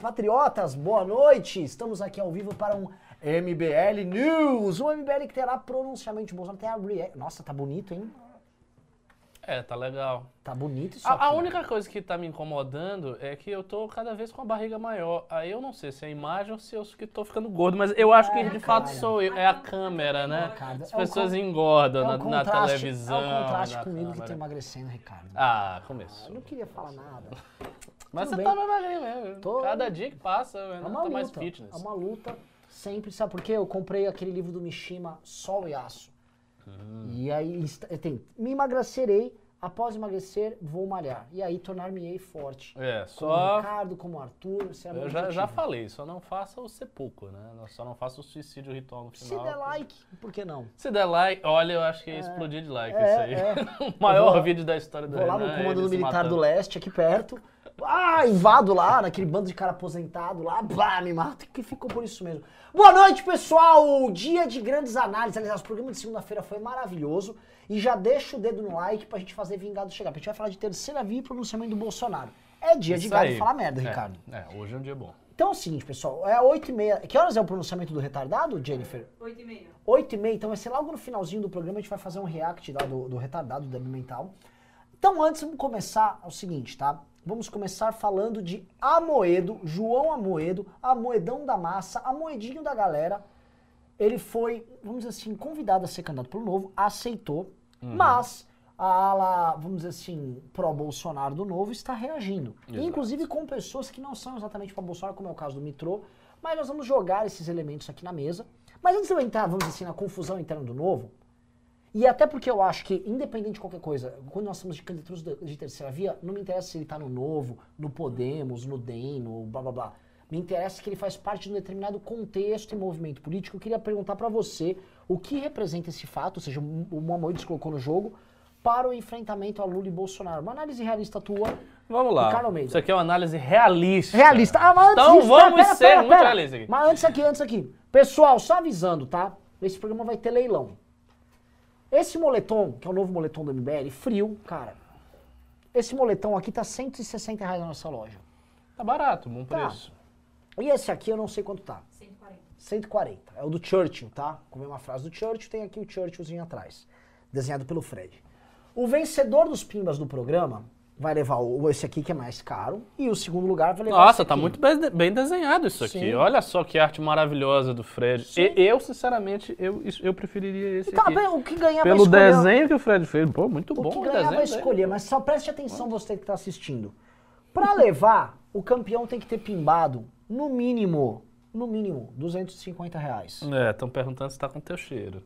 patriotas, boa noite. Estamos aqui ao vivo para um MBL News. Um MBL que terá pronunciamento de Bolsonaro. A react. Nossa, tá bonito, hein? É, tá legal. Tá bonito isso A, aqui. a única coisa que tá me incomodando é que eu tô cada vez com a barriga maior. Aí eu não sei se é a imagem ou se eu que tô ficando gordo, mas eu acho que É, de fato cara. sou eu. É a câmera, né? Ricardo, As é pessoas con- engordam É na, na televisão. É o contraste comigo que tô emagrecendo, Ricardo. Ah, Eu começou. não queria falar nada. Mas tudo você bem. tá mais magrinho mesmo. Tô- Cada dia que passa, É eu uma tô luta. mais fitness. É uma luta sempre. Sabe por quê? Eu comprei aquele livro do Mishima, Sol e Aço. Hum. E aí tem, me emagrecerei, após emagrecer, vou malhar. E aí tornar-me-ei forte. É, Como o só. Ricardo, como o Arthur, será Eu meu já, já falei, só não faça o sepulcro, né? Só não faça o suicídio ritual no Se final. der like, por que não? Se der like, olha, eu acho que ia explodir de like é, isso aí. é. o maior Eu vou- vídeo da história do Vou lá no Renan, comando do se militar do matando. leste, aqui perto. Ah, invado lá, naquele bando de cara aposentado lá, blá, me mata, que ficou por isso mesmo. Boa noite, pessoal! Dia de grandes análises. Aliás, o programa de segunda-feira foi maravilhoso. E já deixa o dedo no like pra gente fazer vingado chegar. Porque a gente vai falar de terceira via e pronunciamento do Bolsonaro. É dia de Isso gado aí. falar merda, É, Ricardo. É, hoje é um dia bom. Então é o seguinte, pessoal. É 8h30. Que horas é o pronunciamento do retardado, Jennifer? 8 e meia. 8 e meia, então vai ser logo no finalzinho do programa, a gente vai fazer um react lá do, do retardado, do débil mental. Então, antes, vamos começar é o seguinte, tá? Vamos começar falando de Amoedo, João Amoedo, Amoedão da Massa, Amoedinho da galera. Ele foi, vamos dizer assim, convidado a ser candidato pelo Novo, aceitou, mas a ala, vamos dizer assim, pró-Bolsonaro do Novo está reagindo. Exato. Inclusive com pessoas que não são exatamente para Bolsonaro, como é o caso do Mitrô, mas nós vamos jogar esses elementos aqui na mesa. Mas antes de eu entrar, vamos dizer assim, na confusão interna do Novo, e até porque eu acho que, independente de qualquer coisa, quando nós estamos de candidaturas de, terceira via, não me interessa se ele está no Novo, no Podemos, no DEM, no blá blá blá. Me interessa que ele faz parte de um determinado contexto e movimento político. Eu queria perguntar para você o que representa esse fato, ou seja, o se colocou no jogo, para o enfrentamento a Lula e Bolsonaro. Uma análise realista tua. Vamos lá. Isso aqui é uma análise realista. Realista. Ah, mas antes Então vamos pera, ser pera, muito pera. realistas aqui. Mas antes aqui, antes aqui. Pessoal, só avisando, tá? Esse programa vai ter leilão. Esse moletom, que é o novo moletom do MBL, frio, cara. Esse moletom aqui tá 160 reais na nossa loja. Tá barato, bom Tá. preço. E esse aqui eu não sei quanto tá. 140. 140. É o do Churchill, tá? Como é uma frase do Churchill, tem aqui o Churchillzinho atrás. Desenhado pelo Fred. O vencedor dos pimbas do programa vai levar o, esse aqui que é mais caro. E o segundo lugar vai levar Nossa, tá aqui. muito bem bem desenhado isso aqui. Sim. Olha só que arte maravilhosa do Fred. E- eu, sinceramente, eu, eu preferiria esse Então, aqui. bem, o que ganhar vai Pelo escolher- desenho que o Fred fez. Pô, muito O bom que o ganhar desenho. vai dele. escolher, mas só preste atenção você que está assistindo. Para levar, o campeão tem que ter pimbado, no mínimo, no mínimo, 250 reais. É, estão perguntando se tá com teu cheiro.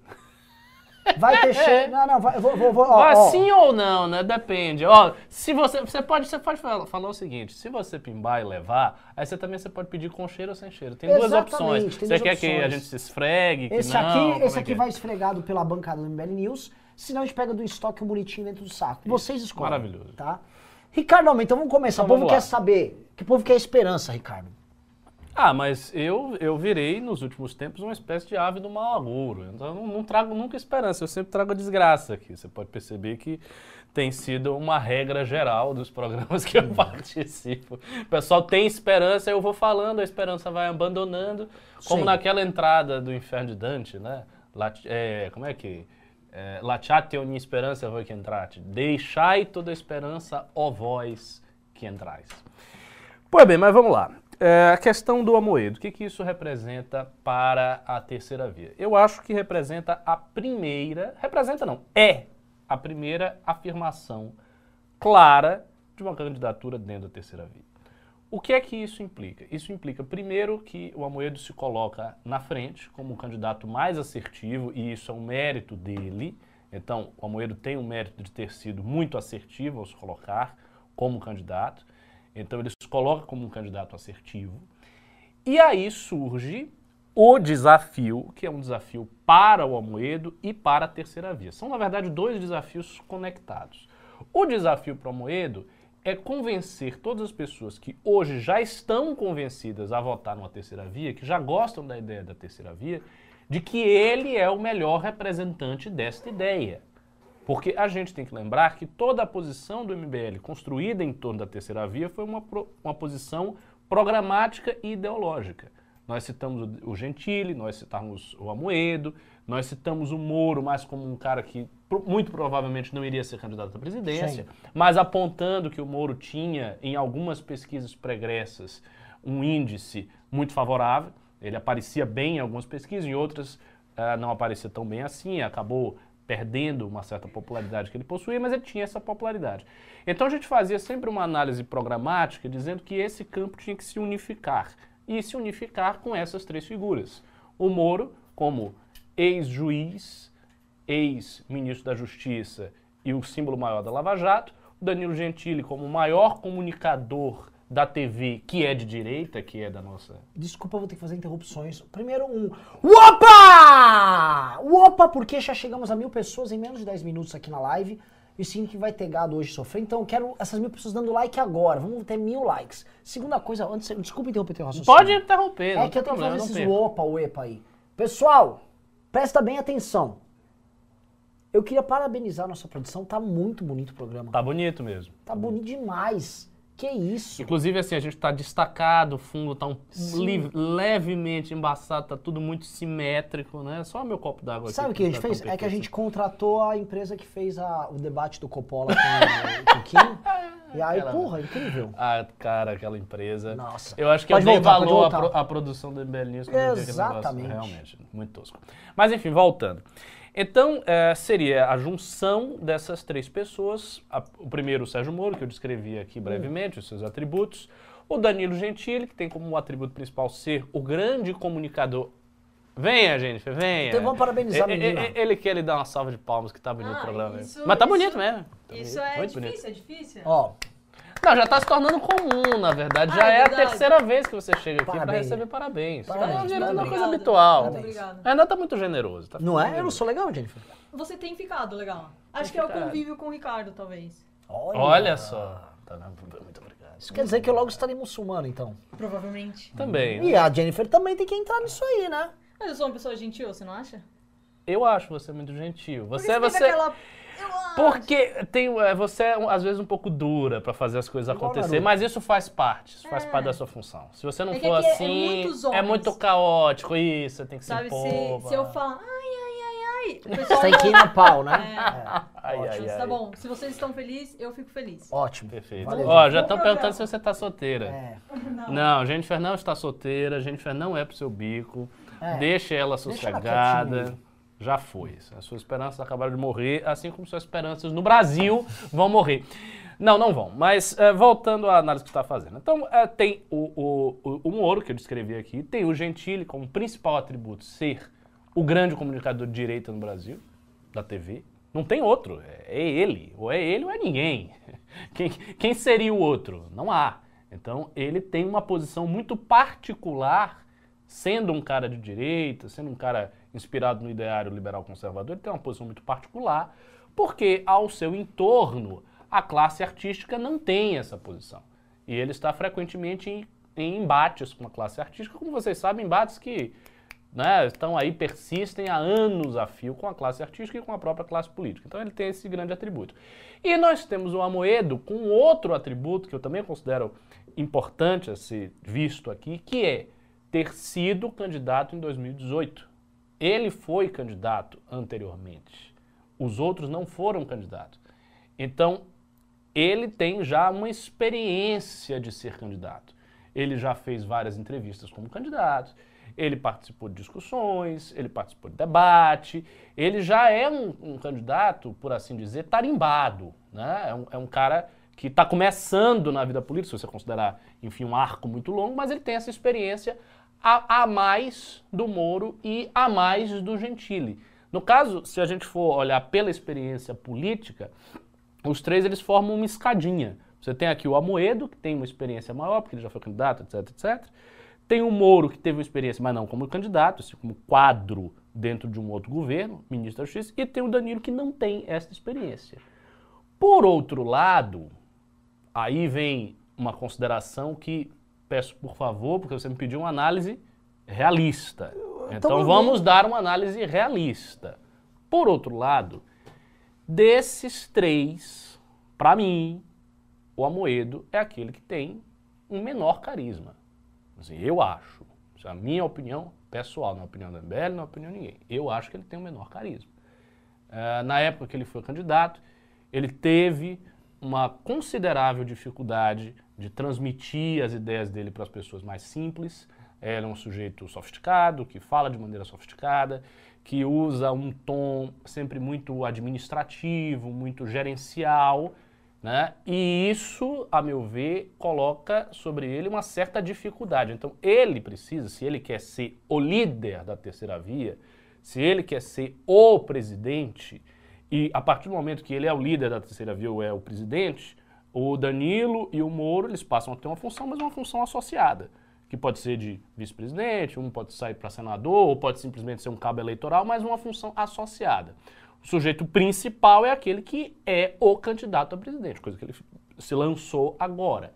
Vai ter cheio. Não, não, vai, vou, vou, vou, ó, ó. sim ou não, né? Depende. Ó, se você, você pode, você pode falar, falar o seguinte: se você pimbar e levar, aí você também você pode pedir com cheiro ou sem cheiro. Tem duas Exatamente, opções. tem você duas quer que a opções. gente se esfregue? Esse não? aqui, esse é aqui é? vai esfregado pela bancada do MBL News, senão a gente pega do estoque um bonitinho dentro do saco. Vocês escolhem. maravilhoso. Tá? Ricardo, então vamos começar. Então o povo quer saber. Que o povo quer esperança, Ricardo. Ah, mas eu, eu virei nos últimos tempos uma espécie de ave do mau agouro. Então eu não, não trago nunca esperança, eu sempre trago a desgraça aqui. Você pode perceber que tem sido uma regra geral dos programas que eu participo. O pessoal tem esperança, eu vou falando, a esperança vai abandonando. Como Sim. naquela entrada do Inferno de Dante, né? Lat- é, como é que... É, Lachate ogni esperança voi que entrate. Deixai toda esperança, ó vós que entrais. Pois bem, mas vamos lá. É, a questão do Amoedo, o que, que isso representa para a terceira via? Eu acho que representa a primeira, representa não, é a primeira afirmação clara de uma candidatura dentro da terceira via. O que é que isso implica? Isso implica, primeiro, que o Amoedo se coloca na frente como o candidato mais assertivo, e isso é um mérito dele. Então, o Amoedo tem o mérito de ter sido muito assertivo ao se colocar como candidato. Então, ele se coloca como um candidato assertivo. E aí surge o desafio, que é um desafio para o Amoedo e para a terceira via. São, na verdade, dois desafios conectados. O desafio para o Amoedo é convencer todas as pessoas que hoje já estão convencidas a votar numa terceira via, que já gostam da ideia da terceira via, de que ele é o melhor representante desta ideia. Porque a gente tem que lembrar que toda a posição do MBL construída em torno da terceira via foi uma, pro- uma posição programática e ideológica. Nós citamos o Gentili, nós citamos o Amoedo, nós citamos o Moro mais como um cara que muito provavelmente não iria ser candidato à presidência, Sim. mas apontando que o Moro tinha, em algumas pesquisas pregressas, um índice muito favorável. Ele aparecia bem em algumas pesquisas, em outras uh, não aparecia tão bem assim, acabou perdendo uma certa popularidade que ele possuía, mas ele tinha essa popularidade. Então a gente fazia sempre uma análise programática dizendo que esse campo tinha que se unificar e se unificar com essas três figuras. O Moro, como ex-juiz, ex-ministro da Justiça e o símbolo maior da Lava Jato, o Danilo Gentili como o maior comunicador da TV que é de direita, que é da nossa. Desculpa, vou ter que fazer interrupções. Primeiro um. Opa! Opa, porque já chegamos a mil pessoas em menos de 10 minutos aqui na live. E sim que vai ter gado hoje sofrer. Então eu quero essas mil pessoas dando like agora. Vamos ter mil likes. Segunda coisa, antes. Desculpa interromper teu raciocínio. Pode interromper, É que eu tenho que fazer esses opa, opa aí. Pessoal, presta bem atenção. Eu queria parabenizar a nossa produção. Tá muito bonito o programa. Tá bonito mesmo. Tá bonito demais. Que isso? Inclusive, assim, a gente tá destacado, o fundo tá um levemente embaçado, tá tudo muito simétrico, né? Só meu copo d'água aqui. Sabe o que a gente fez? É que a gente contratou a empresa que fez a, o debate do Coppola com o Kim. E aí, aquela, porra, incrível. Ah, cara, aquela empresa. Nossa. Eu acho que pode eu voltar, dei valor à, pro, produção do MBL News. Exatamente. Negócio, realmente, muito tosco. Mas enfim, voltando. Então, é, seria a junção dessas três pessoas. A, o primeiro, o Sérgio Moro, que eu descrevi aqui brevemente, os seus atributos. O Danilo Gentili, que tem como atributo principal ser o grande comunicador. Venha, Jennifer, venha. Então vamos parabenizar ele, ele, ele quer lhe dar uma salva de palmas, que tá bonito ah, o programa. Isso, Mas tá isso, bonito mesmo. Tá isso bonito, é difícil, bonito. é difícil. Ó, não, já está se tornando comum, na verdade. Já ah, é, é a terceira vez que você chega aqui para receber parabéns. Parabéns. É uma coisa habitual. Ainda está muito generoso. Tá não é? Eu não sou legal, Jennifer? Você tem ficado legal. Acho que é o convívio com o Ricardo, talvez. Olha, Olha só. Tá, muito obrigado. Isso quer dizer que eu logo estarei muçulmano, então. Provavelmente. Também. E a Jennifer também tem que entrar nisso aí, né? Mas eu sou uma pessoa gentil, você não acha? Eu acho você muito gentil. Você, você. Aquela porque tem, é, você é às vezes um pouco dura para fazer as coisas acontecer, mas isso faz parte, isso faz é. parte da sua função. Se você não é for é assim, é, muito caótico isso, você tem que Sabe, ser Sabe, se, se eu falar, ai, ai, ai, ai, você tem que ir no pau, né? É. Ai, ai, ai, tá bom. Se vocês estão felizes, eu fico feliz. Ótimo. Perfeito. Ó, já estão perguntando se você está solteira. É. Não. não, Jennifer não está solteira, Jennifer não é pro seu bico. É. Deixe ela sossegada. Deixa ela já foi. As suas esperanças acabaram de morrer, assim como suas esperanças no Brasil vão morrer. Não, não vão. Mas uh, voltando à análise que você está fazendo. Então, uh, tem o, o, o, Moro, que eu descrevi aqui, tem o Gentili como principal atributo ser o grande comunicador de direita no Brasil, da TV. Não tem outro. É, é ele. Ou é ele ou é ninguém. Quem, quem seria o outro? Não há. Então, ele tem uma posição muito particular, sendo um cara de direita, sendo um cara inspirado no ideário liberal conservador, ele tem uma posição muito particular, porque ao seu entorno a classe artística não tem essa posição. E ele está frequentemente em, em embates com a classe artística, como vocês sabem, embates que né, estão aí, persistem há anos a fio com a classe artística e com a própria classe política. Então ele tem esse grande atributo. E nós temos o Amoedo com outro atributo que eu também considero importante a ser visto aqui, que é ter sido candidato em 2018. Ele foi candidato anteriormente. Os outros não foram candidatos. Então, ele tem já uma experiência de ser candidato. Ele já fez várias entrevistas como candidato, ele participou de discussões, ele participou de debate, ele já é um, um candidato, por assim dizer, tarimbado. Né? É, um, é um cara que está começando na vida política, se você considerar, enfim, um arco muito longo, mas ele tem essa experiência a, a mais do Moro e a mais do Gentili. No caso, se a gente for olhar pela experiência política, os três eles formam uma escadinha. Você tem aqui o Amoedo, que tem uma experiência maior, porque ele já foi candidato, etc, etc. Tem o Moro, que teve uma experiência, mas não como candidato, assim, como quadro dentro de um outro governo, ministro da Justiça. E tem o Danilo, que não tem essa experiência. Por outro lado, aí vem uma consideração que peço por favor, porque você me pediu uma análise realista. Então vamos dar uma análise realista. Por outro lado, desses três, para mim, o Amoedo é aquele que tem um menor carisma. Assim, eu acho. Isso é a minha opinião pessoal, não é a opinião da MBL, não é a opinião de ninguém. Eu acho que ele tem o menor carisma. É, na época que ele foi candidato, ele teve uma considerável dificuldade de transmitir as ideias dele para as pessoas mais simples. Ele é um sujeito sofisticado, que fala de maneira sofisticada, que usa um tom sempre muito administrativo, muito gerencial, né? E isso, a meu ver, coloca sobre ele uma certa dificuldade. Então, ele precisa, se ele quer ser o líder da terceira via, se ele quer ser o presidente, e a partir do momento que ele é o líder da terceira via ou é o presidente, o Danilo e o Moro eles passam a ter uma função, mas uma função associada, que pode ser de vice-presidente, um pode sair para senador, ou pode simplesmente ser um cabo eleitoral, mas uma função associada. O sujeito principal é aquele que é o candidato a presidente, coisa que ele se lançou agora.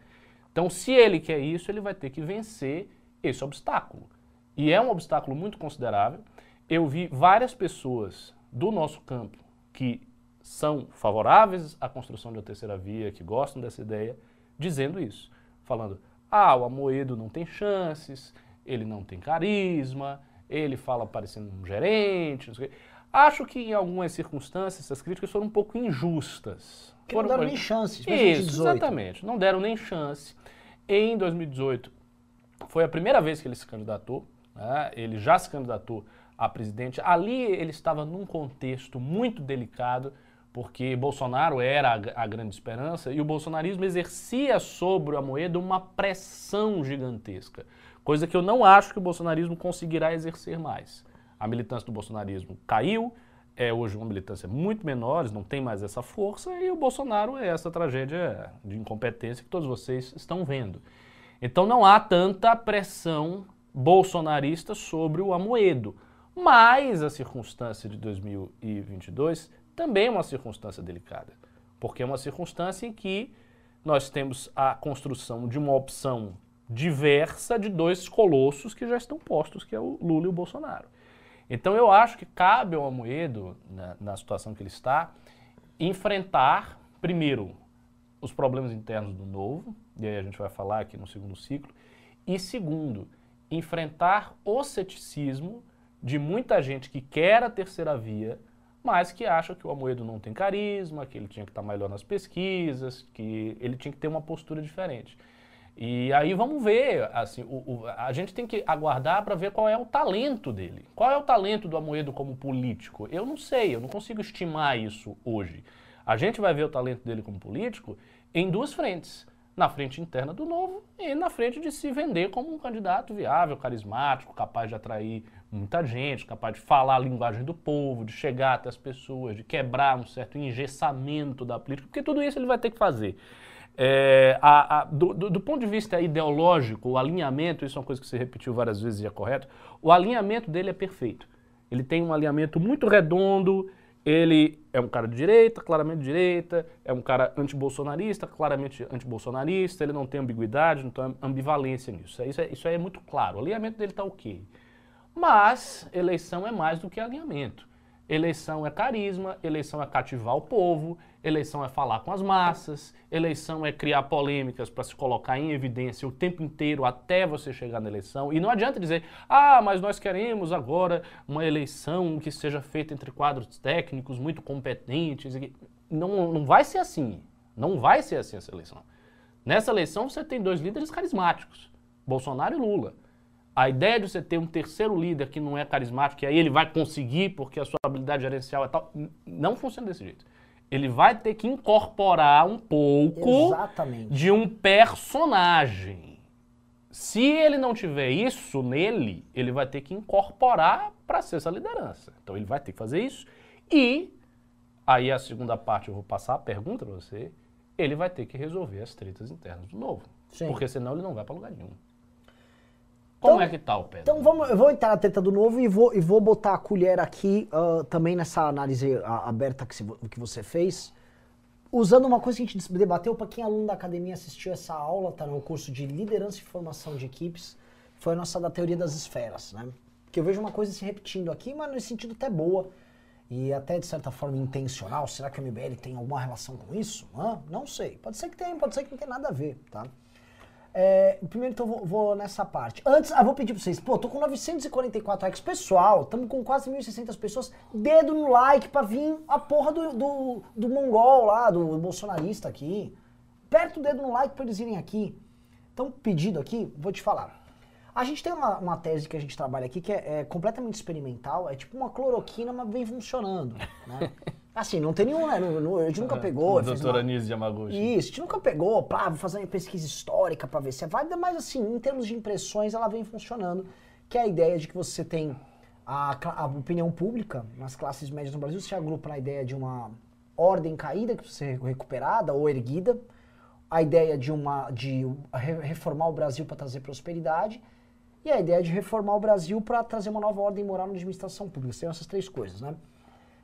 Então, se ele quer isso, ele vai ter que vencer esse obstáculo. E é um obstáculo muito considerável. Eu vi várias pessoas do nosso campo que são favoráveis à construção de uma terceira via, que gostam dessa ideia, dizendo isso. Falando, ah, o Amoedo não tem chances, ele não tem carisma, ele fala parecendo um gerente, não sei o quê. Acho que em algumas circunstâncias essas críticas foram um pouco injustas. Porque não deram nem chance, Isso, exatamente. Não deram nem chance. Em 2018, foi a primeira vez que ele se candidatou. Né? Ele já se candidatou a presidente. Ali ele estava num contexto muito delicado, porque Bolsonaro era a, a, grande esperança e o bolsonarismo exercia sobre o Amoedo uma pressão gigantesca, coisa que eu não acho que o bolsonarismo conseguirá exercer mais. A militância do bolsonarismo caiu, é hoje uma militância muito menor, não tem mais essa força, e o Bolsonaro é essa tragédia de incompetência que todos vocês estão vendo. Então não há tanta pressão bolsonarista sobre o Amoedo. Mas a circunstância de 2022 também é uma circunstância delicada, porque é uma circunstância em que nós temos a construção de uma opção diversa de dois colossos que já estão postos, que é o Lula e o Bolsonaro. Então eu acho que cabe ao Amoedo, na, na situação que ele está, enfrentar, primeiro, os problemas internos do novo, e aí a gente vai falar aqui no segundo ciclo, e segundo, enfrentar o ceticismo de muita gente que quer a terceira via, mas que acha que o Amoedo não tem carisma, que ele tinha que estar melhor nas pesquisas, que ele tinha que ter uma postura diferente. E aí vamos ver, assim, o, o, a gente tem que aguardar para ver qual é o talento dele. Qual é o talento do Amoedo como político? Eu não sei, eu não consigo estimar isso hoje. A gente vai ver o talento dele como político em duas frentes na frente interna do novo e na frente de se vender como um candidato viável, carismático, capaz de atrair muita gente, capaz de falar a linguagem do povo, de chegar até as pessoas, de quebrar um certo engessamento da política, porque tudo isso ele vai ter que fazer. É, a, a, do, do, ponto de vista ideológico, o alinhamento, isso é uma coisa que você repetiu várias vezes e é correto, o alinhamento dele é perfeito. Ele tem um alinhamento muito redondo, ele é um cara de direita, claramente de direita, é um cara antibolsonarista, claramente antibolsonarista, ele não tem ambiguidade, não tem ambivalência nisso. Isso é, isso é muito claro. O alinhamento dele está ok. Mas eleição é mais do que alinhamento. Eleição é carisma, eleição é cativar o povo, eleição é falar com as massas, eleição é criar polêmicas para se colocar em evidência o tempo inteiro até você chegar na eleição. E não adianta dizer, ah, mas nós queremos agora uma eleição que seja feita entre quadros técnicos muito competentes. Não, não vai ser assim. Não vai ser assim essa eleição. Nessa eleição você tem dois líderes carismáticos, Bolsonaro e Lula. A ideia de você ter um terceiro líder que não é carismático, que aí ele vai conseguir porque a sua habilidade gerencial é tal, não funciona desse jeito. Ele vai ter que incorporar um pouco Exatamente. de um personagem. Se ele não tiver isso nele, ele vai ter que incorporar para ser essa liderança. Então ele vai ter que fazer isso e aí a segunda parte eu vou passar a pergunta para você, ele vai ter que resolver as tretas internas do novo. Sim. Porque senão ele não vai para lugar nenhum. Como então, é que tá o Pedro? Então vamos, eu vou entrar na treta do novo e vou, e vou botar a colher aqui uh, também nessa análise aberta que, se, que você fez. Usando uma coisa que a gente debateu, para quem é aluno da academia assistiu essa aula, tá no curso de liderança e formação de equipes, foi a nossa da teoria das esferas, né? Que eu vejo uma coisa se repetindo aqui, mas nesse sentido até boa e até de certa forma intencional. Será que a MBL tem alguma relação com isso? Hã? Não sei. Pode ser que tenha, pode ser que não tenha nada a ver, tá? É, primeiro, então, vou, vou nessa parte. Antes, eu vou pedir pra vocês. Pô, tô com 944 likes. Pessoal, estamos com quase 1.600 pessoas. Dedo no like pra vir a porra do, do, do mongol lá, do bolsonarista aqui. Aperta o dedo no like pra eles irem aqui. Então, pedido aqui, vou te falar. A gente tem uma, uma tese que a gente trabalha aqui que é, é completamente experimental. É tipo uma cloroquina, mas vem funcionando, né? Assim, não tem nenhum, né? Não- não- a gente nunca pegou. O doutor uma- Anísio Yamaguchi. isso, a gente nunca pegou, pá, vou fazer uma pesquisa histórica pra ver se é válida, mas assim, em termos de impressões, ela vem funcionando, que é a ideia de que você tem a, a opinião pública nas classes médias no Brasil, se agrupa na ideia de uma ordem caída que precisa ser recuperada ou erguida, a ideia de uma de re- reformar o Brasil para trazer prosperidade e a ideia de reformar o Brasil para trazer uma nova ordem moral na administração pública. São essas três coisas, né?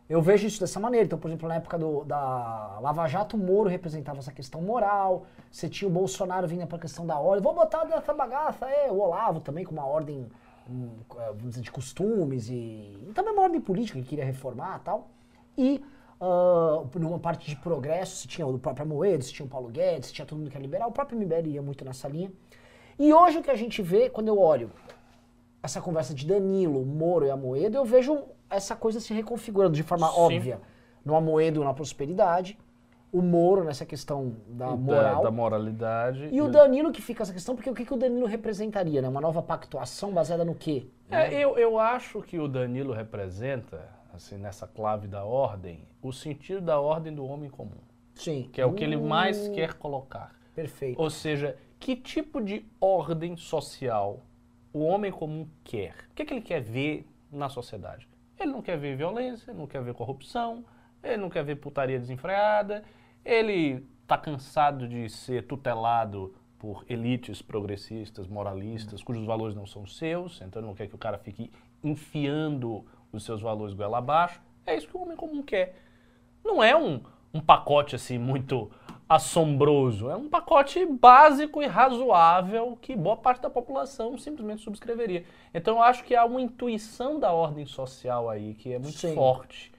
Eu vejo isso dessa maneira. Então, por exemplo, na época do, da Lava Jato, o Moro representava essa questão moral. Você tinha o Bolsonaro vindo para a questão da ordem. Vou botar dessa bagaça, é. O Olavo também com uma ordem, eh, vamos dizer, de costumes e, e também uma ordem política que queria reformar tal. E ah, numa parte de progresso, você tinha o próprio Amoedo, você tinha o Paulo Guedes, tinha todo mundo que era liberal. O próprio MBL ia muito nessa linha. E hoje o que a gente vê, quando eu olho essa conversa de Danilo, Moro e Amoedo, eu vejo essa coisa se reconfigurando de forma Sim. óbvia. No Amoedo, na prosperidade, o Moro nessa questão da Da, moral. da moralidade. E o Danilo que fica essa questão, porque o que, que o Danilo representaria, né? Uma nova pactuação baseada no quê? É, eu, eu acho que o Danilo representa, assim, nessa clave da ordem, o sentido da ordem do homem comum, Sim. que é o que ele mais Hum, quer colocar. Perfeito. Ou seja, que tipo de ordem social o homem comum quer? O que, é que ele quer ver na sociedade? Ele não quer ver violência, não quer ver corrupção, ele não quer ver putaria desenfreada, ele está cansado de ser tutelado por elites progressistas, moralistas, cujos valores não são seus, então ele não quer que o cara fique enfiando os seus valores goela abaixo. É isso que o homem comum quer não é um, um pacote assim muito assombroso, é um pacote básico e razoável que boa parte da população simplesmente subscreveria. Então eu acho que há uma intuição da ordem social aí que é muito Sim. forte.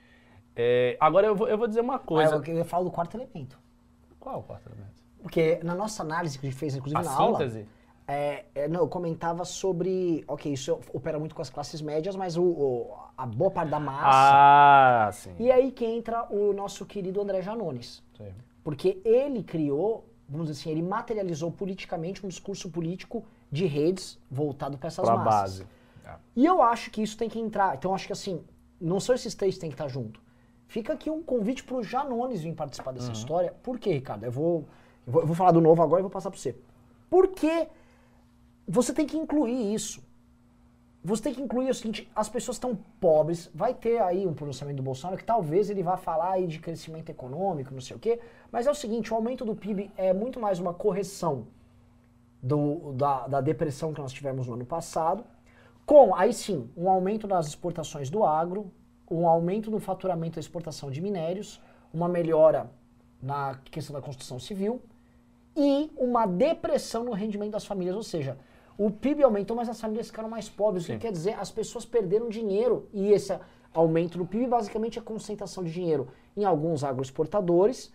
É, agora eu vou, eu vou dizer uma Ah, coisa. eu queria falar do quarto elemento. Qual o quarto elemento? Porque na nossa análise que a gente fez, inclusive A na aula, síntese? É, é, não, eu comentava sobre. Ok, isso opera muito com as classes médias, mas o, o- a boa parte da massa. Ah, sim. E aí que entra o nosso querido André Janones. Sim. Porque ele criou, vamos dizer assim, ele materializou politicamente um discurso político de redes voltado para essas Pra massas. base. É. E eu acho que isso tem que entrar. Então, eu acho que assim, não são esses três que tem que estar junto. Fica aqui um convite pro Janones vir participar dessa história. Por quê, Ricardo? Eu vou, eu vou, eu vou falar do novo agora e vou passar para você. Porque você tem que incluir isso. Você tem que incluir o seguinte, as pessoas estão pobres, vai ter aí um pronunciamento do Bolsonaro que talvez ele vá falar aí de crescimento econômico, não sei o quê, mas é o seguinte, o aumento do PIB é muito mais uma correção do- da, da depressão que nós tivemos no ano passado, com, aí sim, um aumento das exportações do agro, um aumento no faturamento da exportação de minérios, uma melhora na questão da construção civil e uma depressão no rendimento das famílias, ou seja, o PIB aumentou, mas as famílias ficaram mais pobres. O que Sim. quer dizer? As pessoas perderam dinheiro e esse aumento no PIB basicamente é concentração de dinheiro em alguns agroexportadores,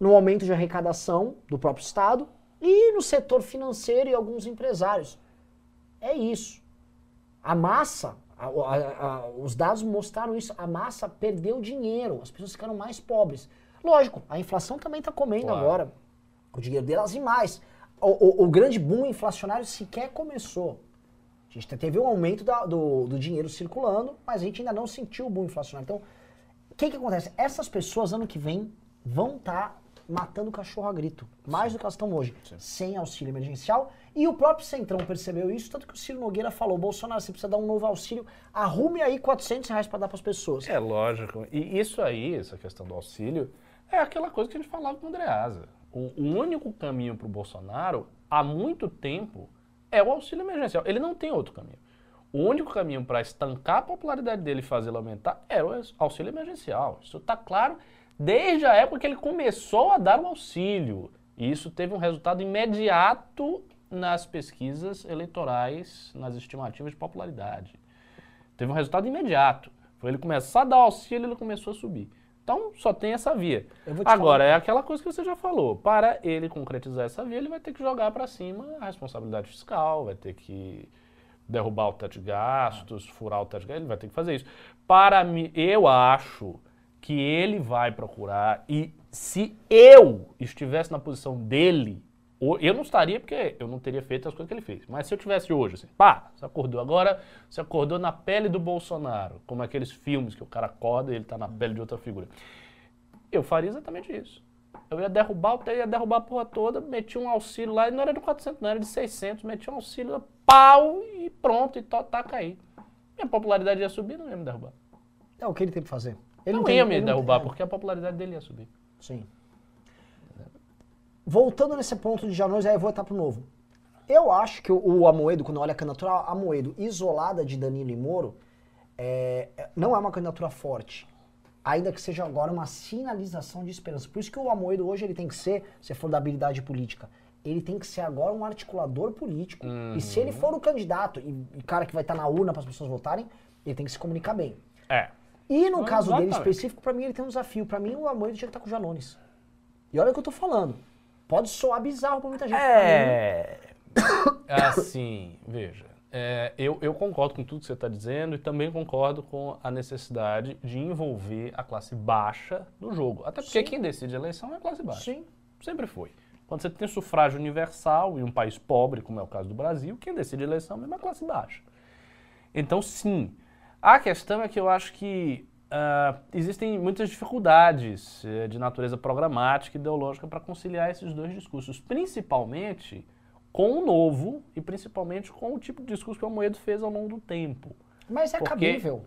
no aumento de arrecadação do próprio Estado e no setor financeiro e alguns empresários. É isso. A massa, a- a- a- os dados mostraram isso, a massa perdeu dinheiro, as pessoas ficaram mais pobres. Lógico, a inflação também está comendo Claro. agora o dinheiro delas e mais. O, o- o grande boom inflacionário sequer começou. A gente teve um aumento da- do, do dinheiro circulando, mas a gente ainda não sentiu o boom inflacionário. Então, o que, que acontece? Essas pessoas, ano que vem, vão estar matando o cachorro a grito. Mais do que elas estão hoje. Sem auxílio emergencial. E o próprio Centrão percebeu isso, tanto que o Ciro Nogueira falou, Bolsonaro, você precisa dar um novo auxílio, arrume aí 400 reais para dar para as pessoas. É lógico. E isso aí, essa questão do auxílio, é aquela coisa que a gente falava com o Andreasa. O, o único caminho para o Bolsonaro, há muito tempo, é o auxílio emergencial. Ele não tem outro caminho. O único caminho para estancar a popularidade dele e fazê-lo aumentar era o auxílio emergencial. Isso está claro desde a época que ele começou a dar o auxílio. E isso teve um resultado imediato nas pesquisas eleitorais, nas estimativas de popularidade. Teve um resultado imediato. Foi ele começar a dar auxílio, ele começou a subir. Então, só tem essa via. Agora, é aquela coisa que você já falou. Para ele concretizar essa via, ele vai ter que jogar para cima a responsabilidade fiscal, vai ter que derrubar o teto de gastos, furar o teto de gastos, ele vai ter que fazer isso. Para mim, eu acho que ele vai procurar e se eu estivesse na posição dele, eu não estaria porque eu não teria feito as coisas que ele fez. Mas se eu tivesse hoje, assim, pá, você acordou agora, você acordou na pele do Bolsonaro, como aqueles filmes que o cara acorda e ele tá na pele de outra figura. Eu faria exatamente isso. Eu ia derrubar, eu ia derrubar a porra toda, metia um auxílio lá, e não era de 400, não, era de 600, metia um auxílio, pau, e pronto, e to, taca aí. Minha popularidade ia subir, não ia me derrubar. É o que ele tem que fazer. Ele não tem- ia me não- derrubar, é, porque a popularidade dele ia subir. Sim. Voltando nesse ponto de Janones, aí eu vou etapa pro novo. Eu acho que o, o Amoedo, quando olha a candidatura, a Amoedo isolada de Danilo e Moro, é, é- não é uma candidatura forte. Ainda que seja agora uma sinalização de esperança. Por isso que o Amoedo hoje ele tem que ser, se for da habilidade política, ele tem que ser agora um articulador político. E se ele for o candidato e, e cara que vai estar na urna para as pessoas votarem, ele tem que se comunicar bem. É. E no Ah, caso dele exatamente. específico, pra mim ele tem um desafio. Pra mim o Amoedo tinha que estar com o Janones. E olha o que eu tô falando. Pode soar bizarro pra muita gente. É. Assim, veja. é, eu, eu concordo com tudo que você está dizendo e também concordo com a necessidade de envolver a classe baixa no jogo. Até porque Sim. quem decide a eleição é a classe baixa. Sim. Sempre foi. Quando você tem sufrágio universal em um país pobre, como é o caso do Brasil, quem decide a eleição mesmo é a classe baixa. Então, sim. A questão é que eu acho que ah, existem muitas dificuldades eh, de natureza programática e ideológica para conciliar esses dois discursos, principalmente com o novo e principalmente com o tipo de discurso que o Amoedo fez ao longo do tempo. Mas é Porque- cabível.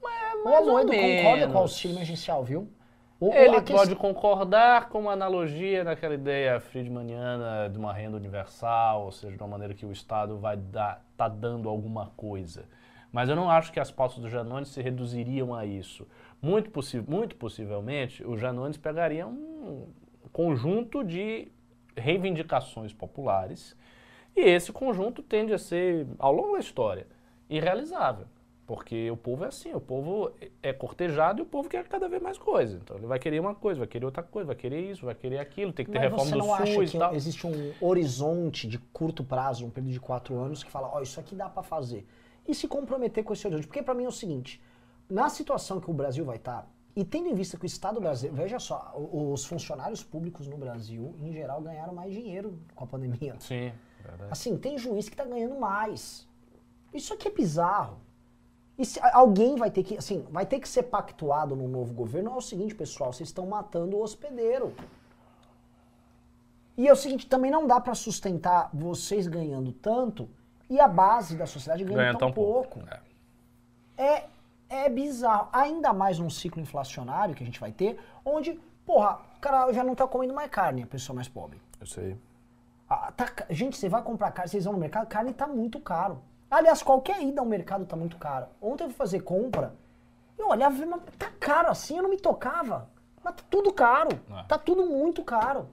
o mais ou Amoedo concorda com o auxílio emergencial, viu? O- o- Ele pode concordar com uma analogia naquela ideia friedmaniana de uma renda universal, ou seja, de uma maneira que o Estado vai dar, tá dando alguma coisa. Mas eu não acho que as pautas do Janones se reduziriam a isso. Muito, possi muito possivelmente, o Janones pegaria um conjunto de reivindicações populares e esse conjunto tende a ser, ao longo da história, irrealizável. Porque o povo é assim, o povo é cortejado e o povo quer cada vez mais coisa. Então ele vai querer uma coisa, vai querer outra coisa, vai querer isso, vai querer aquilo, tem que ter Mas reforma do acha SUS que e tal. existe um horizonte de curto prazo, um período de quatro anos, que fala, ó, isso aqui dá pra fazer. E se comprometer com esse horizonte. Porque pra mim é o seguinte, na situação que o Brasil vai estar, e tendo em vista que o Estado brasileiro, veja só, os funcionários públicos no Brasil, em geral, ganharam mais dinheiro com a pandemia. Sim, verdade. Assim, tem juiz que tá ganhando mais. Isso aqui é bizarro. E se, alguém vai ter que, assim, vai ter que ser pactuado no novo governo. É o seguinte, pessoal, vocês estão matando o hospedeiro. E é o seguinte, também não dá pra sustentar vocês ganhando tanto e a base da sociedade ganhando Ganha tão, tão pouco. pouco. É. É, é bizarro. Ainda mais num ciclo inflacionário que a gente vai ter, onde, porra, o cara já não tá comendo mais carne, a pessoa mais pobre. Eu sei. Ah, tá gente, você vai comprar carne, vocês vão no mercado, carne tá muito caro. Aliás, qualquer ida ao mercado tá muito caro. Ontem eu fui fazer compra, eu olhava e falei, mas tá caro assim, eu não me tocava. Mas tá tudo caro. É. Tá tudo muito caro.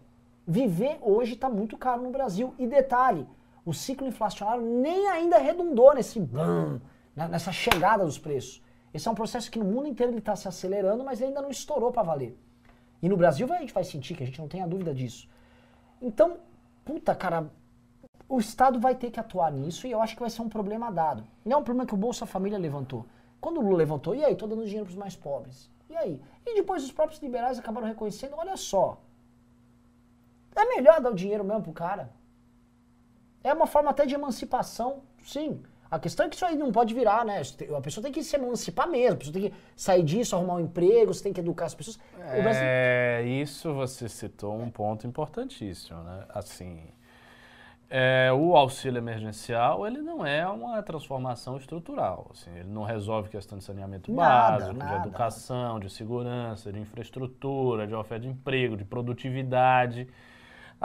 Viver hoje tá muito caro no Brasil. E detalhe, o ciclo inflacionário nem ainda redundou nesse bam, né, nessa chegada dos preços. Esse é um processo que no mundo inteiro ele está se acelerando, mas ainda não estourou para valer. E no Brasil a gente vai sentir, que a gente não tem a dúvida disso. Então, puta, cara, o Estado vai ter que atuar nisso e eu acho que vai ser um problema dado. Não é um problema que o Bolsa Família levantou. Quando o Lula levantou, e aí, tô dando dinheiro para os mais pobres. E aí? E depois os próprios liberais acabaram reconhecendo, olha só, é melhor dar o dinheiro mesmo pro cara. É uma forma até de emancipação, sim. A questão é que isso aí não pode virar, né? A pessoa tem que se emancipar mesmo, a pessoa tem que sair disso, arrumar um emprego, você tem que educar as pessoas. O Brasil- É, isso você citou um ponto importantíssimo, né? Assim, é, o auxílio emergencial, ele não é uma transformação estrutural, assim, ele não resolve questão de saneamento Nada, básico, nada. de educação, de segurança, de infraestrutura, de oferta de emprego, de produtividade.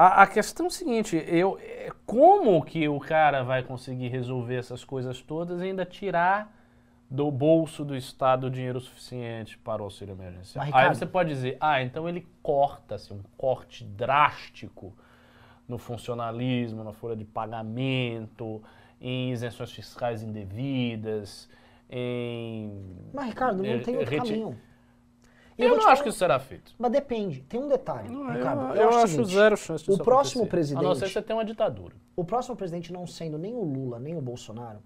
A, a questão é o seguinte, eu, é, como que o cara vai conseguir resolver essas coisas todas e ainda tirar do bolso do Estado dinheiro suficiente para o auxílio emergencial? Mas, Aí Ricardo- você pode dizer, ah, então ele corta, assim, um corte drástico no funcionalismo, na folha de pagamento, em isenções fiscais indevidas, em... Mas, Ricardo, não É, tem outro caminho. E Eu vou não acho falar- que isso será feito. Mas depende. Tem um detalhe, Não, Ricardo. eu, eu o acho seguinte, zero chance disso o próximo acontecer. A não ser presidente- que você tenha uma ditadura. O próximo presidente não sendo nem o Lula, nem o Bolsonaro,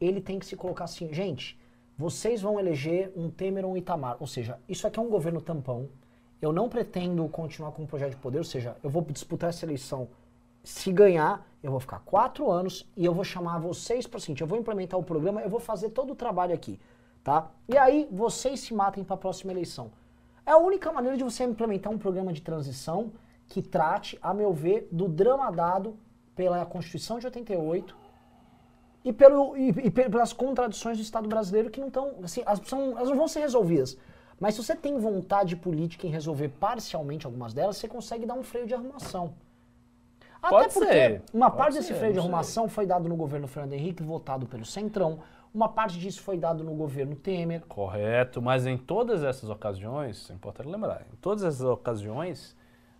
ele tem que se colocar assim, gente, vocês vão eleger um Temer ou um Itamar. Ou seja, isso aqui é um governo tampão. Eu não pretendo continuar com um projeto de poder, ou seja, eu vou disputar essa eleição. Se ganhar, eu vou ficar quatro anos e eu vou chamar vocês para o seguinte, eu vou implementar o programa, eu vou fazer todo o trabalho aqui, tá? E aí vocês se matem para a próxima eleição. É a única maneira de você implementar um programa de transição que trate, a meu ver, do drama dado pela Constituição de 88 e, pelo, e, e pe- pelas contradições do Estado brasileiro que não estão, assim, elas, são, elas não vão ser resolvidas. Mas se você tem vontade política em resolver parcialmente algumas delas, você consegue dar um freio de arrumação. Até Pode porque ser, uma pode parte desse ser, freio de não sei. arrumação foi dado no governo Fernando Henrique, votado pelo Centrão. Uma parte disso foi dado no governo Temer. Correto, mas em todas essas ocasiões, é importante lembrar, em todas essas ocasiões,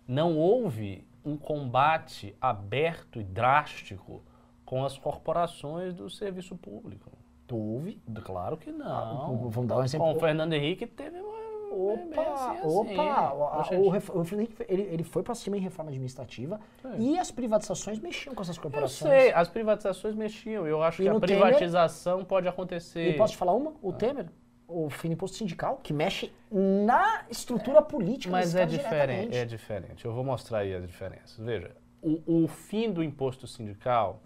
não houve um combate aberto e drástico com as corporações do serviço público. Houve. Claro que não. Ah, vamos dar um exemplo. Com o Fernando Henrique teve uma. Opa, assim, opa, assim. o, ref- o ele, ele foi pra cima em reforma administrativa É. e as privatizações mexiam com essas Eu corporações. sei, as privatizações mexiam. Eu acho E que a no Temer- privatização pode acontecer. E posso te falar uma? O Temer, o fim do imposto sindical, que mexe na estrutura política Mas é diferente, é diferente. Eu vou mostrar aí as diferenças. Veja, o, o fim do imposto sindical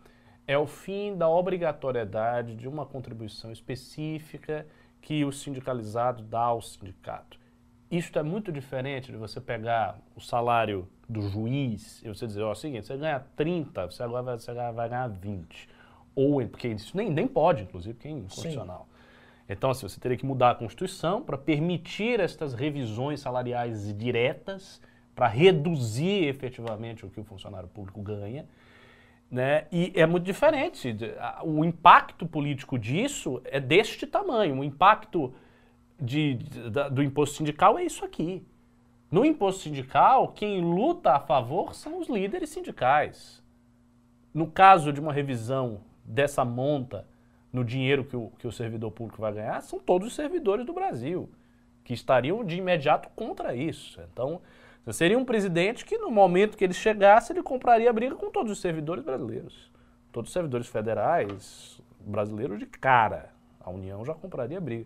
é o fim da obrigatoriedade de uma contribuição específica que o sindicalizado dá ao sindicato. Isto é muito diferente de você pegar o salário do juiz e você dizer, ó, é o seguinte, você ganha 30, você agora vai, você vai ganhar 20. Ou, porque isso nem, nem pode, inclusive, porque é inconstitucional. Então, assim, você teria que mudar a Constituição para permitir estas revisões salariais diretas, para reduzir efetivamente o que o funcionário público ganha. Né? E é muito diferente. O impacto político disso é deste tamanho. O impacto de- de- do imposto sindical é isso aqui. No imposto sindical, quem luta a favor são os líderes sindicais. No caso de uma revisão dessa monta no dinheiro que o, que o servidor público vai ganhar, são todos os servidores do Brasil que estariam de imediato contra isso. Então, seria um presidente que, no momento que ele chegasse, ele compraria a briga com todos os servidores brasileiros. Todos os servidores federais brasileiros de cara. A União já compraria a briga.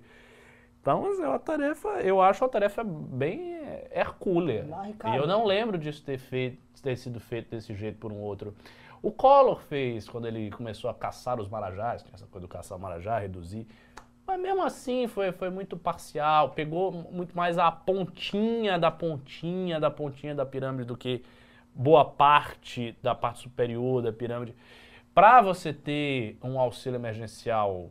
Então, é uma tarefa, eu acho uma tarefa bem é, hercúlea. E eu não lembro disso ter, feito, ter sido feito desse jeito por um outro. O Collor fez quando ele começou a caçar os marajás, tinha essa coisa do caçar o marajá, reduzir. Mas mesmo assim foi, foi muito parcial, pegou muito mais a pontinha da pontinha da pontinha da pirâmide do que boa parte da parte superior da pirâmide. Para você ter um auxílio emergencial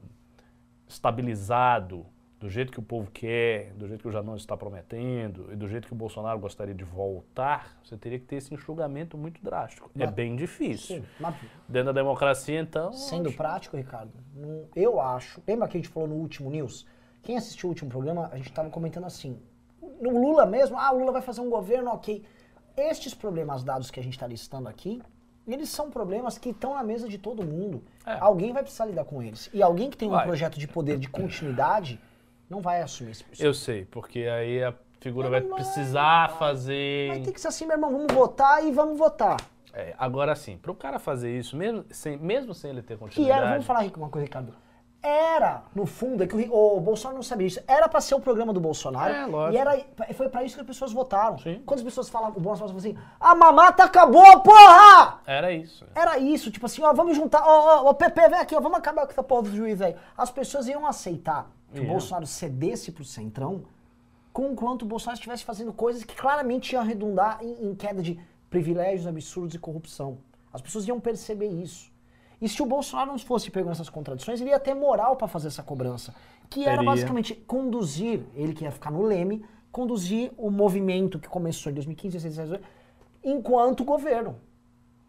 estabilizado, do jeito que o povo quer, do jeito que o Janone está prometendo e do jeito que o Bolsonaro gostaria de voltar, você teria que ter esse enxugamento muito drástico. É Mas- bem difícil. Sim, mas Dentro da democracia, então. sendo prático, Ricardo, eu acho. Lembra que a gente falou no último news? Quem assistiu o último programa, a gente estava comentando assim. No Lula mesmo, ah, o Lula vai fazer um governo, ok. Estes problemas dados que a gente está listando aqui, eles são problemas que estão na mesa de todo mundo. É. Alguém vai precisar lidar com eles. E alguém que tem um Vai. projeto de poder de continuidade não vai assumir esse Eu sei, porque aí a figura Mas vai precisar fazer. Vai ter que ser assim, meu irmão, vamos votar e vamos votar. É, agora sim, para o cara fazer isso, mesmo sem, mesmo sem ele ter Que continuidade. era, vamos falar uma coisa, Ricardo. Era, no fundo, é que o, o Bolsonaro não sabia isso. Era pra ser o programa do Bolsonaro. É, lógico. E era, foi pra isso que as pessoas votaram. Sim. Quando as pessoas falam, o Bolsonaro fala assim, a mamata acabou, porra! Era isso. Era isso, tipo assim, ó, vamos juntar, ó, ó, ó, PP, vem aqui, ó, vamos acabar com essa porra do juiz aí. As pessoas iam aceitar que o Iam. Bolsonaro cedesse pro Centrão, com enquanto o Bolsonaro estivesse fazendo coisas que claramente iam redundar em, em queda de privilégios absurdos e corrupção. As pessoas iam perceber isso. E se o Bolsonaro não fosse pego nessas contradições, ele ia ter moral para fazer essa cobrança. Que era basicamente conduzir, ele que ia ficar no leme, conduzir o movimento que começou em 2015, 2016, 2017, enquanto governo.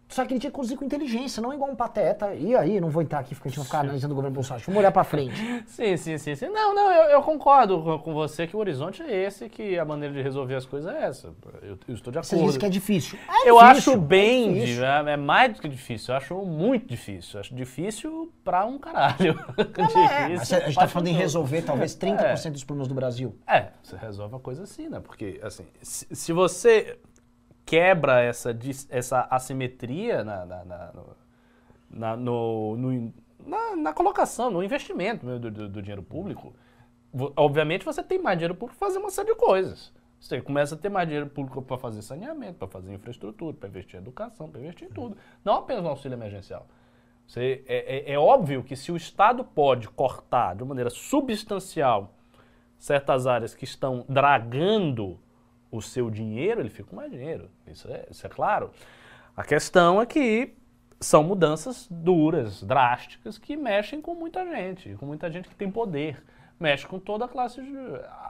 Só que ele tinha que conduzir com inteligência, não igual um pateta. E aí, não vou entrar aqui porque a gente vai ficar analisando o governo Bolsonaro. Vamos olhar pra frente. Sim, sim, sim, sim. Não, não, eu, eu concordo com, você que o horizonte é esse, que a maneira de resolver as coisas é essa. Eu, eu estou de Você acordo. diz que é difícil. É eu difícil, acho bem, é difícil. é, é mais do que difícil, eu acho muito difícil. Eu acho difícil pra um caralho. Não, é, mas a gente tá pra falando em resolver talvez 30% dos problemas do Brasil. É, você resolve a coisa assim, né? Porque, assim, se, se você quebra essa, essa assimetria na, na, na- na, no- no- na- na colocação, no investimento do, do- do dinheiro público, obviamente você tem mais dinheiro público para fazer uma série de coisas. Você começa a ter mais dinheiro público para fazer saneamento, para fazer infraestrutura, para investir em educação, para investir em tudo. Não apenas no auxílio emergencial. Você- é, é- é óbvio que se o Estado pode cortar de maneira substancial certas áreas que estão dragando o seu dinheiro, ele fica com mais dinheiro. Isso é, isso é claro. A questão é que são mudanças duras, drásticas, que mexem com muita gente, com muita gente que tem poder. Mexe com toda a classe.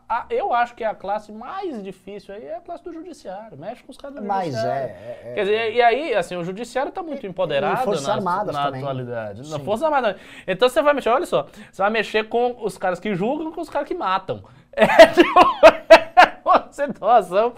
a- eu acho que a classe mais difícil aí é a classe do judiciário. Mexe com os caras do Mas judiciário. é, é, é. Quer dizer, e aí, assim, o judiciário está muito empoderado Forças na, Armadas na também. atualidade. Na Sim. Força Armada. Então você vai mexer, olha só, você vai mexer com os caras que julgam com os caras que matam. É tipo, situação.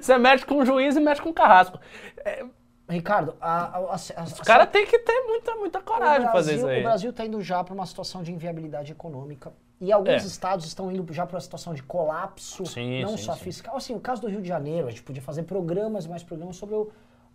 Você mexe com o juiz e mexe com o carrasco. É, Ricardo, a, a, a, os caras têm que ter muita, muita coragem de fazer isso aí. O Brasil está indo já para uma situação de inviabilidade econômica. E alguns É. estados estão indo já para uma situação de colapso, Sim, não sim, só sim. fiscal. Assim, o caso do Rio de Janeiro, a gente podia fazer programas, mais programas sobre o,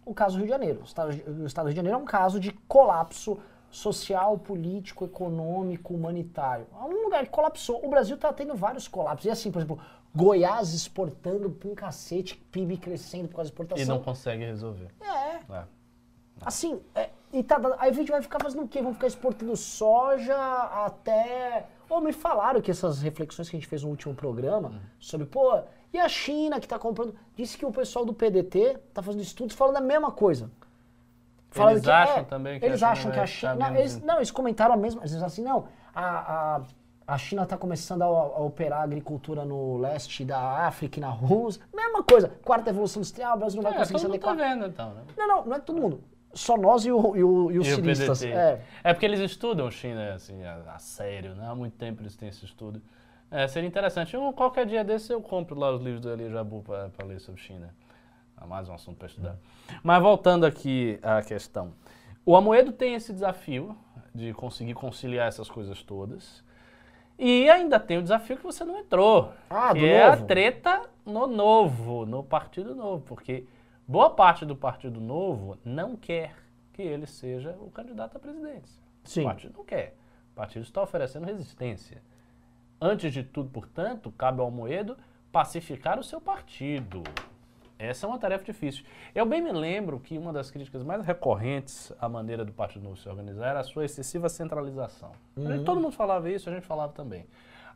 o caso do Rio de Janeiro. O estado, o estado do Rio de Janeiro é um caso de colapso social, político, econômico, humanitário. É um lugar que colapsou. O Brasil está tendo vários colapsos. E assim, por exemplo, Goiás exportando pra um cacete, PIB crescendo por causa da exportação. E não consegue resolver. É, É. Assim, é, e tá, aí a gente vai ficar fazendo o quê? Vamos ficar exportando soja até. Ou me falaram que essas reflexões que a gente fez no último programa sobre, pô, e a China que tá comprando. Disse que o pessoal do PDT tá fazendo estudos falando a mesma coisa. Eles acham também que eles acham que a China. Não eles, não, eles comentaram a mesma. Eles assim, não, a, a, a China está começando a, a operar agricultura no leste da África e na Rússia. Mesma coisa. Quarta evolução industrial, o Brasil não vai É, conseguir se todo mundo tá adequar. vendo então, né? Não, não, não é todo mundo. Só nós e, o, e, o, e os E ciristas. É. É porque eles estudam China assim, a, a sério, né? Há muito tempo eles têm esse estudo. É, seria interessante. Um, qualquer dia desse eu compro lá os livros do Eli Jabu para ler sobre China. É mais um assunto para estudar. Mas voltando aqui à questão. O Amoedo tem esse desafio de conseguir conciliar essas coisas todas. E ainda tem o desafio que você não entrou. Ah, que é novo. a treta no novo, no Partido Novo. Porque boa parte do Partido Novo não quer que ele seja o candidato à presidência. Sim. O partido não quer. O partido está oferecendo resistência. Antes de tudo, portanto, cabe ao Moedo pacificar o seu partido. Essa é uma tarefa difícil. Eu bem me lembro que uma das críticas mais recorrentes à maneira do Partido Novo se organizar era a sua excessiva centralização. Gente- Todo mundo falava isso, a gente falava também.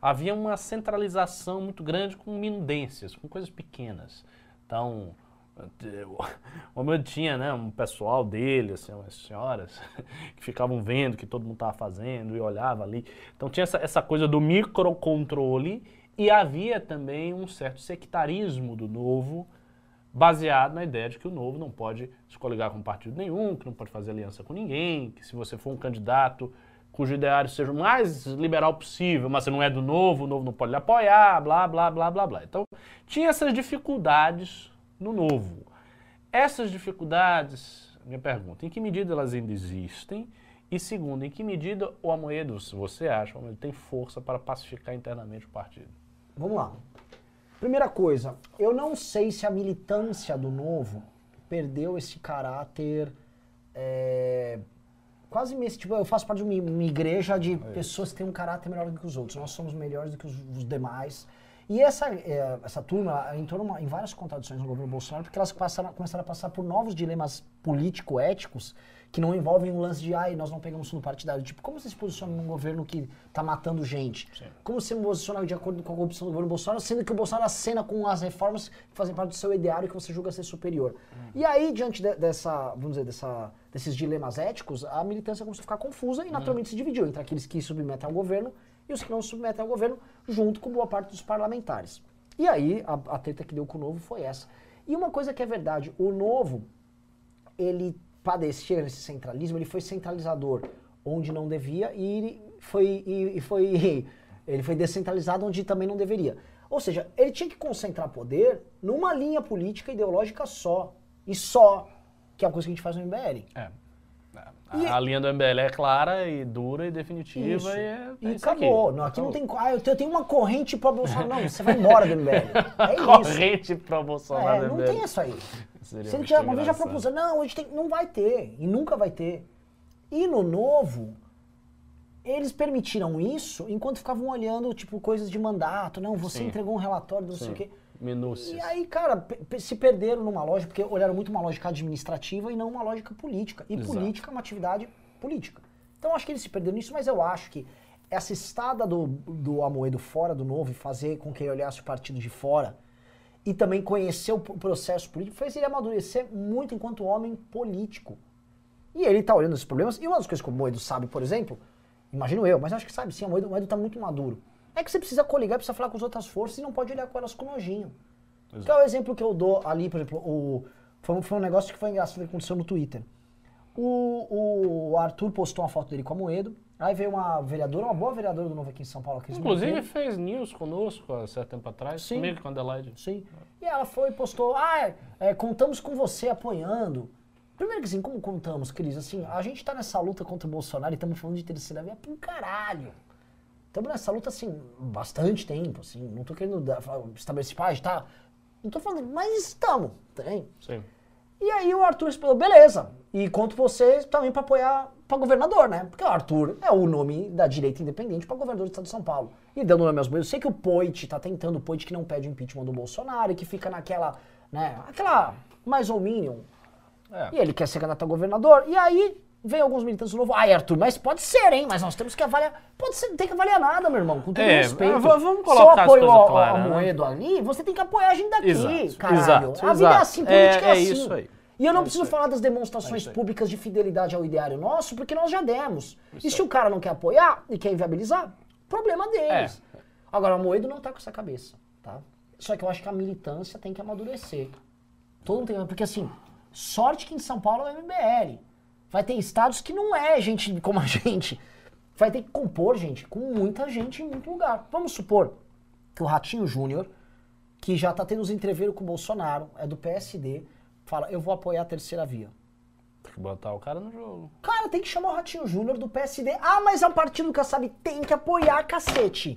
Havia uma centralização muito grande com minudências, com coisas pequenas. Então, o meu tinha né, um pessoal dele, assim, umas senhoras, que ficavam vendo o que todo mundo estava fazendo e olhava ali. Então tinha essa, essa coisa do microcontrole e havia também um certo sectarismo do novo, baseado na ideia de que o novo não pode se coligar com partido nenhum, que não pode fazer aliança com ninguém, que se você for um candidato cujo ideário seja o mais liberal possível, mas você não é do novo, o novo não pode lhe apoiar, blá, blá, blá, blá, blá. Então, tinha essas dificuldades no novo. Essas dificuldades, minha pergunta, em que medida elas ainda existem? E segundo, em que medida o Amoedo, se você acha, o Amoedo tem força para pacificar internamente o partido? Vamos lá. Primeira coisa, eu não sei se a militância do novo perdeu esse caráter. é, quase mesmo. Tipo, eu faço parte de uma, uma igreja de pessoas que têm um caráter melhor do que os outros. Nós somos melhores do que os, os demais. E essa, é, essa turma entrou numa- em várias contradições no governo Bolsonaro, porque elas passaram, começaram a passar por novos dilemas político-éticos que não envolvem um lance de, ai, nós não pegamos fundo partidário. Tipo, como você se posiciona num governo que tá matando gente? Sim. Como você se posiciona de acordo com a corrupção do governo Bolsonaro, sendo que o Bolsonaro acena com as reformas que fazem parte do seu ideário que você julga ser superior. E aí, diante de- dessa, vamos dizer, dessa, desses dilemas éticos, a militância começou a ficar confusa e naturalmente se dividiu entre aqueles que submetem ao governo e os que não submetem ao governo, junto com boa parte dos parlamentares. E aí, a, a treta que deu com o Novo foi essa. E uma coisa que é verdade, o Novo, ele padecia nesse centralismo, ele foi centralizador onde não devia e ele foi, e, e foi, ele foi descentralizado onde também não deveria. Ou seja, ele tinha que concentrar poder numa linha política ideológica só. E só. Que é uma coisa que a gente faz no MBL. É. A, E- a linha do MBL é clara e dura e definitiva Isso. e é, E é aqui. acabou. Não, aqui não Acabou. tem. Ah, eu tenho, eu tenho uma corrente pro Bolsonaro. Não, você vai embora do MBL. É isso. Corrente pro Bolsonaro É, não MBL. tem isso aí. Seria Se ele já, uma vez já propus, não, a gente tem, não vai ter, e nunca vai ter. E no novo, eles permitiram isso enquanto ficavam olhando, tipo, coisas de mandato. Não, você Sim. entregou um relatório, não sei Sim. o quê. Minúcias. E aí, cara, se perderam numa lógica, porque olharam muito uma lógica administrativa e não uma lógica política. E Exato. política é uma atividade política. Então acho que eles se perderam nisso, mas eu acho que essa estada do, do Amoedo fora do novo e fazer com que ele olhasse o partido de fora e também conhecer o processo político fez ele amadurecer muito enquanto homem político. E ele tá olhando esses problemas. E uma das coisas que o Moedo sabe, por exemplo, imagino eu, mas acho que sabe sim, o Moedo, o Moedo tá muito maduro. É que você precisa coligar, precisa falar com as outras forças e não pode olhar com elas com nojinho. Que é o exemplo que eu dou ali, por exemplo, o, foi, um- foi um negócio que foi engraçado que aconteceu no Twitter. O, o Arthur postou uma foto dele com a Moedo, aí veio uma vereadora, uma boa vereadora do Novo aqui em São Paulo, Cris Inclusive Monteiro. fez news conosco há certo tempo atrás, Sim. comigo com a Adelaide. Sim. E ela foi e postou, ah, é, contamos com você apoiando. Primeiro que assim, como contamos, Cris? Assim, a gente tá nessa luta contra o Bolsonaro e estamos falando de terceira via pra um caralho. Estamos nessa luta, assim, bastante tempo, assim. Não tô querendo dar, estabelecer, pá, a gente tá... Não tô falando, mas estamos, tem. Sim. E aí o Arthur respondeu, beleza. E conto você também pra apoiar pra governador, né? Porque o Arthur é o nome da direita independente pra governador do estado de São Paulo. E dando nome aos bois, eu sei que o Poit tá tentando, o Poit que não pede impeachment do Bolsonaro e que fica naquela, né, aquela mais ou mínimo. É. E ele quer ser candidato a governador. E aí vem alguns militantes do novo, ai Arthur, mas pode ser, hein? Mas nós temos que avaliar. Pode ser, não tem que avaliar nada, meu irmão, com todo É, respeito. vamos Se colocar eu as apoio claras, né? Moedo ali, você tem que apoiar a gente daqui, Exato, caralho. exato, a vida é exato. assim, política é, É- é assim. isso aí. E eu não É preciso falar das É demonstrações aí. públicas de fidelidade ao ideário nosso, porque nós já demos. Isso e se o cara não quer apoiar e quer inviabilizar, problema deles. É. Agora, o Moedo não tá com essa cabeça, tá? Só que eu acho que a militância tem que amadurecer. Todo mundo tem, porque assim, sorte que em São Paulo é o MBL. Vai ter estados que não é gente como a gente. Vai ter que compor, gente, com muita gente em muito lugar. Vamos supor que o Ratinho Júnior, que já tá tendo os entreveiros com o Bolsonaro, é do PSD, fala, eu vou apoiar a terceira via. Tem que botar o cara no jogo. Cara, tem que chamar o Ratinho Júnior do PSD. Ah, mas é um partido que sabe tem que apoiar, cacete.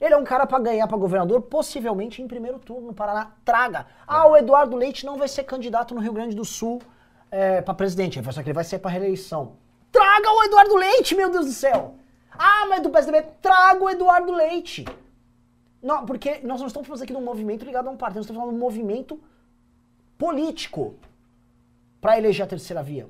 Ele é um cara pra ganhar pra governador, possivelmente em primeiro turno no Paraná. Traga. Ah, o Eduardo Leite não vai ser candidato no Rio Grande do Sul é, para presidente, só que ele vai ser pra reeleição. Traga o Eduardo Leite, meu Deus do céu. Ah, mas do PSDB, traga o Eduardo Leite. Não, porque nós não estamos falando aqui de um movimento ligado a um partido, nós estamos falando de um movimento político para eleger a terceira via.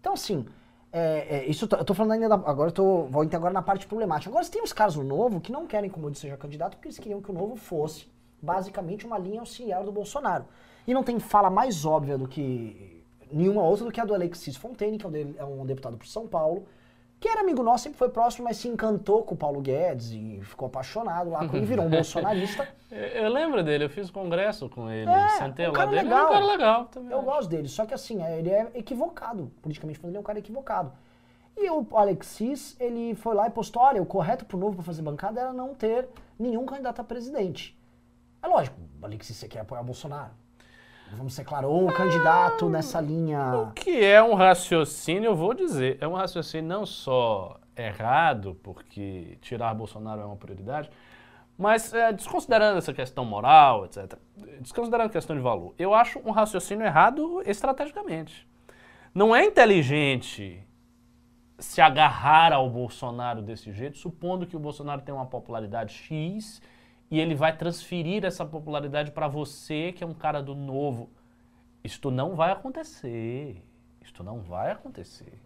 Então, assim, é, é, isso eu tô- falando ainda da, agora eu tô, vou entrar agora na parte problemática. Agora, tem os casos Novo que não querem que o Modi seja candidato porque eles queriam que o Novo fosse basicamente uma linha auxiliar do Bolsonaro. E não tem fala mais óbvia do que nenhuma outra do que a do Alexis Fontaine, que é um, de- é um deputado por São Paulo, que era amigo nosso, sempre foi próximo, mas se encantou com o Paulo Guedes e ficou apaixonado lá, e virou um bolsonarista. Eu, lembro dele, eu fiz congresso com ele, É, sentei um lá dele. legal. É um cara legal também. Eu acho. gosto dele, só que assim, é, ele é equivocado. Politicamente falando, ele é um cara equivocado. E o Alexis, ele foi lá e postou, olha, o correto pro novo pra fazer bancada era não ter nenhum candidato a presidente. É lógico, o Alexis, você quer apoiar o Bolsonaro. Vamos ser claro, ou candidato nessa linha... Que é um raciocínio, eu vou dizer, é um raciocínio não só errado, porque tirar Bolsonaro é uma prioridade, mas é, desconsiderando essa questão moral, etc., desconsiderando a questão de valor, eu acho um raciocínio errado estrategicamente. Não é inteligente se agarrar ao Bolsonaro desse jeito, supondo que o Bolsonaro tem uma popularidade X e ele vai transferir essa popularidade para você, que é um cara do novo. Isto não vai acontecer. Isto não vai acontecer.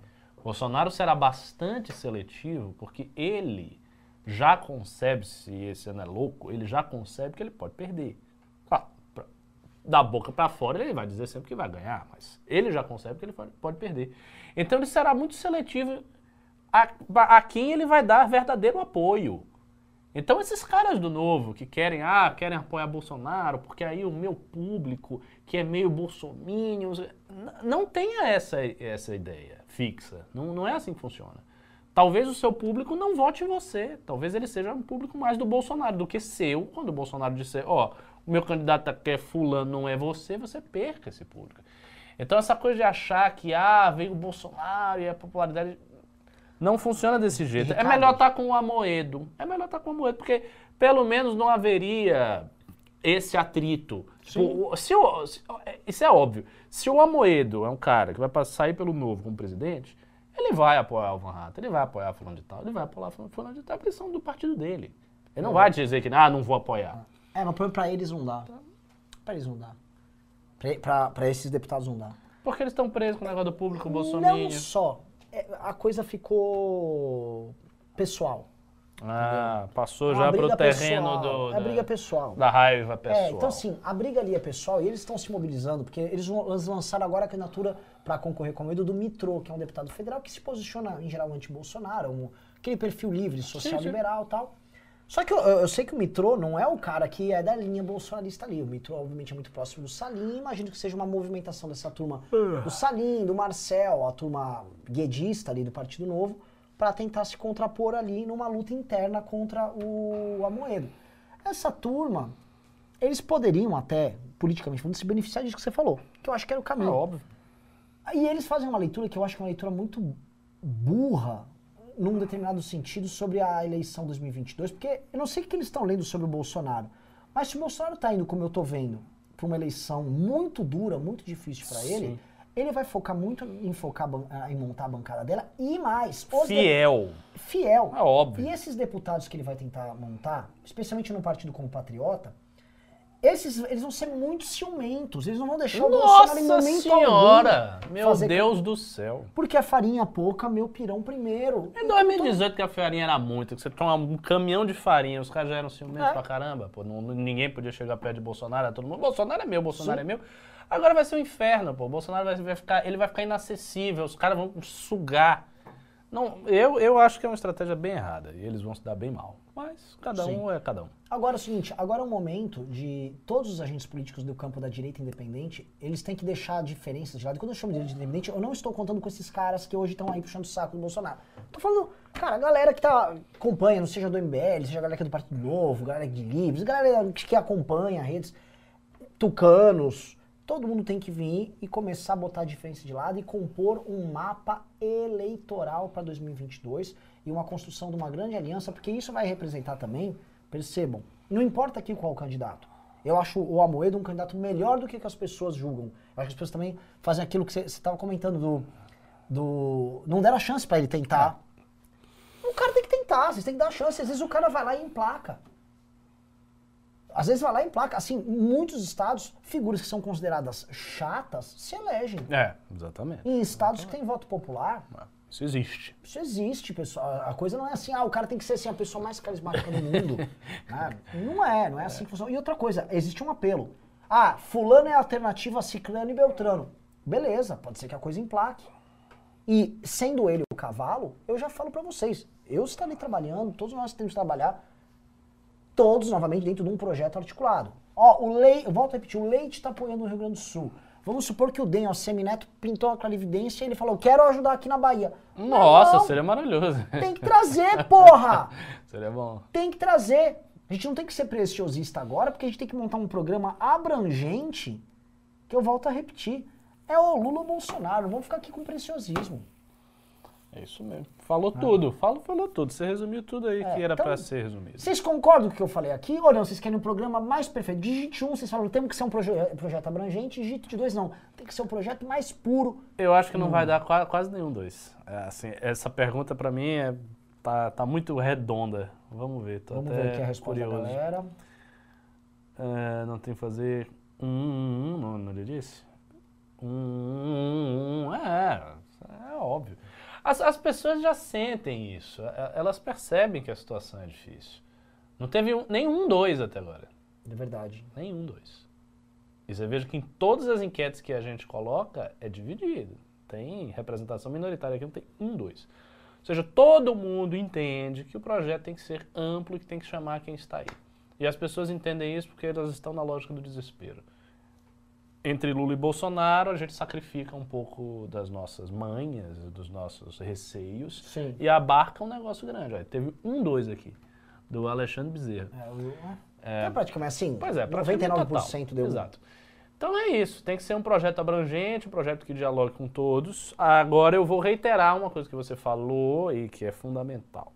Bolsonaro será bastante seletivo porque ele já concebe, se esse ano é louco, ele já concebe que ele pode perder. Claro, da boca para fora ele vai dizer sempre que vai ganhar, mas ele já concebe que ele pode, pode perder. Então ele será muito seletivo a, a quem ele vai dar verdadeiro apoio. Então esses caras do novo que querem, ah, querem apoiar Bolsonaro, porque aí o meu público, que é meio bolsominion, não tenha essa, essa ideia fixa. Não, não é assim que funciona. Talvez o seu público não vote em você. Talvez ele seja um público mais do Bolsonaro do que seu. Quando o Bolsonaro disser, ó, o meu candidato aqui é fulano, não é você, você perca esse público. Então essa coisa de achar que, ah, veio o Bolsonaro e a popularidade... Não funciona desse jeito. É Ricardo. melhor estar com o Amoedo. É melhor estar com o Amoedo, porque pelo menos não haveria esse atrito. O- o- se o- se- é, isso é óbvio. Se o Amoedo é um cara que vai sair pelo novo como presidente, ele vai apoiar o Van Hatten, ele vai apoiar fulano de tal, ele vai apoiar fulano fulano de tal, porque eles são do partido dele. Ele não vai dizer que, ah, não vou apoiar. É, mas pra- pra eles não dá. Pra eles não dá. Pra, pra, pra esses deputados não dá. Porque eles estão presos com o negócio do público Não bolsominion. só. É, a coisa ficou pessoal. Ah, passou É já pro briga terreno pessoal, do, É da, briga pessoal. da raiva pessoal. É, então assim, a briga ali é pessoal e eles estão se mobilizando, porque eles lançaram agora a candidatura para concorrer com o medo do Mitro, que é um deputado federal que se posiciona em geral anti-Bolsonaro, um, aquele perfil livre, social sim. liberal e tal. Só que eu, eu- sei que o Mitro não é o cara que é da linha bolsonarista ali. O Mitro, obviamente, é muito próximo do Salim. Imagino que seja uma movimentação dessa turma do Salim, do Marcel, a turma guedista ali do Partido Novo, para tentar se contrapor ali numa luta interna contra o Amoedo. Essa turma, eles poderiam até, politicamente, falando, se beneficiar disso que você falou, que eu acho que era o É caminho. óbvio. E eles fazem uma leitura que eu acho que é uma leitura muito burra, num determinado sentido, sobre a eleição 2022, porque eu não sei o que eles estão lendo sobre o Bolsonaro, mas se o Bolsonaro está indo, como eu estou vendo, para uma eleição muito dura, muito difícil para ele, ele vai focar muito em focar a ban- em montar a bancada dela e mais, os de- Fiel. fiel. É óbvio. E esses deputados que ele vai tentar montar, especialmente num partido como Patriota, esses eles vão ser muito ciumentos. Eles não vão deixar o Bolsonaro em Nossa momento senhora! algum Meu Deus do céu. Porque a farinha pouca, meu pirão primeiro. Em 2018 que a farinha era muito, que você tinha um caminhão de farinha, os caras já eram ciumentos É. pra caramba, pô, não- ninguém podia chegar perto de Bolsonaro, todo mundo, Bolsonaro é meu, Bolsonaro é meu. Agora vai ser um inferno, pô, Bolsonaro vai, vai ficar, ele vai ficar inacessível, os caras vão sugar. Não, eu, eu acho que é uma estratégia bem errada, e eles vão se dar bem mal. Mas cada Sim. um é cada um. Agora é o seguinte, agora é o momento de todos os agentes políticos do campo da direita independente, eles têm que deixar diferenças de lado. E quando eu chamo de direita independente, eu não estou contando com esses caras que hoje estão aí puxando o saco do Bolsonaro. Tô falando, cara, a galera que tá acompanha, não seja do MBL, seja a galera que é do Partido Novo, galera de Livres, galera que acompanha redes, tucanos, todo mundo tem que vir e começar a botar a diferença de lado e compor um mapa eleitoral para 2022 e uma construção de uma grande aliança, porque isso vai representar também, percebam, não importa aqui qual o candidato. Eu acho o Amoedo um candidato melhor do que, que as pessoas julgam. Eu acho que as pessoas também fazem aquilo que você estava comentando do, do. Não deram a chance para ele tentar. O cara tem que tentar, vocês têm que dar a chance. Às vezes o cara vai lá e emplaca. Às vezes vai lá. Assim, em muitos estados, figuras que são consideradas chatas se elegem. É, exatamente. Em estados que têm voto popular, Isso existe. isso existe, pessoal. A coisa não é assim, ah, o cara tem que ser assim, a pessoa mais carismática do mundo. né? Não é, não é assim que funciona. E outra coisa, existe um apelo. Ah, fulano é a alternativa a Ciclano e Beltrano. Beleza, pode ser que a coisa emplaque. E sendo ele o cavalo, eu já falo pra vocês, eu estarei trabalhando, todos nós temos que trabalhar, todos novamente dentro de um projeto articulado. Ó, o Leite, eu volto a repetir, o Leite está apoiando o Rio Grande do Sul. Vamos supor que o DEM, o Semineto, pintou a clarividência e ele falou, quero ajudar aqui na Bahia. Nossa, Não, seria maravilhoso. Tem que trazer, porra! seria bom. Tem que trazer. A gente não tem que ser preciosista agora, porque a gente tem que montar um programa abrangente, que eu volto a repetir. É o Lula ou Bolsonaro, não vamos ficar aqui com preciosismo. É isso mesmo. Falou tudo, falou, falou tudo. Você resumiu tudo aí É, que era então- pra ser resumido. Vocês concordam com o que eu falei aqui ou não? Vocês querem um programa mais perfeito? Digite um, vocês falam, temos que ser um proje projeto abrangente. Digite dois, não. Tem que ser um projeto mais puro. Eu acho que não vai dar qua- quase nenhum dois. É, assim, essa pergunta pra mim é, tá, tá muito redonda. Vamos ver, tô Vamos ver aqui a resposta da curioso. galera. É, não tem que fazer um, um, um, não, não ele disse? Um, um, um, é, é óbvio. As, as pessoas já sentem isso, é- elas percebem que a situação é difícil. Não teve um, nenhum dois até agora, É verdade. nenhum dois. E você veja que em todas as enquetes que a gente coloca é dividido. Tem representação minoritária aqui, não tem um dois. seja, todo mundo entende que o projeto tem que ser amplo e que tem que chamar quem está aí. E as pessoas entendem isso porque elas estão na lógica do desespero. Entre Lula e Bolsonaro, a gente sacrifica um pouco das nossas manhas, dos nossos receios Sim. e abarca um negócio grande. Olha, teve um dois aqui, do Alexandre Bezerra. É, o- é praticamente assim. Pois é, praticamente 99% total. deu. Exato. Então é isso, tem que ser um projeto abrangente, um projeto que dialogue com todos. Agora eu vou reiterar uma coisa que você falou e que é fundamental.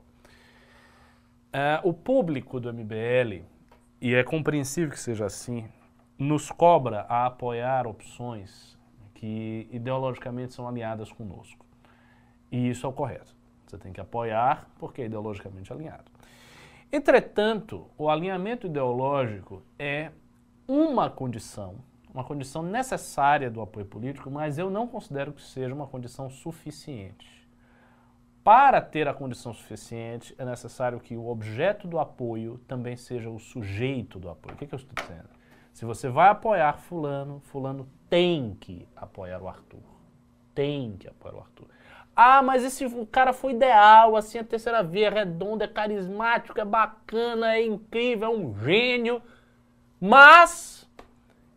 É, o público do MBL, e é compreensível que seja assim, nos cobra a apoiar opções que ideologicamente são alinhadas conosco. E isso é o correto. Você tem que apoiar porque é ideologicamente alinhado. Entretanto, o alinhamento ideológico é uma condição, uma condição necessária do apoio político, mas eu não considero que seja uma condição suficiente. Para ter a condição suficiente, é necessário que o objeto do apoio também seja o sujeito do apoio. O que, que eu estou dizendo? Se você vai apoiar Fulano, Fulano tem que apoiar o Arthur. Tem que apoiar o Arthur. Ah, mas esse o cara foi ideal, assim, a terceira via é redondo, é carismático, é bacana, é incrível, é um gênio. Mas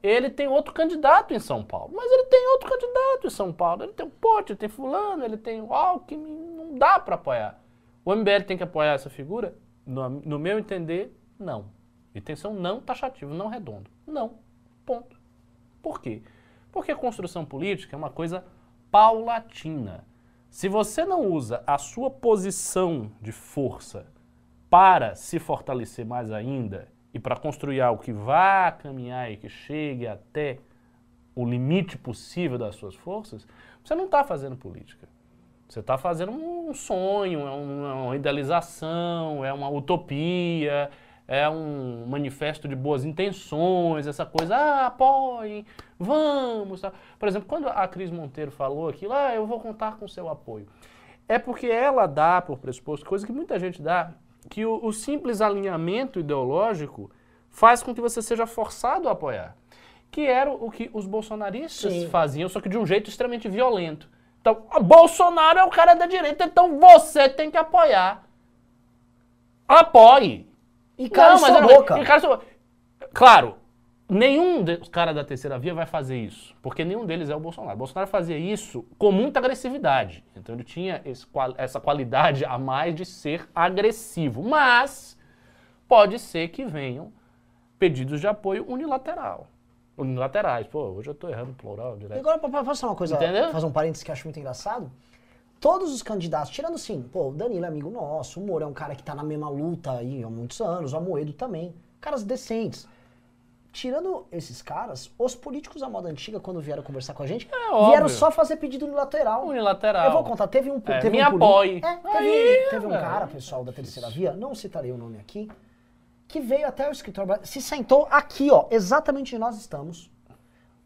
ele tem outro candidato em São Paulo. Mas ele tem outro candidato em São Paulo. Ele tem o Pote, ele tem fulano, ele tem o Alckmin, não dá para apoiar. O MBL tem que apoiar essa figura? No, no meu entender, não. E tem que ser um não taxativo, não redondo. Não. Ponto. Por quê? Porque a construção política é uma coisa paulatina. Se você não usa a sua posição de força para se fortalecer mais ainda e para construir algo que vá caminhar e que chegue até o limite possível das suas forças, você não está fazendo política. Você está fazendo um sonho, é uma idealização, é uma utopia, é um manifesto de boas intenções, essa coisa, ah, apoiem, vamos. Tá. Por exemplo, quando a Cris Monteiro falou aquilo, ah, eu vou contar com seu apoio. É porque ela dá por pressuposto, coisa que muita gente dá, que o, o simples alinhamento ideológico faz com que você seja forçado a apoiar. Que era o que os bolsonaristas Sim. faziam, só que de um jeito extremamente violento. Então, o Bolsonaro é o cara da direita, então você tem que apoiar. Apoie. E cara, sua boca. e cara Claro, nenhum dos caras da terceira via vai fazer isso, porque nenhum deles é o Bolsonaro. O Bolsonaro fazia isso com muita agressividade. Então ele tinha esse essa qualidade a mais de ser agressivo. Mas pode ser que venham pedidos de apoio unilateral. Unilaterais. Pô, hoje eu tô errando plural E direto. agora, pra, pra fazer uma coisa, Entendeu? fazer um parênteses que eu acho muito engraçado. Todos os candidatos, tirando assim, pô, o Danilo é amigo nosso, o Moro é um cara que tá na mesma luta aí há muitos anos, o Amoedo também. Caras decentes. Tirando esses caras, os políticos da moda antiga, quando vieram conversar com a gente, É vieram só fazer pedido unilateral. Unilateral. Eu vou contar, teve um, É, teve me um apoie. É, teve, Aí, um, teve um cara, pessoal da terceira via, não citarei o nome aqui, que veio até o escritório, se sentou aqui, ó, exatamente onde nós estamos,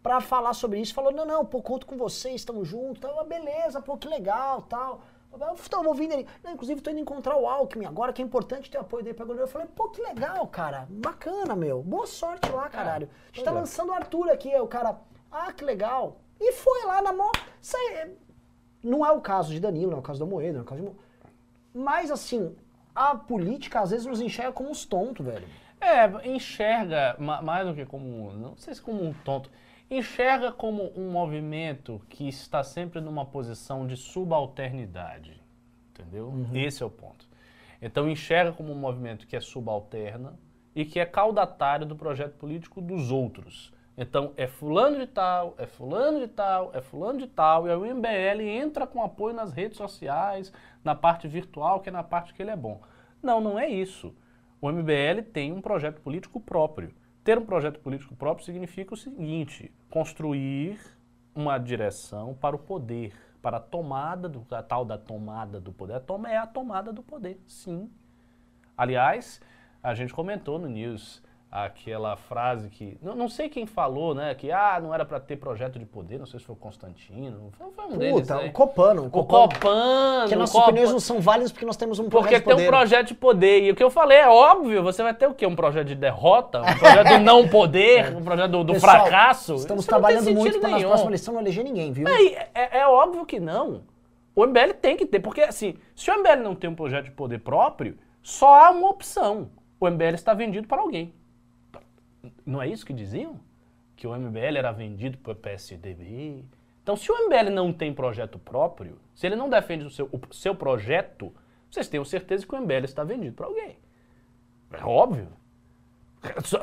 pra falar sobre isso. Falou, não, não, pô, conto com vocês, estamos juntos, tal, Ah, beleza, pô, que legal, tal. Eu tô ouvindo ele. Não, inclusive, tô indo encontrar o Alckmin agora, que é importante ter o apoio dele pra goleiro. Eu falei, pô, que legal, cara. Bacana, meu. Boa sorte lá, caralho. A gente tá lançando o Arthur aqui. Aí o cara, ah, que legal. E foi lá na aí, não é o caso de Danilo, não é o caso da Moeda, não é o caso de... Mo- Mas, assim, a política às vezes nos enxerga como uns tontos, velho. É, enxerga ma- mais do que como, não sei se como um tonto, enxerga como um movimento que está sempre numa posição de subalternidade, entendeu? Esse é o ponto. Então enxerga como um movimento que é subalterna e que é caudatário do projeto político dos outros. Então é fulano de tal, é fulano de tal, é fulano de tal, e aí o MBL entra com apoio nas redes sociais, na parte virtual, que é na parte que ele é bom. Não, não é isso. O MBL tem um projeto político próprio. Ter um projeto político próprio significa o seguinte: construir uma direção para o poder, para a tomada do a tal da tomada do poder. A toma é a tomada do poder, sim. Aliás, a gente comentou no news aquela frase que não, não sei quem falou, né, que ah, não era para ter projeto de poder, não sei se foi o Constantino, foi, foi um deles, Puta, aí. o Copano. o Copano, Que o nossas Copa- opiniões não são válidas porque nós temos um porque projeto de tem um poder. projeto de poder. E o que eu falei é óbvio, você vai ter o quê? Um projeto de derrota? Um projeto do não poder? Um projeto do, do Pessoal, fracasso? Estamos Isso trabalhando muito para na nenhum. próxima eleição não eleger ninguém, viu? É, é- é óbvio que não. O MBL tem que ter, porque assim, se o MBL não tem um projeto de poder próprio, só há uma opção. O MBL está vendido para alguém. Não é isso que diziam? Que o MBL era vendido para o PSDB? Então, se o MBL não tem projeto próprio, se ele não defende o seu, o seu projeto, vocês tenham certeza que o MBL está vendido para alguém. É óbvio.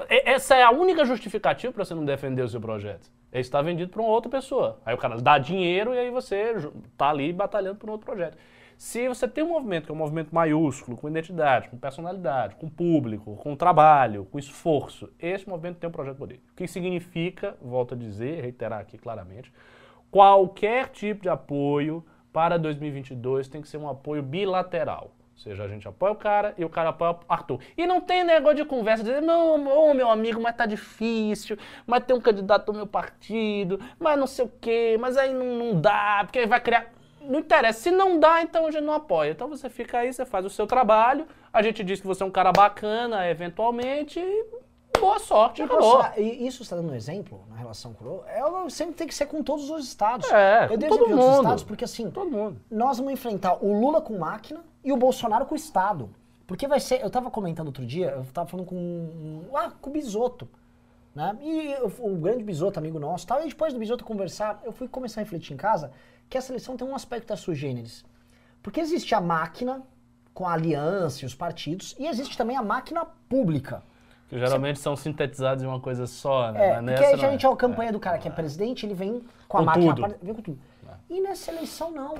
É, essa é a única justificativa para você não defender o seu projeto. Ele está vendido para uma outra pessoa. Aí o cara dá dinheiro e aí você está ali batalhando por um outro projeto. Se você tem um movimento que é um movimento maiúsculo, com identidade, com personalidade, com público, com trabalho, com esforço, esse movimento tem um projeto político. O que significa, volto a dizer, reiterar aqui claramente, qualquer tipo de apoio para 2022 tem que ser um apoio bilateral. Ou seja, a gente apoia o cara e o cara apoia o Arthur. E não tem negócio de conversa, dizer, não, meu amigo, mas tá difícil, mas tem um candidato do meu partido, mas não sei o quê, mas aí não, não dá, porque aí vai criar. Não interessa. Se não dá, então a gente não apoia. Então você fica aí, você faz o seu trabalho, a gente diz que você é um cara bacana, eventualmente, e boa sorte, E acabou. você- e isso está dando um exemplo na relação com o ela sempre tem que ser com todos os estados. É, Eu com dei todo exemplo de outros mundo. estados porque assim, Todo mundo. nós vamos enfrentar o Lula com máquina e o Bolsonaro com Estado. Porque vai ser. Eu tava comentando outro dia, eu tava falando com. Ah, com o Bisoto. Né? E eu- o grande Bisoto, amigo nosso, tal, e depois do Bisoto conversar, eu fui começar a refletir em casa que a seleção tem um aspecto da sui generis. Porque existe a máquina com a aliança e os partidos, e existe também a máquina pública. Que geralmente são sintetizados em uma coisa só, né? É, Mas porque nessa aí, geralmente não a campanha do cara que é presidente, ele vem com a Com máquina, tudo. vem com tudo. E nessa eleição não.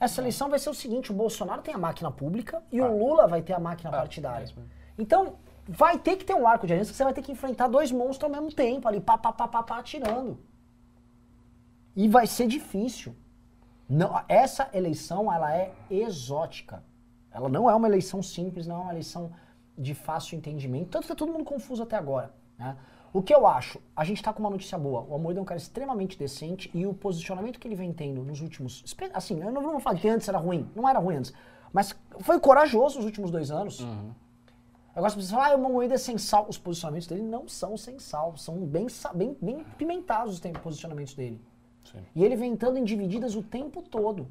Essa eleição vai ser o seguinte, o Bolsonaro tem a máquina pública e o Lula vai ter a máquina partidária. é mesmo. Então, vai ter que ter um arco de aliança que você vai ter que enfrentar dois monstros ao mesmo tempo, ali, pá, pá, pá, pá, pá, atirando. E vai ser difícil. Não, essa eleição, ela é exótica. Ela não é uma eleição simples, não é uma eleição de fácil entendimento. Tanto que tá todo mundo confuso até agora. Né? O que eu acho, a gente tá com uma notícia boa. O Amoedo é um cara extremamente decente e o posicionamento que ele vem tendo nos últimos. Assim, eu não vou falar que antes era ruim. Não era ruim antes. Mas foi corajoso nos últimos dois anos. Agora, se você falar, ah, o Momoedo é sem sal, os posicionamentos dele não são sem sal, são bem, bem, bem pimentados os posicionamentos dele. E ele vem entrando em divididas o tempo todo.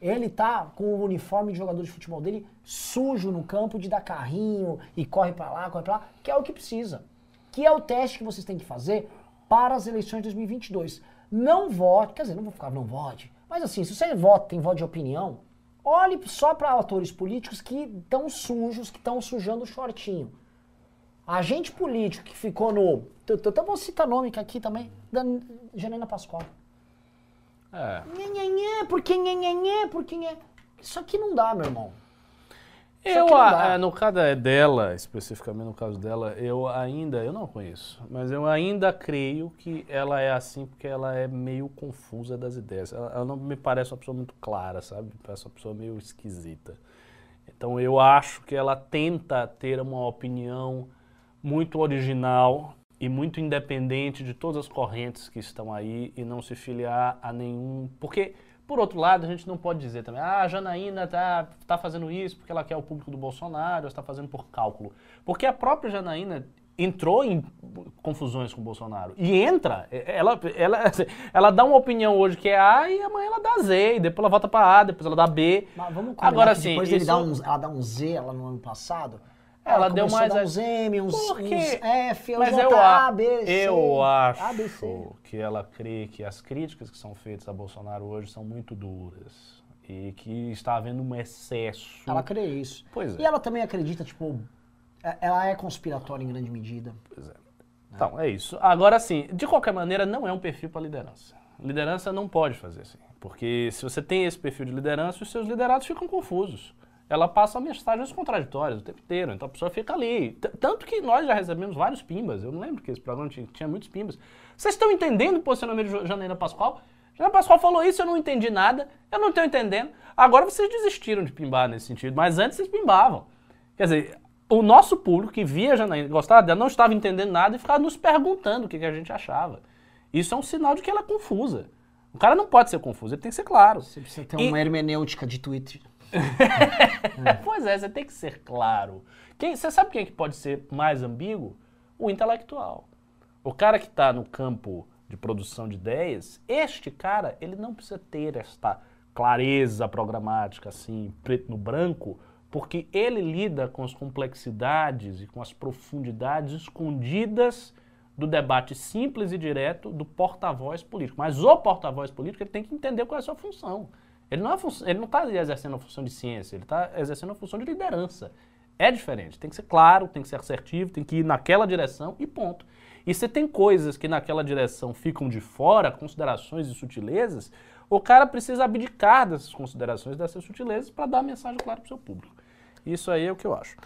Ele tá com o uniforme de jogador de futebol dele sujo no campo de dar carrinho e corre pra lá, corre pra lá, que é o que precisa. Que é o teste que vocês têm que fazer para as eleições de 2022. Não vote, quer dizer, não vou ficar, não vote, mas assim, se você vota, tem voto de opinião, olhe só para atores políticos que estão sujos, que estão sujando o shortinho. Agente político que ficou no. eu- vou citar nome aqui também, da Janaína Pascoal. É. Nhê, porque nhê, porque nhê. Isso aqui não dá, meu irmão. Eu, a- é, no caso é dela, especificamente no caso dela, eu ainda, eu não conheço, mas eu ainda creio que ela é assim porque ela é meio confusa das ideias. Ela, ela não me parece uma pessoa muito clara, sabe? Parece uma pessoa meio esquisita. Então eu acho que ela tenta ter uma opinião muito original e muito independente de todas as correntes que estão aí e não se filiar a nenhum. Porque, por outro lado, a gente não pode dizer também, ah, a Janaína tá, tá fazendo isso porque ela quer o público do Bolsonaro, está fazendo por cálculo. Porque a própria Janaína entrou em confusões com o Bolsonaro. E entra, ela, ela, ela dá uma opinião hoje que é A e amanhã ela dá Z, e depois ela volta para A, depois ela dá B. Mas vamos combinar Agora sim, depois isso- dá um, ela dá um Z, ela no ano passado. Ela deu mais a dar uns M, uns, Porque- uns F, hoje Mas eu, tá a- B, eu acho A, B, C. que ela crê que as críticas que são feitas a Bolsonaro hoje são muito duras e que está havendo um excesso. Ela crê isso. Pois é. E ela também acredita, tipo, é- ela é conspiratória em grande medida. Pois é. Então, é isso. Agora, sim, de qualquer maneira, não é um perfil para liderança. Liderança não pode fazer assim. Porque se você tem esse perfil de liderança, os seus liderados ficam confusos. Ela passa mensagens contraditórias o tempo inteiro, então a pessoa fica ali. T- Tanto que nós já recebemos vários pimbas. Eu não lembro que esse programa tinha, tinha muitos pimbas. Vocês estão entendendo o posicionamento de Janaína Pascoal? Janaína Pascoal falou isso, eu não entendi nada, eu não estou entendendo. Agora vocês desistiram de pimbar nesse sentido, mas antes vocês pimbavam. Quer dizer, o nosso público que via Janaína, gostava dela, não estava entendendo nada e ficava nos perguntando o que, que a gente achava. Isso é um sinal de que ela é confusa. O cara não pode ser confuso, ele tem que ser claro. Você precisa ter E- uma hermenêutica de Twitter. Pois é, você tem que ser claro. Quem, você sabe quem é que pode ser mais ambíguo? O intelectual. O cara que está no campo de produção de ideias, este cara, ele não precisa ter esta clareza programática, assim, preto no branco, porque ele lida com as complexidades e com as profundidades escondidas do debate simples e direto do porta-voz político. Mas o porta-voz político ele tem que entender qual é a sua função. Ele não é está exercendo a função de ciência, ele está exercendo a função de liderança. É diferente, tem que ser claro, tem que ser assertivo, tem que ir naquela direção e ponto. E se tem coisas que naquela direção ficam de fora, considerações e sutilezas, o cara precisa abdicar dessas considerações, dessas sutilezas, para dar a mensagem clara para o seu público. Isso aí é o que eu acho.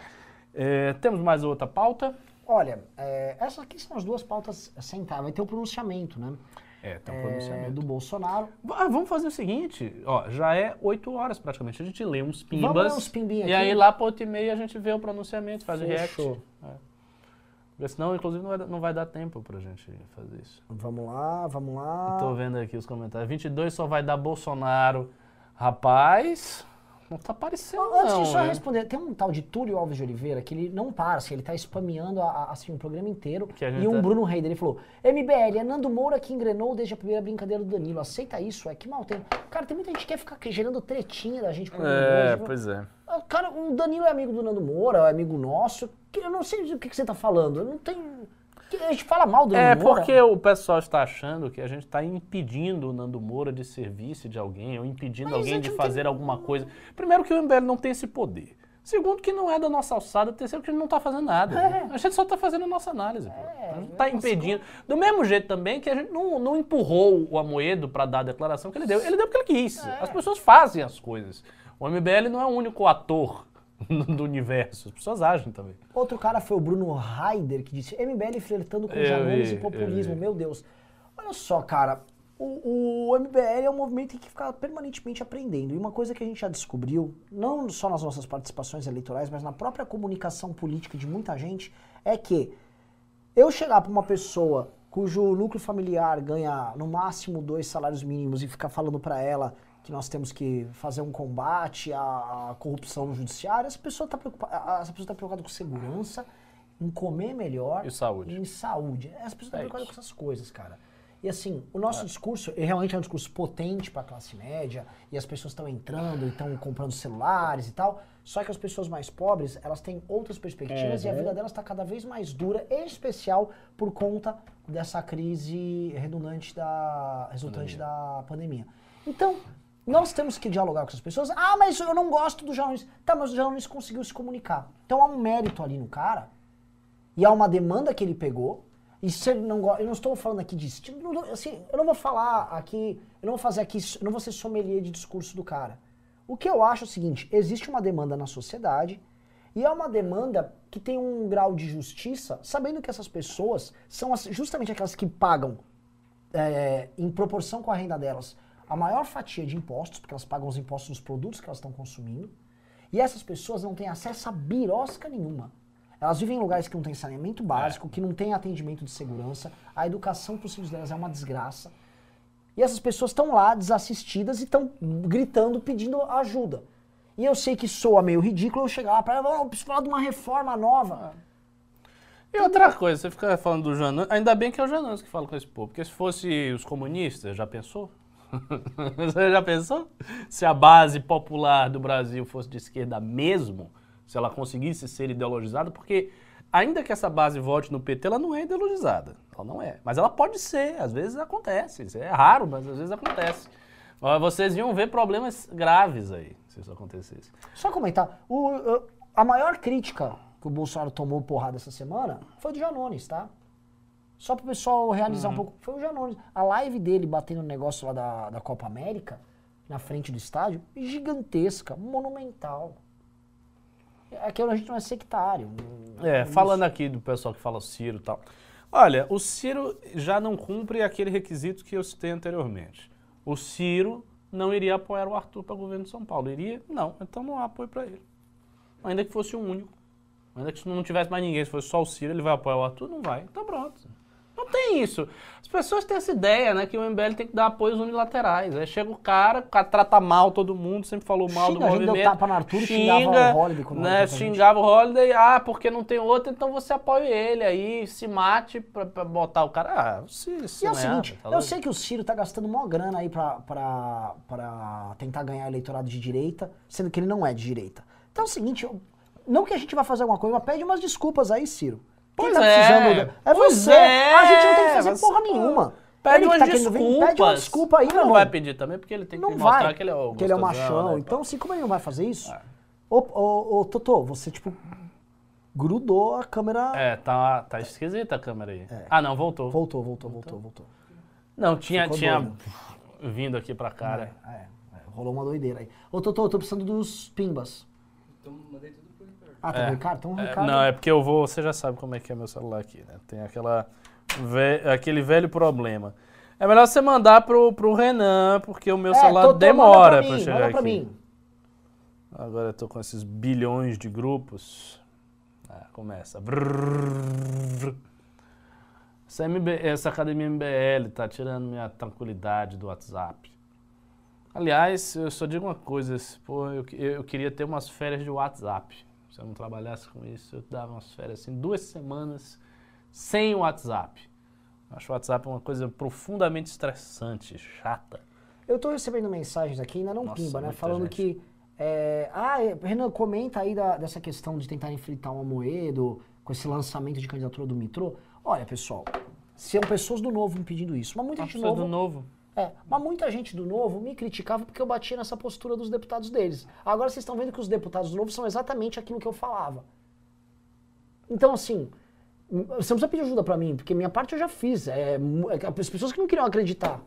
É, temos mais outra pauta? Olha, é, essas aqui são as duas pautas centrais. Vai ter o pronunciamento, né? É, tem um pronunciamento. É, do Bolsonaro. Ah, vamos fazer o seguinte, ó, já é 8 horas praticamente. A gente lê uns pimbas. Vamos ler uns pimbinhos E aqui. aí lá para 8 e meia a gente vê o pronunciamento, faz o react. Fechou. É. Porque senão, inclusive, não vai, dar- não vai dar tempo pra gente fazer isso. Vamos lá, vamos lá. Tô vendo aqui os comentários. 22 só vai dar Bolsonaro. Rapaz, não tá aparecendo Antes não, de só né? responder, tem um tal de Túlio Alves de Oliveira que ele não para, assim, ele tá spameando a- a- assim, o programa inteiro. E um tá- Bruno Reis, ele falou: MBL, é Nando Moura que engrenou desde a primeira brincadeira do Danilo. Aceita isso? É que mal tem. Cara, tem muita gente que quer ficar gerando tretinha da gente com o É, Danilo. pois é. Ah, Cara, o Danilo é amigo do Nando Moura, é amigo nosso. que Eu não sei do que, que você tá falando. Eu não tenho. A gente fala mal do É Nando Moura. porque o pessoal está achando que a gente está impedindo o Nando Moura de ser vice de alguém, ou impedindo Mas alguém de fazer tem- alguma coisa. Primeiro que o MBL não tem esse poder. Segundo que não é da nossa alçada. Terceiro que a gente não está fazendo nada. É. A gente só está fazendo a nossa análise. pô. a gente está impedindo. Do mesmo jeito também que a gente não, não empurrou o Amoedo para dar a declaração que ele deu. Ele deu porque ele quis. É. As pessoas fazem as coisas. O MBL não é o único ator do universo. As pessoas agem também. Outro cara foi o Bruno Raider, que disse MBL flertando com vi, e populismo. Meu Deus. Olha só, cara. O, o MBL é um movimento que tem que ficar permanentemente aprendendo. E uma coisa que a gente já descobriu, não só nas nossas participações eleitorais, mas na própria comunicação política de muita gente, é que eu chegar para uma pessoa cujo núcleo familiar ganha no máximo dois salários mínimos e ficar falando para ela que nós temos que fazer um combate à, à corrupção no judiciário, essa pessoa está preocupada, essa pessoa tá preocupada com segurança, em comer melhor E saúde. e em saúde. Essa pessoa está É preocupada com essas coisas, cara. E assim, o nosso discurso ele realmente é um discurso potente para a classe média, e as pessoas estão entrando e estão comprando celulares e tal. Só que as pessoas mais pobres, elas têm outras perspectivas e a Uhum. vida delas está cada vez mais dura, em especial por conta dessa crise redundante da resultante da pandemia. Então, nós temos que dialogar com essas pessoas. Ah, mas eu não gosto do Janones. Tá, mas o Janones conseguiu se comunicar. Então há um mérito ali no cara e há uma demanda que ele pegou. E se ele não gosta, eu não estou falando aqui de estilo, assim, eu não vou falar aqui, eu não vou fazer aqui, eu não vou ser sommelier de discurso do cara. O que eu acho é o seguinte, existe uma demanda na sociedade e é uma demanda que tem um grau de justiça, sabendo que essas pessoas são justamente aquelas que pagam é, em proporção com a renda delas, a maior fatia de impostos, porque elas pagam os impostos dos produtos que elas estão consumindo, e essas pessoas não têm acesso a birosca nenhuma. Elas vivem em lugares que não têm saneamento básico, que não têm atendimento de segurança, a educação para os filhos delas é uma desgraça. E essas pessoas estão lá desassistidas e estão gritando, pedindo ajuda. E eu sei que soa meio ridículo eu chegar lá para ela, oh, eu preciso falar de uma reforma nova. E outra coisa, você fica falando do Janus, ainda bem que é o Janus que fala com esse povo, porque se fosse os comunistas, já pensou? você já pensou? Se a base popular do Brasil fosse de esquerda mesmo, se ela conseguisse ser ideologizada, porque ainda que essa base vote no PT, ela não é ideologizada, ela não é. Mas ela pode ser, às vezes acontece, é raro, mas às vezes acontece. Vocês iam ver problemas graves aí, se isso acontecesse. Só comentar, o- a maior crítica que o Bolsonaro tomou porrada essa semana foi do Janones, tá? Só pro pessoal realizar um pouco. Foi o Janones. A live dele batendo no negócio lá da, da Copa América, na frente do estádio, gigantesca, monumental. Aqui a gente não é sectário. não- É, não- falando aqui do pessoal que fala o Ciro e tal. Olha, o Ciro já não cumpre aquele requisito que eu citei anteriormente. O Ciro não iria apoiar o Arthur para governo de São Paulo. Iria? Não. Então não há apoio para ele. Ainda que fosse o único. Ainda que não tivesse mais ninguém, se fosse só o Ciro, ele vai apoiar o Arthur? Não vai. Então pronto. Não tem isso. As pessoas têm essa ideia, né, que o MBL tem que dar apoios unilaterais. Aí chega o cara, o cara trata mal todo mundo, sempre falou mal Xinga, do a gente deu tapa no Arthur, xingava o Holiday né, xingava o Holiday, ah, porque não tem outro, então você apoia ele aí, se mate pra, pra botar o cara. Ah, se, se E é o não seguinte, tá eu sei que o Ciro tá gastando mó grana aí pra, pra, pra tentar ganhar eleitorado de direita, sendo que ele não é de direita. Então é o seguinte, eu- não que a gente vai fazer alguma coisa, mas pede umas desculpas aí, Ciro. Pois tá é, É pois você. é, a gente não tem que fazer você- porra nenhuma. Pede Ele umas tá desculpas. Pede uma desculpa aí, meu não irmão. vai pedir também, porque ele tem que Não mostrar vai, que ele é o que ele é o machão. né, então, assim, como ele não vai fazer isso? É. Ô, ô, ô, Totô, você, tipo, grudou a câmera... É, tá, tá esquisita a câmera aí. É. Ah, não, voltou. Voltou, voltou, voltou, voltou. Não, tinha, Ficou tinha doido. vindo aqui pra né? É, é, é, rolou uma doideira aí. Ô, Totô, eu tô precisando dos pimbas. Então mandei. Ah, tá É. Ricardo? Então o É, Ricardo... não, é porque eu vou. Você já sabe como é que é meu celular aqui, né? Tem aquela, ve- aquele velho problema. É melhor você mandar pro, pro Renan, porque o meu É, celular Totô, demora manda pra, pra mim, chegar manda aqui. pra mim. Agora eu tô com esses bilhões de grupos. Ah, começa. Brrr. Essa, MB, essa academia MBL tá tirando minha tranquilidade do WhatsApp. Aliás, eu só digo uma coisa, pô, eu, eu queria ter umas férias de WhatsApp. Se eu não trabalhasse com isso, eu dava umas férias assim, duas semanas sem o WhatsApp. Acho o WhatsApp uma coisa profundamente estressante, chata. Eu tô recebendo mensagens aqui, ainda não Nossa, pimba, né? Falando gente. que. é, ah, é, Renan, comenta aí da- dessa questão de tentar enfrentar o Amoedo com esse lançamento de candidatura do Mitrô. Olha, pessoal, são pessoas do novo me pedindo isso, mas muita Uma gente novo, do novo. É, mas muita gente do Novo me criticava porque eu batia nessa postura dos deputados deles. Agora vocês estão vendo que os deputados do Novo são exatamente aquilo que eu falava. Então, assim, você não precisa pedir ajuda pra mim, porque minha parte eu já fiz. É, é, as pessoas que não queriam acreditar.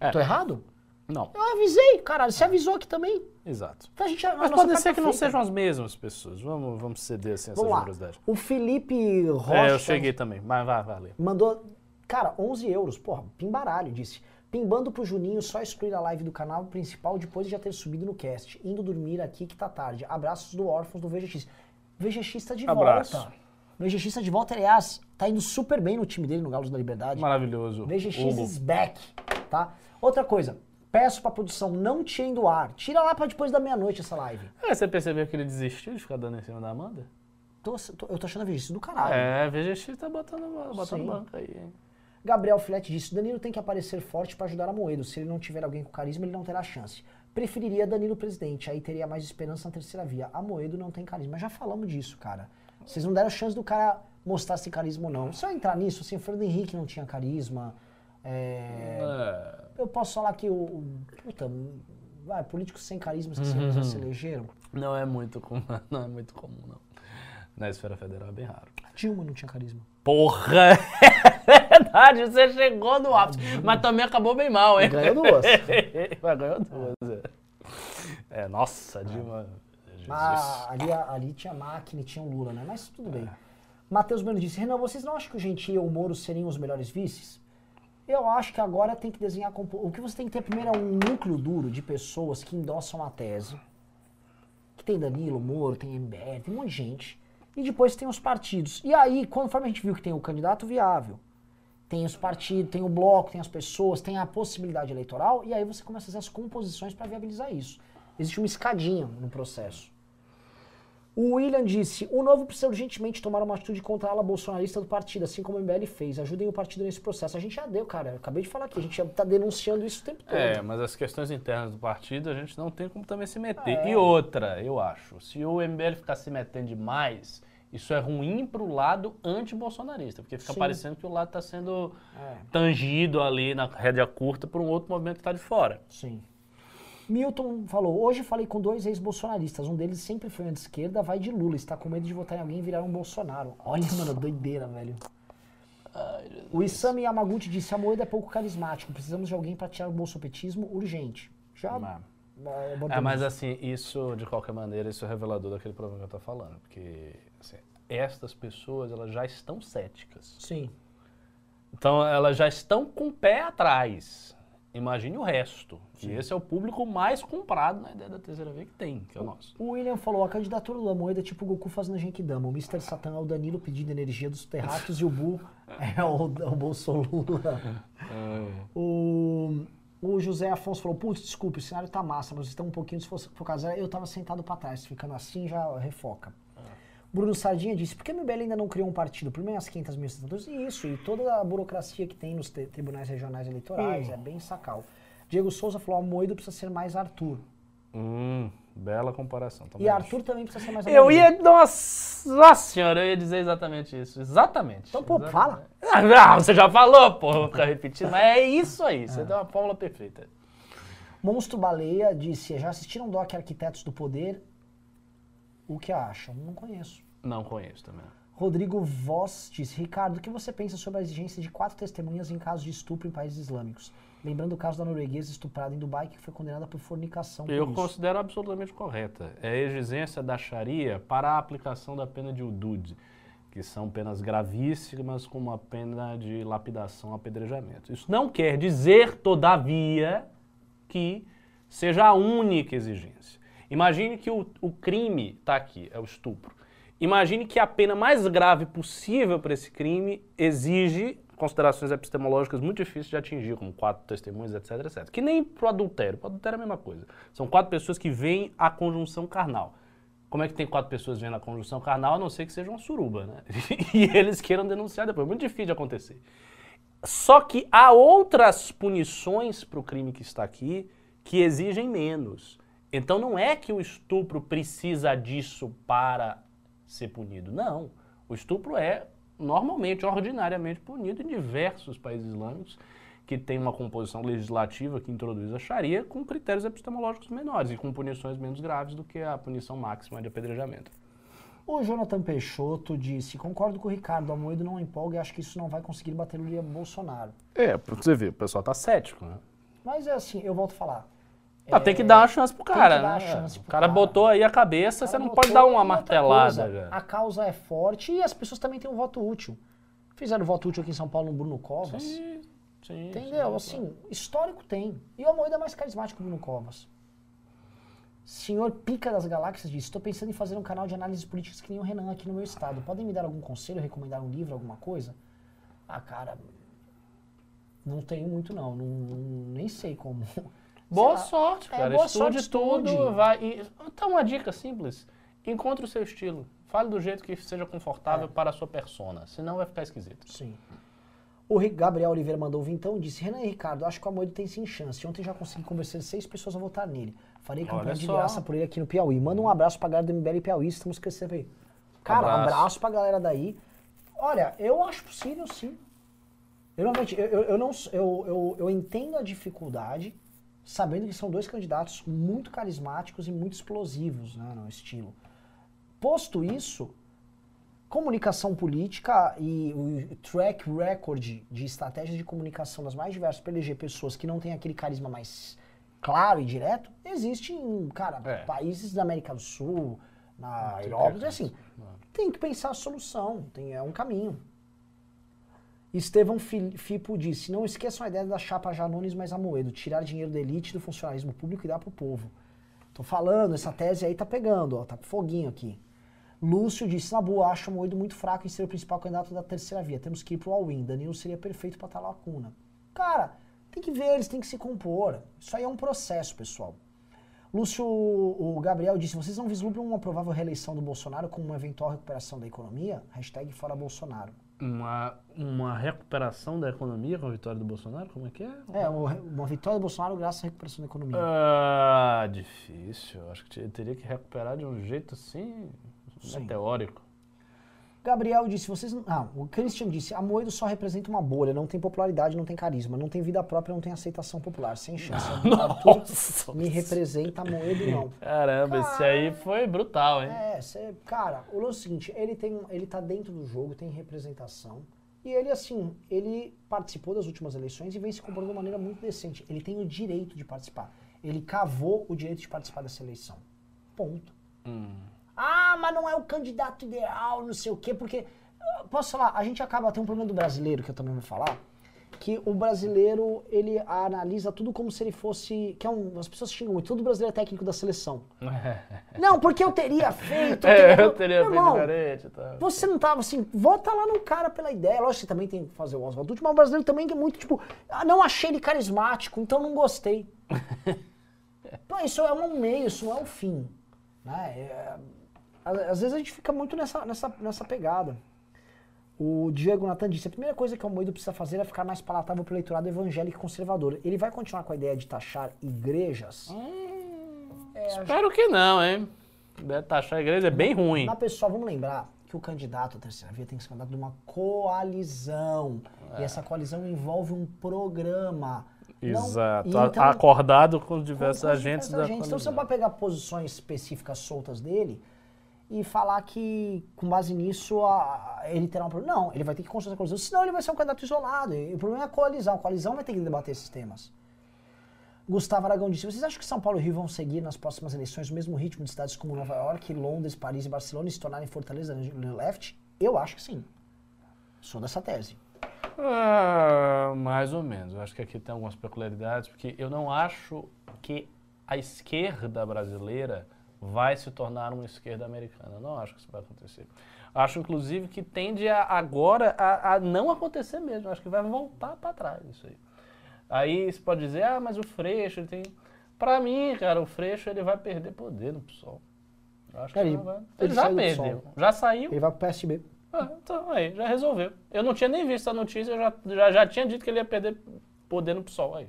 É. Tô errado? Não, Eu avisei, caralho. Você avisou aqui também. exato. Então a gente, a Mas pode ser que não feita. sejam as mesmas pessoas. Vamos, vamos ceder assim, essa Vamos lá. generosidade. O Felipe Rocha É, eu cheguei também. Mas vai, vai, vai. mandou, cara, 11 euros. Porra, pimbaralho, disse. Pimbando pro Juninho, só excluir a live do canal principal depois de já ter subido no cast. Indo dormir aqui que tá tarde. Abraços do Órfãos do VGX. VGX tá de Abraço. volta. VGX tá de volta, aliás, tá indo super bem no time dele no Galos da Liberdade. Maravilhoso. VGX Hugo. is back, tá? Outra coisa, peço pra produção, não tirem do ar. Tira lá pra depois da meia-noite essa live. É, você percebeu que ele desistiu de ficar dando em cima da Amanda? Tô- tô- eu tô achando a VGX do caralho. É, VGX tá botando, botando Sim. banca aí, hein? Gabriel Filete disse: Danilo tem que aparecer forte para ajudar a Moedo. Se ele não tiver alguém com carisma, ele não terá chance. Preferiria Danilo presidente, aí teria mais esperança na terceira via. A Moedo não tem carisma. Já falamos disso, cara. Vocês não deram chance do cara mostrar se carisma ou não. Se eu entrar nisso, assim, o Fernando Henrique não tinha carisma. é, É, Eu posso falar que o. Puta, vai, políticos sem carisma que se- já se elegeram. não é muito comum, não é muito comum, não. Na esfera federal é bem raro. A Dilma não tinha carisma. Porra! É verdade, você chegou no ápice. Mas também acabou bem mal, hein? Ganhou duas. Mas ganhou duas. É, É, nossa, Dilma. Mas ali, ali tinha máquina e tinha o Lula, né? Mas tudo bem. Matheus Bueno disse, Renan, vocês não acham que o Gentil e o Moro seriam os melhores vices? Eu acho que agora tem que desenhar... compo- O que você tem que ter primeiro é um núcleo duro de pessoas que endossam a tese. Que tem Danilo, Moro, tem MBL, tem um monte de gente. E depois tem os partidos. E aí, conforme a gente viu que tem o candidato viável, tem os partidos, tem o bloco, tem as pessoas, tem a possibilidade eleitoral, e aí você começa a fazer as composições para viabilizar isso. Existe uma escadinha no processo. O William disse: o novo precisa urgentemente tomar uma atitude contra a ala bolsonarista do partido, assim como o MBL fez. Ajudem o partido nesse processo. A gente já deu, cara. Eu acabei de falar aqui. A gente já tá denunciando isso o tempo todo. É, mas as questões internas do partido a gente não tem como também se meter. É. E outra, eu acho, se o MBL ficar se metendo demais, isso é ruim pro lado anti-bolsonarista, porque fica Sim. parecendo que o lado está sendo É, tangido ali na rédea curta por um outro movimento que está de fora. sim. Milton falou: hoje falei com dois ex-bolsonaristas. Um deles sempre foi de esquerda, vai de Lula. Está com medo de votar em alguém e virar um Bolsonaro. Olha, mano, doideira, velho. O Isami Yamaguchi disse: a Moeda é pouco carismático. Precisamos de alguém para tirar o bolsopetismo urgente. Já. Mas- é, mas assim, isso, de qualquer maneira, isso é revelador daquele problema que eu tô falando. Porque assim, estas pessoas, elas já estão céticas. Sim. Então, elas já estão com o pé atrás. Imagine o resto. E esse é o público mais comprado na ideia da terceira via que tem, que é o nosso. O William falou, a candidatura do Moeda é tipo o Goku fazendo Genkidama. O Mr. Satan é o Danilo pedindo energia dos terráqueos e o Bu é o, o Bolsolula. O, o José Afonso falou, putz, desculpe, o cenário tá massa, mas estão um pouquinho desfocados. Eu tava sentado pra trás, ficando assim já refoca. Bruno Sardinha disse, por que a MBL ainda não criou um partido? Primeiro as 500 mil senadores, e isso, e toda a burocracia que tem nos tribunais regionais eleitorais, é bem sacal. Diego Souza falou, Moedo precisa ser mais Arthur. Hum, bela comparação. Tá E bom. Arthur também precisa ser mais Eu Amoedo. ia. Nossa, nossa senhora, eu ia dizer exatamente isso. Exatamente. Então, pô, Exatamente. fala. Ah, você já falou, pô, vou ficar repetindo, mas é isso aí, você deu uma fórmula perfeita. Monstro Baleia disse, já assistiram Doc Arquitetos do Poder? O que acham? Não conheço. Não conheço também. Rodrigo Voss disse, Ricardo, o que você pensa sobre a exigência de quatro testemunhas em caso de estupro em países islâmicos? Lembrando o caso da norueguesa estuprada em Dubai, que foi condenada por fornicação. por Eu isso. considero absolutamente correta. É a exigência da Sharia para a aplicação da pena de hudud, que são penas gravíssimas com uma pena de lapidação, apedrejamento. Isso não quer dizer, todavia, que seja a única exigência. Imagine que o, o crime está aqui, é o estupro. Imagine que a pena mais grave possível para esse crime exige considerações epistemológicas muito difíceis de atingir, como quatro testemunhas, etc, etc. Que nem pro adultério. Pro adultério é a mesma coisa. São quatro pessoas que veem a conjunção carnal. Como é que tem quatro pessoas vendo a conjunção carnal, a não ser que seja uma suruba, né? e eles queiram denunciar depois. Muito difícil de acontecer. Só que há outras punições para o crime que está aqui que exigem menos. Então não é que o estupro precisa disso para ser punido. Não. O estupro é normalmente, ordinariamente punido em diversos países islâmicos que têm uma composição legislativa que introduz a Sharia com critérios epistemológicos menores e com punições menos graves do que a punição máxima de apedrejamento. O Jonathan Peixoto disse, concordo com o Ricardo, Amoedo não empolga e acho que isso não vai conseguir bater o Lula Bolsonaro. É, pra você ver, o pessoal tá cético, né? Mas é assim, eu volto a falar. Ah, tem que dar uma chance pro cara, né? a chance o pro cara, cara. botou aí a cabeça, O você não pode dar uma martelada. A causa é forte e as pessoas também têm um voto útil. Fizeram voto útil aqui em São Paulo no Bruno Covas. Sim, sim, Entendeu? Assim, histórico tem. E o Amoedo é mais carismático que o Bruno Covas. Senhor Pica das Galáxias disse: Estou pensando em fazer um canal de análises políticas que nem o Renan aqui no meu estado. Podem me dar algum conselho, recomendar um livro, alguma coisa? Ah, cara. Não tenho muito, não. não, não- nem sei como. Boa lá. sorte, É, cara. boa estude sorte, tudo, estude. vai. E, então, uma dica simples: encontre o seu estilo. Fale do jeito que seja confortável É. para a sua persona, senão vai ficar esquisito. Sim. O Ri- Gabriel Oliveira mandou vir então e disse: Renan e Ricardo, acho que o Amoedo tem sim chance. Ontem já consegui convencer seis pessoas a votar nele. Farei campanha de graça por ele aqui no Piauí. Manda um abraço pra galera do MBL Piauí, estamos crescendo aí. Cara, um Abraço. abraço pra galera daí. Olha, eu acho possível sim. Eu, eu, eu, eu não, eu, eu, eu entendo a dificuldade, sabendo que são dois candidatos muito carismáticos e muito explosivos né, no estilo. Posto isso, comunicação política e o track record de estratégias de comunicação das mais diversas para eleger pessoas que não têm aquele carisma mais claro e direto, existe em, cara, É. países da América do Sul, na Europa, assim, tem que pensar a solução, tem, é um caminho. Estevão Fi- Fipo disse, não esqueçam a ideia da chapa Janones mais Amoedo, tirar dinheiro da elite do funcionalismo público e dar pro povo. Tô falando, essa tese aí tá pegando, ó, tá com foguinho aqui. Lúcio disse, na boa, acho o Moedo muito fraco em ser o principal candidato da terceira via. Temos que ir pro all-in. Danilo seria perfeito pra estar lacuna. Cara, tem que ver, eles têm que se compor. Isso aí é um processo, pessoal. Lúcio, o Gabriel disse, vocês não vislumbram uma provável reeleição do Bolsonaro com uma eventual recuperação da economia? Hashtag fora Bolsonaro. Uma, uma recuperação da economia com a vitória do Bolsonaro? Como é que é? É, uma vitória do Bolsonaro graças à recuperação da economia. Ah, difícil. Acho que te- teria que recuperar de um jeito assim, Sim. meteórico. Gabriel disse, vocês não... Ah, o Christian disse, a Moedo só representa uma bolha, não tem popularidade, não tem carisma, não tem vida própria, não tem aceitação popular, sem chance. Nossa, me representa, a Moedo não. Caramba, esse aí foi brutal, hein? É, cê, cara, o lance é o seguinte, ele tem, ele tá dentro do jogo, tem representação, e ele, assim, ele participou das últimas eleições e vem se comportando de uma maneira muito decente. Ele tem o direito de participar. Ele cavou o direito de participar dessa eleição. Ponto. Hum. Ah, mas não é o candidato ideal, não sei o quê, porque. Posso falar, a gente acaba, tem um problema do brasileiro que eu também vou falar, que o brasileiro, ele analisa tudo como se ele fosse... Que é um, as pessoas xingam muito, todo brasileiro é técnico da seleção. Não, porque eu teria feito... É, eu teria feito irmão, diferente e tal. Você não tava assim, vota lá no cara pela ideia. Lógico que você também tem que fazer o Oswaldo, mas o brasileiro também é muito tipo, ah, não achei ele carismático, então não gostei. Pô, isso é um meio, isso não é um fim. Né? É, às, vezes a gente fica muito nessa, nessa, nessa pegada. O Diego Natan disse: a primeira coisa que o Moído precisa fazer é ficar mais palatável para o eleitorado evangélico e conservador. Ele vai continuar com a ideia de taxar igrejas? É, a Espero que não, hein? Taxar a igreja é bem ruim. Mas, pessoal, vamos lembrar que o candidato à terceira via tem que ser candidato de uma coalizão. É. E essa coalizão envolve um programa. Não- Exato. A- então- acordado com os com- diversos com agentes diversos da agentes. Então você coalizão. não pode pegar posições específicas soltas dele e falar que, com base nisso, a- a- ele terá um problema. Não, ele vai ter que construir essa coalizão, senão ele vai ser um candidato isolado. E o problema é a coalizão. A coalizão vai ter que debater esses temas. Gustavo Aragão disse: Vocês acham que São Paulo e Rio vão seguir nas próximas eleições o mesmo ritmo de cidades como Nova York, Londres, Paris e Barcelona e se tornarem fortaleza no left? Eu acho que sim. Sou dessa tese. Ah, mais ou menos. Eu acho que aqui tem algumas peculiaridades, porque eu não acho que a esquerda brasileira vai se tornar uma esquerda americana. Eu não acho que isso vai acontecer. Acho, inclusive, que tende a, agora a, a não acontecer mesmo. Acho que vai voltar para trás isso aí. Aí você pode dizer, ah, mas o Freixo, ele tem... Pra mim, cara, o Freixo, ele vai perder poder no PSOL. Eu acho que Ele- ele, vai. ele ele já perdeu. Já saiu. Ele vai pro PSB. Ah, então, aí, já resolveu. Eu não tinha nem visto a notícia, eu já, já, já tinha dito que ele ia perder poder no PSOL. Aí,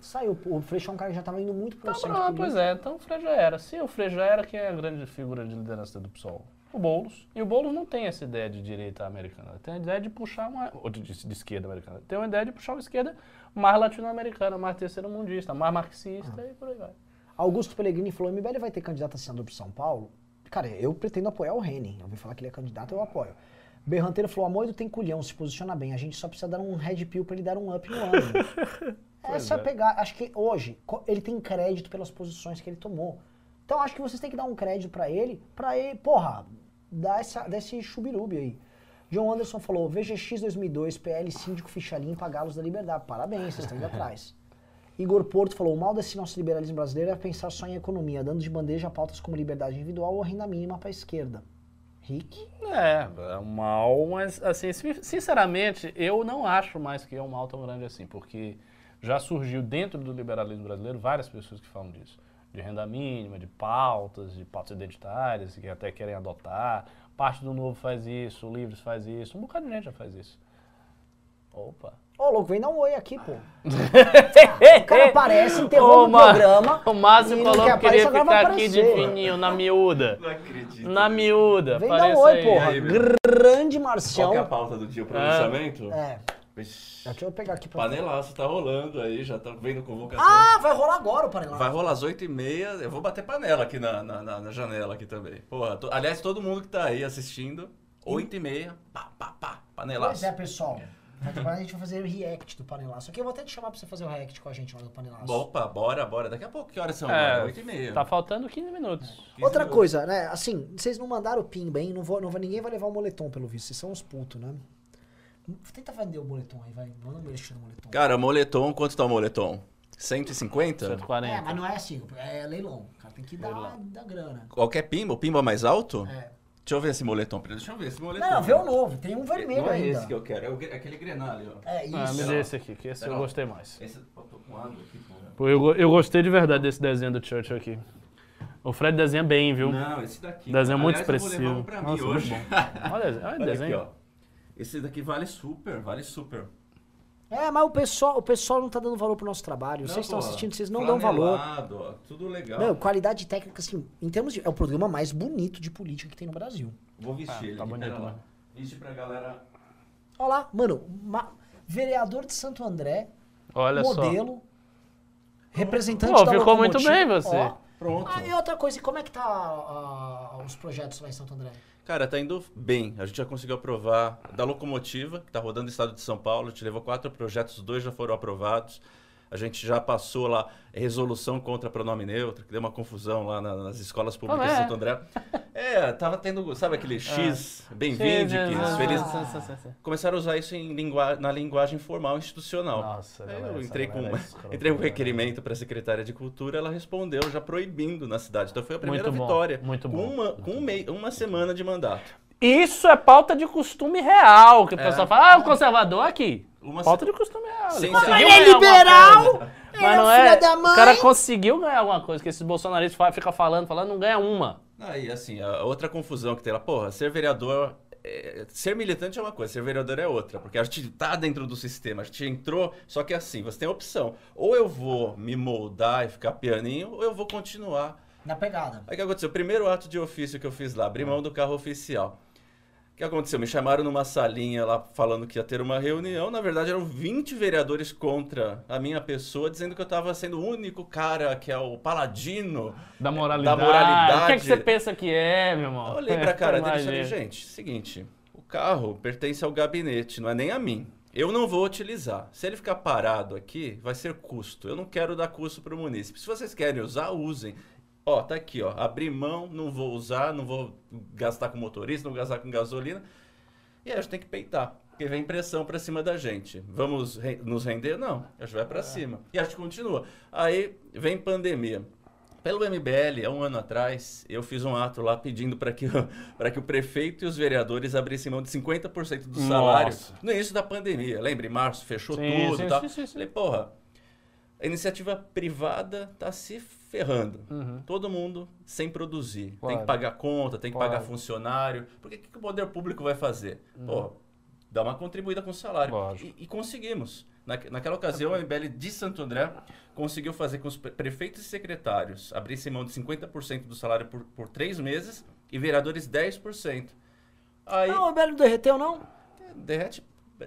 Saiu. O Freixo é um cara que já estava indo muito pro Tá centro político. pois é, então o Freixo já era. Se o Freixo já era, quem é a grande figura de liderança do PSOL? O Boulos. E o Boulos não tem essa ideia de direita americana. Tem a ideia de puxar uma. Ou de, de- de esquerda americana. Tem uma ideia de puxar uma esquerda mais latino-americana, mais terceiro mundista, mais marxista e por aí vai. Augusto Pellegrini falou: MBL vai ter candidato a senador para São Paulo? Cara, eu pretendo apoiar o Reni. Eu ouvi falar que ele é candidato, eu apoio. Berranteiro falou: Amoido tem culhão, se posiciona bem. A gente só precisa dar um red pill para ele dar um up no ânimo. Essa é a é. pegar. Acho que hoje ele tem crédito pelas posições que ele tomou. Então acho que vocês têm que dar um crédito para ele, para ele, porra, dar, essa, dar esse chubirubi aí. John Anderson falou: VGX 2002, PL síndico ficha limpa, Galos da Liberdade. Parabéns, vocês estão indo atrás. Igor Porto falou: o mal desse nosso liberalismo brasileiro é pensar só em economia, dando de bandeja pautas como liberdade individual ou renda mínima para a esquerda. Rick? É, é um mal, mas assim, sin- sinceramente, eu não acho mais que é um mal tão grande assim, porque já surgiu dentro do liberalismo brasileiro várias pessoas que falam disso. De renda mínima, de pautas, de pautas identitárias, que até querem adotar. Parte do Novo faz isso, o Livres faz isso, um bocado de gente já faz isso. Opa. Ô, louco, vem dar um oi aqui, pô. o cara aparece, interrompe o Ma- programa. O Márcio falou que queria aparecer, ficar aqui de fininho, na miúda. Não acredito. Na miúda. Vem dar um oi, aí. porra. aí? Grande Qual Marcião. que é a pauta do dia? O pronunciamento? É, Vixe. deixa eu pegar aqui pra Panelaço tá rolando aí, já tá vendo convocação. Ah, vai rolar agora o panelão. Vai rolar às 8h30. Eu vou bater panela aqui na, na, na- na janela aqui também. Porra, to- aliás, todo mundo que tá aí assistindo, 8h30, pá, pá, pá, panelaço. Pois é, pessoal. Agora a gente vai fazer o react do panelaço. Aqui eu vou até te chamar pra você fazer o react com a gente lá do panelaço. Opa, bora, bora. Daqui a pouco, que horas são? É, agora? 8h30. Tá faltando 15 minutos. 15 Outra minutos. coisa, né? Assim, vocês não mandaram o PIN bem, não vou, não ninguém vai levar o moletom, pelo visto. Vocês são uns putos, né? Tenta vender o moletom aí, vai. Manda um mexer no moletom. Cara, moletom, quanto tá o moletom? 150? 140. É, mas não é assim, é leilão. O cara tem que dar, dar grana. Qualquer pimba? O pimba mais alto? É. Deixa eu ver esse moletom. primeiro. Deixa eu ver esse moletom. Não, vê o novo, tem um vermelho Não é ainda. esse que eu quero, é o gre- aquele grenal ali, ó. É isso. Ah, me dê esse aqui, que esse eu Legal. gostei mais. Esse, eu tô com água aqui, porra. Pô, eu, eu gostei de verdade desse desenho do Churchill aqui. O Fred desenha bem, viu? Não, esse daqui. Desenho muito Aliás, eu vou expressivo. levar um pra mim Nossa, hoje. muito bom. Olha, olha o Olha desenho. aqui, ó. Esse daqui vale super, vale super. É, mas o pessoal, o pessoal não tá dando valor pro nosso trabalho. Vocês estão assistindo, vocês não dão valor. ó, Tudo legal. Meu, qualidade técnica, assim, em termos de. É o programa mais bonito de política que tem no Brasil. Vou vestir Ah, ele tá aqui, bonito, lá. né? Veste pra galera. Olha lá, mano, ma- vereador de Santo André, Olha só. modelo, representante Pô, da ficou muito bem você. Ó. Pronto. Ah, e outra coisa, e como é que tá ah, os projetos lá em Santo André? Cara, tá indo bem. A gente já conseguiu aprovar da locomotiva, que tá rodando no estado de São Paulo. A gente levou quatro projetos, dois já foram aprovados. A gente já passou lá resolução contra pronome neutro, que deu uma confusão lá na- nas escolas públicas Ah, de é? Santo André. É, tava tendo, sabe aquele X, bem-vindo, Sim, sim, que sim, feliz. sim. Começaram a usar isso em lingua- na linguagem formal institucional. Nossa, galera, eu essa entrei com, galera é escrota, entrei um né? requerimento para a secretária de Cultura, ela respondeu já proibindo na cidade. Então foi a primeira Muito bom, vitória. muito com bom, Uma, muito com um mei- uma semana de mandato. Isso é pauta de costume real, que o É. pessoal fala, ah, o conservador aqui. Uma se- de costume real. Sim, conseguiu Ele é ganhar alguma liberal, coisa. é Mas não é. filho da mãe. O cara conseguiu ganhar alguma coisa, que esses bolsonaristas ficam falando, falando, não ganha uma. Aí, assim, a outra confusão que tem lá, porra, ser vereador. é, ser militante é uma coisa, ser vereador é outra. Porque a gente tá dentro do sistema, a gente entrou, só que assim, você tem a opção. Ou eu vou me moldar e ficar pianinho, ou eu vou continuar Na pegada. Aí o que aconteceu? O primeiro ato de ofício que eu fiz lá, abri mão do carro oficial. O que aconteceu? Me chamaram numa salinha lá falando que ia ter uma reunião. Na verdade, eram 20 vereadores contra a minha pessoa, dizendo que eu estava sendo o único cara que é o paladino. Da moralidade. Da moralidade. O que, é que você pensa que é, meu irmão? Eu olhei pra cara dele e falei, gente, seguinte, o carro pertence ao gabinete, não é nem a mim. Eu não vou utilizar. Se ele ficar parado aqui, vai ser custo. Eu não quero dar custo para o munícipe. Se vocês querem usar, usem. Ó, tá aqui, ó. Abri mão, não vou usar, não vou gastar com motorista, não vou gastar com gasolina. E aí a gente tem que peitar. Porque vem pressão pra cima da gente. Vamos re- nos render? Não. A gente vai pra cima. E a gente continua. Aí vem pandemia. Pelo MBL, há um ano atrás, eu fiz um ato lá pedindo para que, o- pra que o prefeito e os vereadores abrissem mão de 50% do salário Nossa. no início da pandemia. Lembra, em março fechou Sim, tudo sim, e tal. sim, sim, sim. Falei, porra, a iniciativa privada tá se ferrando. Todo mundo sem produzir. Tem Uhum. Claro. que pagar conta, tem que Claro. pagar funcionário. Por que, que o poder público vai fazer? Pô, dá uma contribuída com o salário. Uhum. E, e conseguimos. Na, naquela ocasião, a MBL de Santo André conseguiu fazer com os pre- prefeitos e secretários abrissem mão de 50% do salário por, por três meses e vereadores 10%. Aí Não, o Belo não derreteu, não? derrete,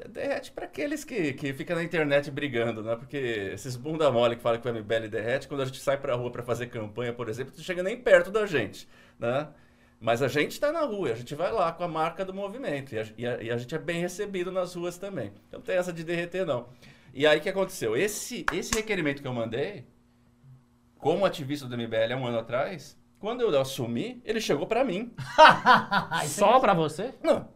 derrete para aqueles que, que ficam na internet brigando, né? Porque esses bunda mole que falam que o MBL derrete, quando a gente sai pra rua para fazer campanha, por exemplo, não chega nem perto da gente, né? Mas a gente está na rua, a gente vai lá com a marca do movimento e a, e a- e a gente é bem recebido nas ruas também. Então não tem essa de derreter, não. E aí o que aconteceu? Esse, esse requerimento que eu mandei, como ativista do MBL há um ano atrás, quando eu assumi, ele chegou para mim. Só pra você? Não,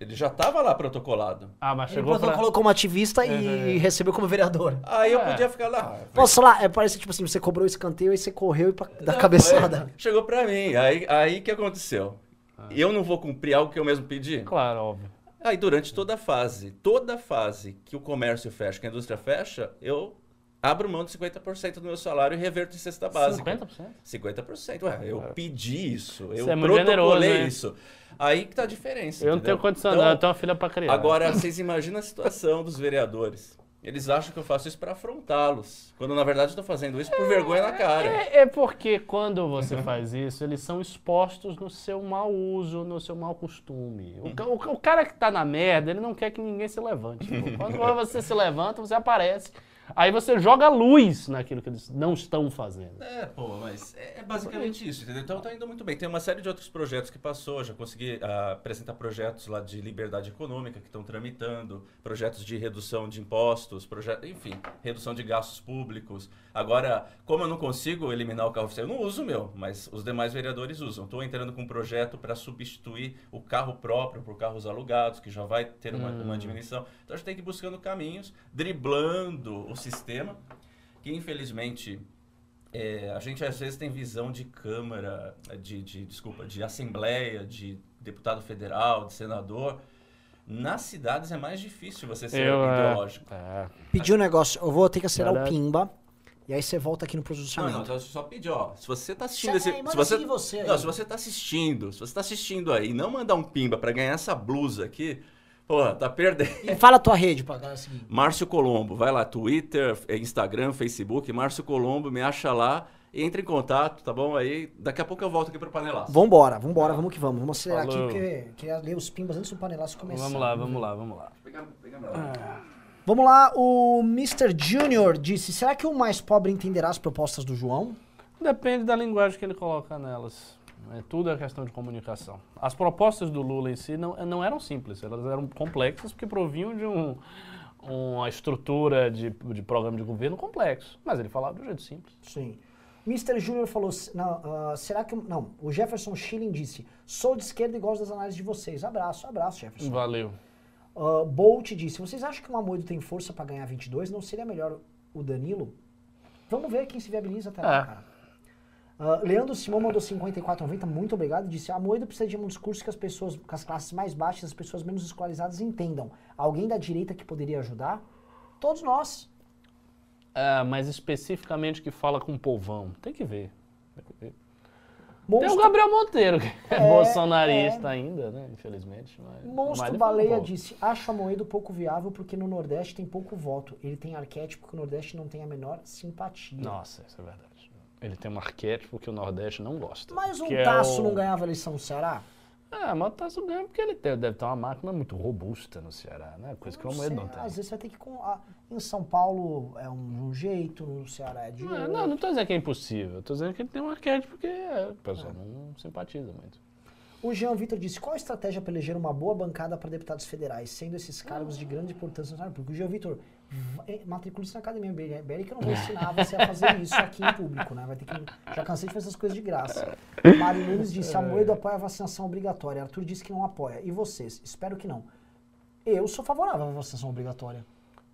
ele já estava lá protocolado. Ah, mas Ele chegou pra... protocolou como ativista e recebeu como vereador. Aí eu É. podia ficar lá. Posso lá? É, parece tipo assim, você cobrou o escanteio e você correu e pra, da Não, cabeçada. foi. Chegou pra mim. Aí aí que aconteceu? Ah. Eu não vou cumprir algo que eu mesmo pedi? Claro, óbvio. Aí durante toda a fase, toda a fase que o comércio fecha, que a indústria fecha, eu abro mão de 50% do meu salário e reverto em cesta básica. 50%? 50%. Ué, eu pedi isso, eu Você é muito protocolei generoso, né? Aí que tá a diferença. Eu não entendeu? tenho condição, Então, não. Eu tenho uma filha pra criar. Agora, vocês imaginam a situação dos vereadores. Eles acham que eu faço isso pra afrontá-los. Quando na verdade eu tô fazendo isso por vergonha na cara. É, é porque quando você faz isso, eles são expostos no seu mau uso, no seu mau costume. O, ca- o, o cara que tá na merda, ele não quer que ninguém se levante. pô. Quando você se levanta, você aparece. Aí você joga luz naquilo que eles não estão fazendo. É, pô, mas é é basicamente isso, entendeu? Então tá indo muito bem. Tem uma série de outros projetos que passou, já consegui ah, apresentar projetos lá de liberdade econômica que estão tramitando, projetos de redução de impostos, projeto, enfim, redução de gastos públicos. Agora, como eu não consigo eliminar o carro oficial, eu não uso o meu, mas os demais vereadores usam. Estou entrando com um projeto para substituir o carro próprio por carros alugados, que já vai ter uma, uma diminuição. Então a gente tem que ir buscando caminhos, driblando o sistema, que infelizmente é, a gente às vezes tem visão de Câmara, de, de- desculpa, de Assembleia, de deputado federal, de senador. Nas cidades é mais difícil você ser Eu, é, ideológico. é. Pediu um negócio, eu vou ter que acelerar o Verdade. pimba. E aí você volta aqui no Não, posicionamento. não, então só pedir, ó. Se você tá assistindo esse. Se você, você não, se você tá assistindo, se você tá assistindo aí e não mandar um pimba pra ganhar essa blusa aqui, porra, tá perdendo. E fala a tua rede pra galera seguir. Márcio Colombo, vai lá, Twitter, eh, Instagram, Facebook, Márcio Colombo, me acha lá e entre em contato, tá bom? Aí daqui a pouco eu volto aqui pro panelaço. Vambora, vambora, vamos que vamos. Vamos acelerar Falou. aqui porque queria ler os pimbas antes do panelaço começar. Vamos lá, vamos lá, vamos lá. Meu. Vamos lá, o Mr. Junior disse: será que o mais pobre entenderá as propostas do João? Depende da linguagem que ele coloca nelas. É, tudo é questão de comunicação. As propostas do Lula em si não, não eram simples, elas eram complexas porque provinham de um, uma estrutura de, de programa de governo complexo. Mas ele falava de um jeito simples. Sim. Mr. Júnior falou, não, ah, será que... Não, o Jefferson Schilling disse, sou de esquerda e gosto das análises de vocês. Abraço, abraço, Jefferson. Valeu. Uh, Bolt disse, vocês acham que o Amoedo tem força pra ganhar 22? Não seria melhor o Danilo? Vamos ver quem se viabiliza até lá, É. cara. Uh, Leandro Simão mandou 54,90, muito obrigado. Disse: A Moedo precisa de um discurso que as pessoas, que as classes mais baixas, as pessoas menos escolarizadas entendam. Alguém da direita que poderia ajudar? Todos nós. É, mas especificamente que fala com o povão. Tem que ver. Tem que ver. Tem Monstro, o Gabriel Monteiro, que é, É, bolsonarista ainda, né? Infelizmente. Mas, Monstro Baleia pouco. disse: Acho a Moedo pouco viável porque no Nordeste tem pouco voto. Ele tem arquétipo que o Nordeste não tem a menor simpatia. Nossa, isso é verdade. Ele tem um arquétipo que o Nordeste não gosta. Mas um é Tasso o- não ganhava a eleição no Ceará? É, mas o Tasso ganha porque ele tem- deve ter uma máquina muito robusta no Ceará, né? Coisa que o Moedo não tem. Às vezes você vai ter que. com- ah, Em São Paulo é um, um jeito, no Ceará é de Não, outro. não, não tô dizendo que é impossível. Eu tô dizendo que ele tem um arquétipo que é, o pessoal não simpatiza muito. O Jean Vitor disse: qual a estratégia para eleger uma boa bancada para deputados federais, sendo esses cargos de grande importância no Porque o Jean Vitor, matricule-se na academia BL, que eu não vou ensinar você a fazer isso aqui em público, né? Vai ter que. Já cansei de fazer essas coisas de graça. Mário Nunes disse: Amoedo apoia a vacinação obrigatória. Arthur disse que não apoia. E vocês? Espero que não. Eu sou favorável à vacinação obrigatória.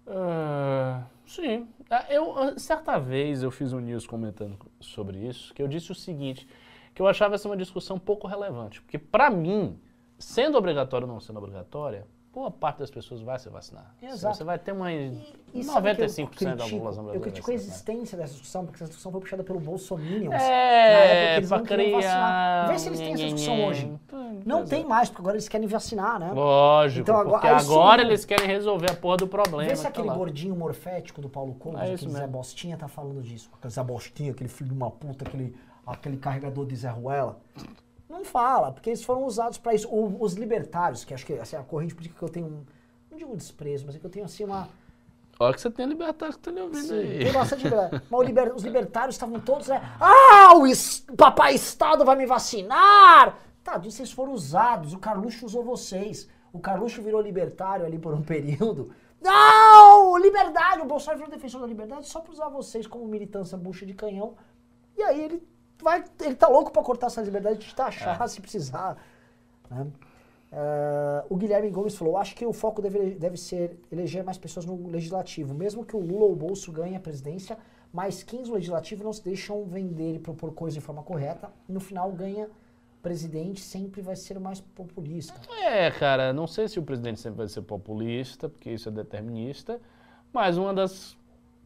Ah, sim. Ah, Eu, ah, certa vez eu fiz um news comentando sobre isso, que eu disse o seguinte, que eu achava essa uma discussão pouco relevante. Porque pra mim, sendo obrigatório ou não sendo obrigatória, boa parte das pessoas vai se vacinar. Exato. Você vai ter uma E eu 95% da critico? população Eu brasileira. critico a vacinar. existência dessa discussão, porque essa discussão foi puxada pelo Bolsominions. É, não queriam vacinar. Vê se eles têm essa discussão hoje. Não Pois tem é. mais, porque agora eles querem vacinar, né? Lógico, Então, agora- agora eles querem resolver a porra do problema. Vê se tá aquele gordinho morfético do Paulo Couto, É aquele Zé. Bostinha, tá falando disso. Aquele Zé Bostinha, aquele filho de uma puta, aquele, aquele carregador de Zé Ruela. Não fala, porque eles foram usados pra isso. Os libertários, que acho que assim, a corrente política que eu tenho, um, não digo desprezo, mas é que eu tenho assim uma... Olha que você tem libertário que tá lhe ouvindo Sim, aí. tem bastante liberdade. Mas liber- os libertários estavam todos, né? Ah, o es- papai Estado vai me vacinar! Tá, vocês foram usados, o Carluxo usou vocês. O Carluxo virou libertário ali por um período. Não! Liberdade! O Bolsonaro virou defensor da liberdade só pra usar vocês como militância bucha de canhão. E aí ele vai. Ele tá louco pra cortar essa liberdade de taxar se precisar. né? Ah, o Guilherme Gomes falou: acho que o foco deve, deve ser eleger mais pessoas no legislativo. Mesmo que o Lula ou o Bolso ganhe a presidência, mais 15 no legislativo não se deixam vender e propor coisa de forma correta. No final ganha presidente, sempre vai ser o mais populista. É, cara, não sei se o presidente sempre vai ser populista, porque isso é determinista, mas uma das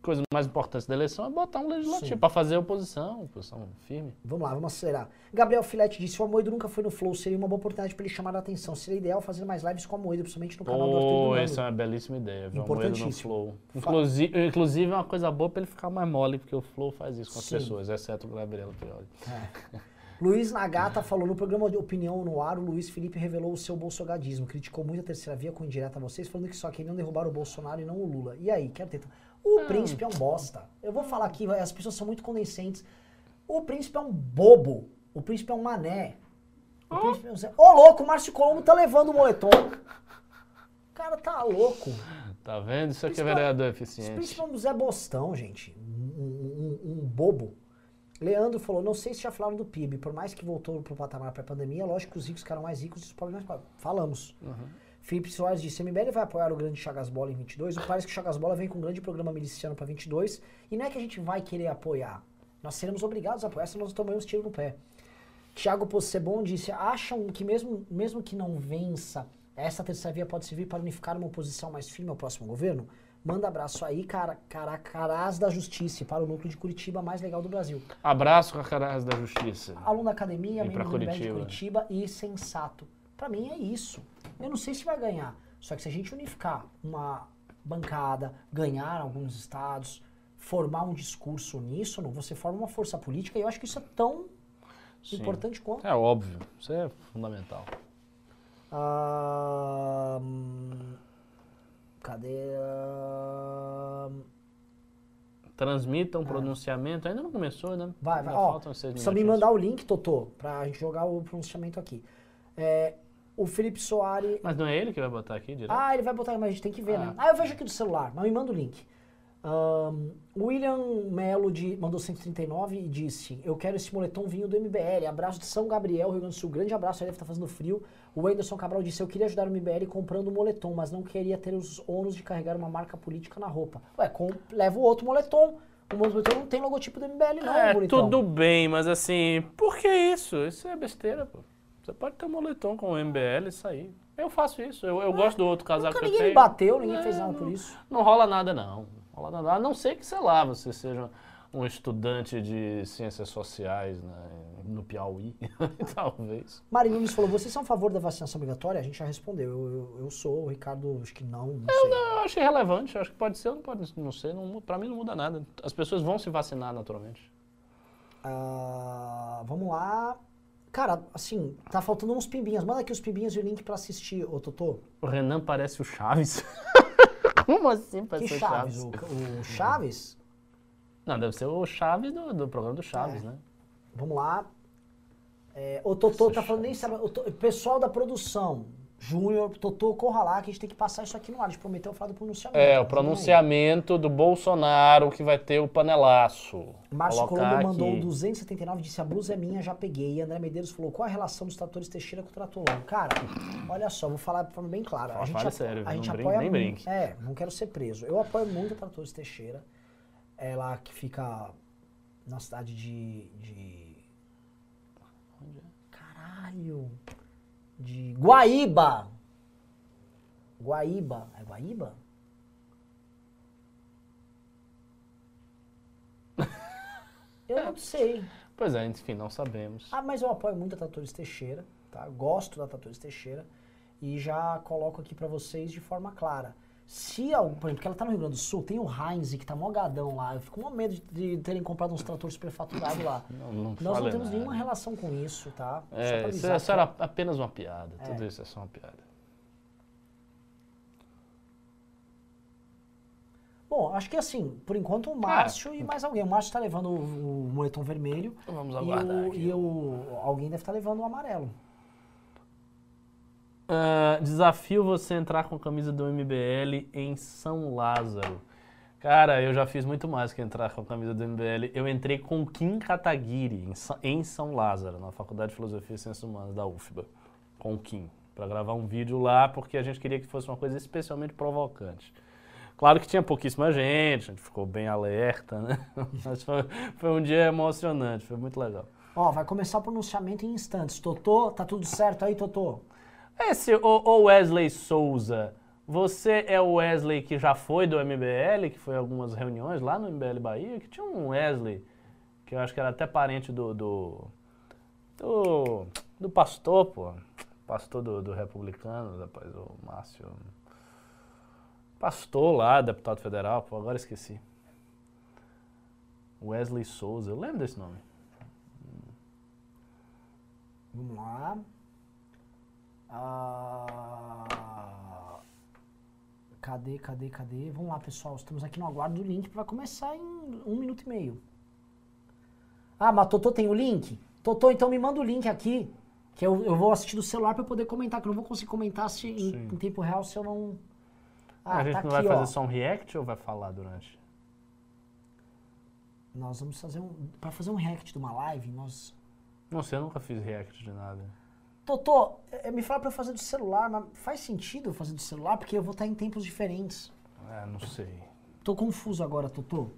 coisas mais importantes da eleição é botar um legislativo para fazer oposição, oposição firme. Vamos lá, vamos acelerar. Gabriel Filete disse: o Amoedo nunca foi no Flow, seria uma boa oportunidade para ele chamar a atenção. Seria ideal fazer mais lives com o Amoedo, principalmente no canal do Arthur Bruno. essa é uma belíssima ideia, ver o Moedo no Importantíssimo. Flow. Inclusive, inclusive é uma coisa boa para ele ficar mais mole, porque o Flow faz isso com as Sim. pessoas, exceto o Gabriel Prioli. Luiz Nagata falou no programa de Opinião no Ar, o Luiz Felipe revelou o seu bolsogadismo, criticou muito a terceira via com indireta a vocês, falando que só queriam derrubar o Bolsonaro e não o Lula. E aí, quero ter... O príncipe é um bosta. Eu vou falar aqui, as pessoas são muito condescendentes. O príncipe é um bobo. O príncipe é um mané. O príncipe é um. Ô, louco, o Márcio Colombo tá levando o moletom. O cara tá louco. Tá vendo? Isso aqui é Príncipe- vereador eficiente. príncipe é um Zé Bostão, gente. Um, um- um- bobo. Leandro falou, não sei se já falaram do PIB, por mais que voltou pro patamar pré-pandemia, lógico que os ricos ficaram mais ricos e os pobres mais pobres. Falamos. Felipe Soares disse, MBL vai apoiar o grande Chagas Bola em 22, o parece que o Chagas Bola vem com um grande programa miliciano para 22, e não é que a gente vai querer apoiar, nós seremos obrigados a apoiar, senão nós tomamos tiro no pé. Tiago Possebon disse, acham que mesmo, mesmo que não vença, essa terceira via pode servir para unificar uma oposição mais firme ao próximo governo? Manda abraço aí, cara, cara, carás da justiça, para o núcleo de Curitiba mais legal do Brasil. Abraço, Cacarás da Justiça. Aluno da academia, membro do MBL de Curitiba. Curitiba e sensato. Pra mim é isso. Eu não sei se vai ganhar. Só que se a gente unificar uma bancada, ganhar alguns estados, formar um discurso uníssono, você forma uma força política e eu acho que isso é tão Sim. importante quanto. É óbvio, isso é fundamental. Cadê? Transmitam pronunciamento, ainda não começou, né? Vai, vai. Ó, faltam seis precisa me mandar o link, Totô, pra gente jogar o pronunciamento aqui. É, O Felipe Soares. Mas não é ele que vai botar aqui direto? Ah, ele vai botar, mas a gente tem que ver, né? Ah. Ah, eu vejo aqui do celular, mas me manda o link. Ahn, William Melo de, mandou 139 e disse: Eu quero esse moletom vinho do MBL. Abraço de São Gabriel, Rio Grande do Sul. Grande abraço, aí deve estar fazendo frio. O Anderson Cabral disse: Eu queria ajudar o MBL comprando o moletom, mas não queria ter os ônus de carregar uma marca política na roupa. Ué, com, leva o outro moletom. O moletom não tem logotipo do MBL, não, é, bonitão. tudo bem, mas assim, por que isso? Isso é besteira, pô. Você pode ter um moletom com o MBL e sair. Eu faço isso, eu, eu gosto do outro casaco Nunca que eu ninguém tenho. bateu, ninguém É, fez nada não- por isso. Não rola nada, não. Não rola nada. A não ser que, sei lá, você seja um estudante de ciências sociais né, no Piauí, talvez. Mari Nunes falou: Vocês são a favor da vacinação obrigatória? A gente já respondeu. Eu, eu, eu sou, o Ricardo, acho que não, não sei. Eu acho irrelevante, eu acho que pode ser ou não pode não ser. Não, pra mim não muda nada. As pessoas vão se vacinar naturalmente. Ah, vamos lá. Cara, assim, tá faltando uns pimbinhas. Manda aqui os pimbinhas e o link pra assistir, ô Totô. O Renan parece o Chaves. Como assim Que parece o Chaves? Chaves? O, o Chaves? Não, deve ser o Chaves do, do programa do Chaves, É. né? Vamos lá. É, o Totô tá falando, nem sabe. o To- pessoal da produção, Júnior, Totô, corra lá, que a gente tem que passar isso aqui no ar. A gente prometeu falar do pronunciamento. É, o pronunciamento do Bolsonaro que vai ter o panelaço. Márcio Colombo mandou aqui. 279 disse a blusa é minha, já peguei. E André Medeiros falou qual a relação dos tratores Teixeira com o Tratolão. Cara, olha só, vou falar de forma bem clara. Fala- A gente, fala sério, a gente apoia nem muito. brinque. É, não quero ser preso. Eu apoio muito a Tratores Teixeira. É lá que fica na cidade de. de... Caralho! De Guaíba! Guaíba. É Guaíba? Eu não sei. Pois é, enfim, não sabemos. Ah, mas eu apoio muito a Tratores Teixeira, tá? Gosto da Tratores Teixeira e já coloco aqui pra vocês de forma clara. Se algum, por exemplo, porque ela tá no Rio Grande do Sul, tem o Heinz que tá mó gadão lá. Eu fico com medo de, de terem comprado uns tratores superfaturados lá. Não, não Nós não temos nada. nenhuma relação com isso, tá? É, isso, avisar isso que- era apenas uma piada. É. Tudo isso é só uma piada. Bom, acho que assim, por enquanto o Márcio e mais alguém. O Márcio tá levando o, o moletom vermelho Então vamos e, aguardar. o, aqui. e o, alguém deve estar levando o amarelo. Ah, desafio você entrar com a camisa do MBL em São Lázaro. Cara, eu já fiz muito mais que entrar com a camisa do MBL. Eu entrei com o Kim Kataguiri em, São Lázaro, na Faculdade de Filosofia e Ciências Humanas da UFBA, com o Kim, para gravar um vídeo lá, porque a gente queria que fosse uma coisa especialmente provocante. Claro que tinha pouquíssima gente, a gente ficou bem alerta, né? Mas foi, foi um dia emocionante, foi muito legal. Ó, vai começar o pronunciamento em instantes. Totô, tá tudo certo aí, Totô? Esse, o, o Wesley Souza, você é o Wesley que já foi do MBL, que foi algumas reuniões lá no MBL Bahia, que tinha um Wesley, que eu acho que era até parente do. do. do, do pastor, pô. Pastor do, do republicano, depois o Márcio. Pastor lá, deputado federal, pô, agora esqueci. Wesley Souza, eu lembro desse nome. Vamos lá. Ah, Cadê, cadê, cadê? Vamos lá, pessoal. Estamos aqui no aguardo do link que vai começar em um minuto e meio. Ah, mas Totô tem o link? Totô, então me manda o link aqui. Que eu, eu vou assistir do celular para poder comentar, que eu não vou conseguir comentar se, em, em tempo real se eu não. Ah, a gente tá não aqui, vai fazer ó. só um react ou vai falar durante? Nós vamos fazer um. Pra fazer um react de uma live, nós. Não sei, eu nunca fiz react de nada. Totô, eh, me fala pra eu fazer do celular, mas faz sentido eu fazer do celular? Porque eu vou estar em tempos diferentes. É, não sei. Tô confuso agora, Totô.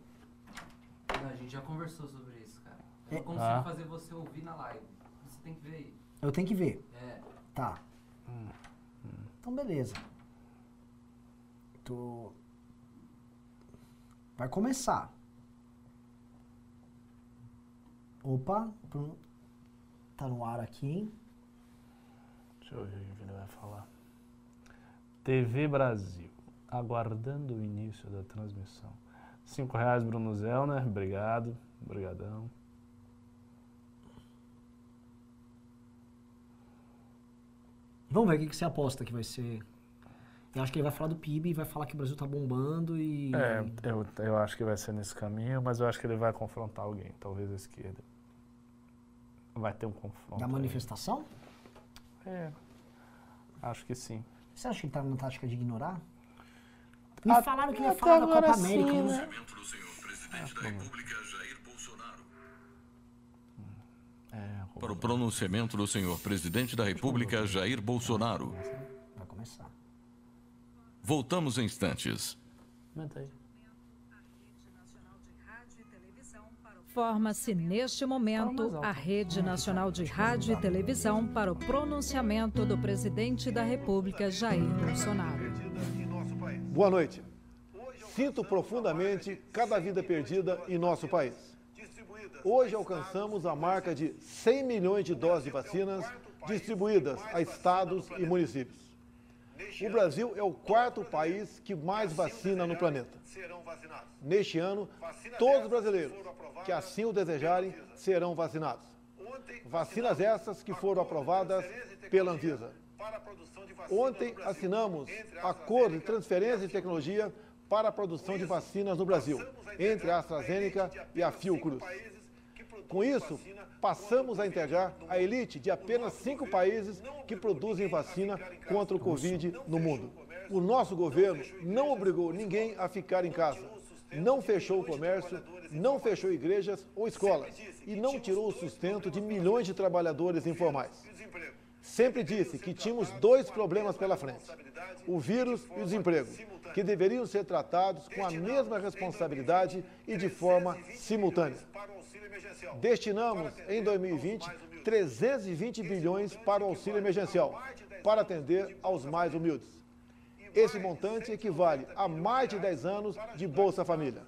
Não, a gente já conversou sobre isso, cara. Eu É- não consigo Ah. fazer você ouvir na live. Você tem que ver aí. Eu tenho que ver. É. Tá. Então, beleza. Tô... Vai começar. Opa, pronto. Tá no ar aqui, hein? Deixa eu ver o que ele vai falar. TV Brasil, aguardando o início da transmissão. Cinco reais, Bruno Zellner, obrigado, obrigadão. Vamos ver o que que você aposta que vai ser. Eu acho que ele vai falar do PIB e vai falar que o Brasil tá bombando e. É, eu, eu acho que vai ser nesse caminho, mas eu acho que ele vai confrontar alguém, talvez a esquerda. Vai ter um confronto. Da aí. manifestação? É. Acho que sim. Você acha que ele tá numa tática de ignorar? Me A- falaram que ele ia até falar da agora Copa sim, América. né? do senhor presidente da República Jair Bolsonaro. É, Para o pronunciamento do senhor presidente da República Jair Bolsonaro. Vai começar. Voltamos em instantes. aumenta aí. Forma-se neste momento a Rede Nacional de Rádio e Televisão para o pronunciamento do presidente da República, Jair Bolsonaro. Boa noite. Sinto profundamente cada vida perdida em nosso país. Hoje alcançamos a marca de 100 milhões de doses de vacinas distribuídas a estados e municípios. O Brasil é o quarto país que mais vacina no planeta. Neste ano, todos os brasileiros que assim o desejarem serão vacinados. Vacinas essas que foram aprovadas pela Anvisa. Ontem assinamos acordo de transferência de tecnologia para a produção de vacinas no Brasil, entre a AstraZeneca e a Fiocruz. Com isso, passamos a integrar a elite de apenas cinco países que produzem vacina contra o Covid no mundo. O nosso governo não obrigou ninguém a ficar em casa, não fechou o comércio, não fechou igrejas ou escolas e não tirou o sustento de milhões de trabalhadores informais. Sempre disse que tínhamos dois problemas pela frente: o vírus e o desemprego, que deveriam ser tratados com a mesma responsabilidade e de forma simultânea. Destinamos em 2020 320 bilhões para o auxílio emergencial, para atender aos mais humildes. Esse montante equivale a mais de 10 anos de Bolsa Família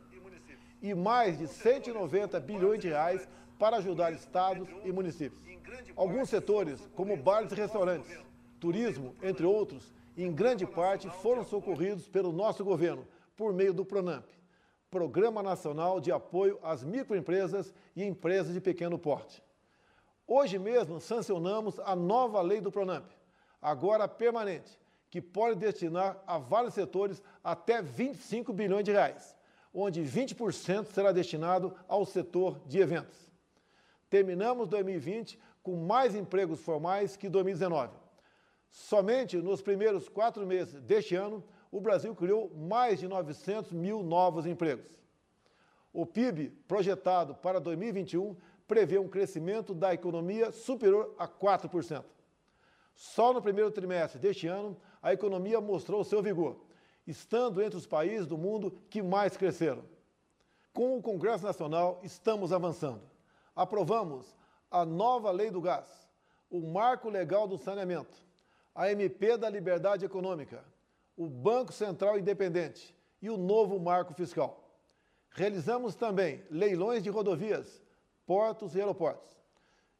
e mais de 190 bilhões de reais para ajudar estados e municípios. Alguns setores, como bares e restaurantes, turismo, entre outros, em grande parte foram socorridos pelo nosso governo por meio do Pronamp, Programa Nacional de Apoio às Microempresas e Empresas de Pequeno Porte. Hoje mesmo sancionamos a nova lei do Pronamp, agora permanente, que pode destinar a vários setores até 25 bilhões de reais, onde 20% será destinado ao setor de eventos. Terminamos 2020 com mais empregos formais que 2019. Somente nos primeiros quatro meses deste ano, o Brasil criou mais de 900 mil novos empregos. O PIB projetado para 2021 prevê um crescimento da economia superior a 4%. Só no primeiro trimestre deste ano, a economia mostrou seu vigor, estando entre os países do mundo que mais cresceram. Com o Congresso Nacional, estamos avançando. Aprovamos a nova Lei do Gás, o Marco Legal do Saneamento, a MP da Liberdade Econômica, o Banco Central Independente e o novo Marco Fiscal. Realizamos também leilões de rodovias, portos e aeroportos.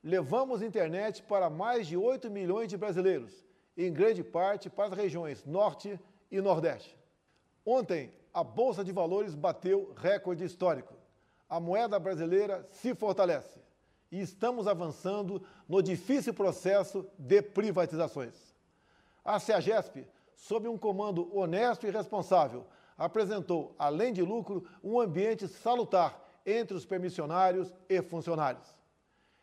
Levamos internet para mais de 8 milhões de brasileiros, em grande parte para as regiões Norte e Nordeste. Ontem, a Bolsa de Valores bateu recorde histórico. A moeda brasileira se fortalece e estamos avançando no difícil processo de privatizações. A CEAGESP, sob um comando honesto e responsável, apresentou, além de lucro, um ambiente salutar entre os permissionários e funcionários.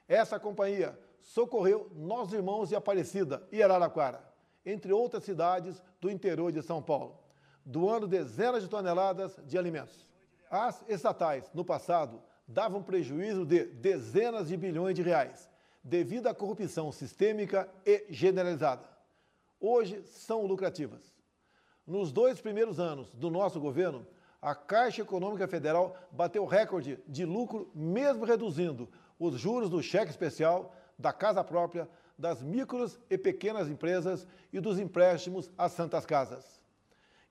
Essa companhia socorreu nossos irmãos de Aparecida e Araraquara, entre outras cidades do interior de São Paulo, doando dezenas de toneladas de alimentos. As estatais, no passado, davam prejuízo de dezenas de bilhões de reais, devido à corrupção sistêmica e generalizada. Hoje são lucrativas. Nos dois primeiros anos do nosso governo, a Caixa Econômica Federal bateu recorde de lucro, mesmo reduzindo os juros do cheque especial, da casa própria, das micros e pequenas empresas e dos empréstimos às santas casas.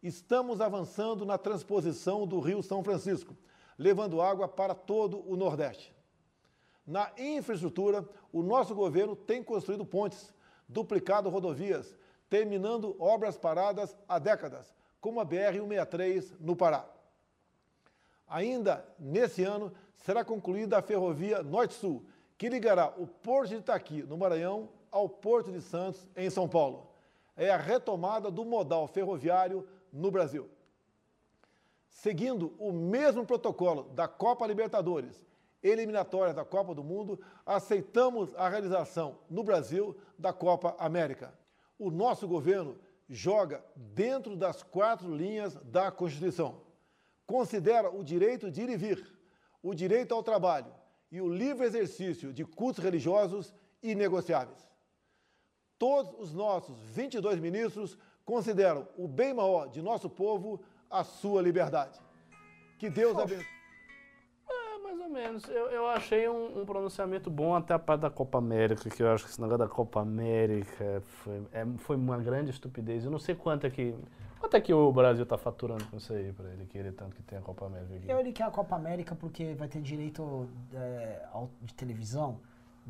Estamos avançando na transposição do Rio São Francisco, levando água para todo o Nordeste. Na infraestrutura, o nosso governo tem construído pontes, duplicado rodovias, terminando obras paradas há décadas, como a BR-163 no Pará. Ainda nesse ano, será concluída a ferrovia Norte-Sul, que ligará o Porto de Itaqui, no Maranhão, ao Porto de Santos, em São Paulo. É a retomada do modal ferroviário no Brasil. Seguindo o mesmo protocolo da Copa Libertadores, eliminatória da Copa do Mundo, aceitamos a realização no Brasil da Copa América. O nosso governo joga dentro das quatro linhas da Constituição. Considera o direito de ir e vir, o direito ao trabalho e o livre exercício de cultos religiosos inegociáveis. Todos os nossos 22 ministros consideram o bem maior de nosso povo a sua liberdade. Que Deus abençoe. É, menos. Eu, eu achei um, um pronunciamento bom até a parte da Copa América, que eu acho que esse negócio da Copa América foi, é, foi uma grande estupidez. Eu não sei quanto é que. Quanto é que o Brasil tá faturando com isso aí, pra ele querer tanto que tem a Copa América aqui? Eu ele quer a Copa América porque vai ter direito é, de televisão,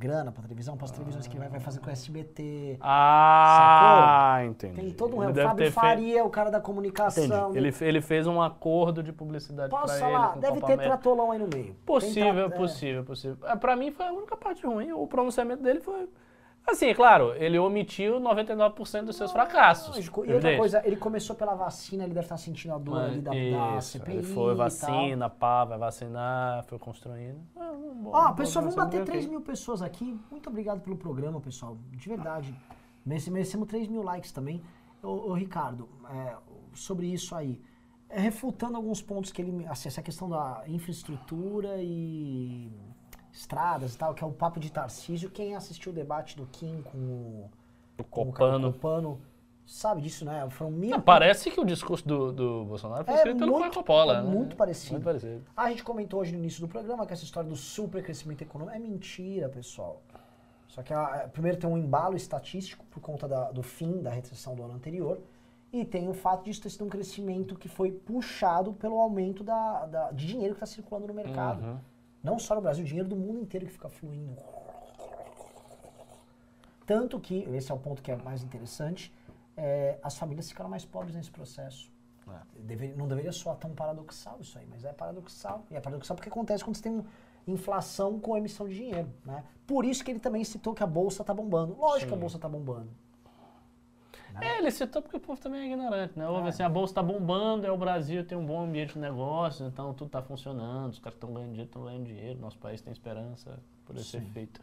grana pra televisão, para as televisões que vai, vai fazer com o SBT. Ah, entendi. Tem todo um. Ele O Fábio ter fe- Faria, o cara da comunicação. Entendi. Ele, ele fez um acordo de publicidade Posso falar? ele Deve ter América. tratolão aí no meio. Possível, tra- é. possível, possível. É, pra mim foi a única parte ruim. O pronunciamento dele foi. Assim, claro, ele omitiu 99% dos seus fracassos. Lógico. E outra coisa, ele começou pela vacina, ele deve estar sentindo a dor Mas ali da, da isso, CPI. ele foi vacina, pá, vai vacinar, foi construindo. Ah, um bom- Ó, um pessoal, bom vamos bater pronunciamento, 3 ok. mil pessoas aqui. Muito obrigado pelo programa, pessoal. De verdade. Merece- Merecemos 3 mil likes também. Ô, ô, Ricardo, é, sobre isso aí. é, refutando alguns pontos que ele. Assim, essa questão da infraestrutura e estradas e tal, que é o papo de Tarcísio. Quem assistiu o debate do Kim com o. O com o Copano. Copano sabe disso, né? Foram mil. Não, parece que o discurso do, do Bolsonaro foi É escrito pelo muito- Coppola. é né? muito parecido. Muito parecido. A gente comentou hoje no início do programa que essa história do super crescimento econômico é mentira, pessoal. Só que a- a- primeiro tem um embalo estatístico por conta da- do fim da recessão do ano anterior. E tem o fato de isso ter sido um crescimento que foi puxado pelo aumento da, da- de dinheiro que está circulando no mercado. Uhum. Não só no Brasil, dinheiro do mundo inteiro que fica fluindo. Tanto que, esse é o ponto que é mais interessante, é, as famílias ficaram mais pobres nesse processo. Deveria- não deveria soar tão paradoxal isso aí, mas é paradoxal. E é paradoxal porque acontece quando você tem um- inflação com emissão de dinheiro. Né? Por isso que ele também citou que a bolsa está bombando. Lógico que a Sim. bolsa está bombando. É, ele citou porque o povo também é ignorante, né? Ouve assim, a bolsa tá bombando, é o Brasil, tem um bom ambiente de negócios, então tudo tá funcionando, os caras estão ganhando dinheiro, estão ganhando dinheiro, nosso país tem esperança por esse efeito.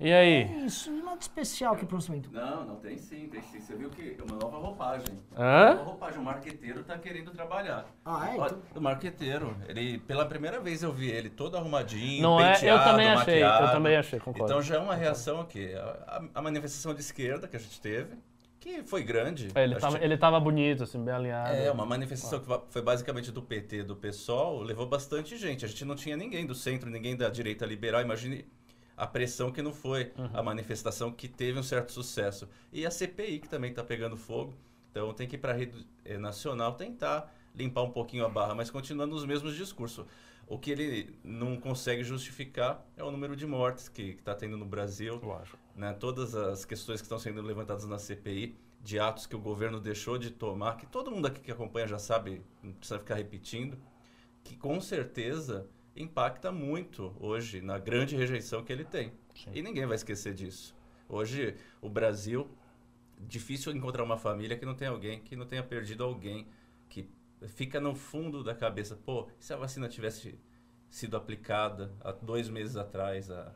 E aí? Isso, nada especial que pronunciamento. Não, não, tem sim, tem sim. Você viu que é uma nova roupagem. Hã? Uma nova roupagem, o marqueteiro tá querendo trabalhar. Ah, é? Então, O marqueteiro, ele, pela primeira vez eu vi ele todo arrumadinho, Não é? Eu penteado, também achei, eu maquiado. também achei, concordo. Então já é uma reação aqui. A, a- a manifestação de esquerda que a gente teve, que foi grande. É, ele, tava, gente- ele tava bonito, assim, bem alinhado. É, uma manifestação que va- foi basicamente do PT, do PSOL, levou bastante gente. A gente não tinha ninguém do centro, ninguém da direita liberal. Imagine a pressão que não foi a manifestação que teve um certo sucesso. E a CPI, que também está pegando fogo. Então tem que ir para a rede eh, nacional tentar limpar um pouquinho a barra, mas continuando nos mesmos discursos. O que ele não consegue justificar é o número de mortes que está tendo no Brasil Lógico. né, todas as questões que estão sendo levantadas na CPI, de atos que o governo deixou de tomar, que todo mundo aqui que acompanha já sabe, não precisa ficar repetindo, que com certeza impacta muito hoje na grande rejeição que ele tem. E ninguém vai esquecer disso. Hoje, o Brasil, difícil encontrar uma família que não tenha alguém, que não tenha perdido alguém, que fica no fundo da cabeça, pô, se a vacina tivesse sido aplicada há dois meses atrás, a,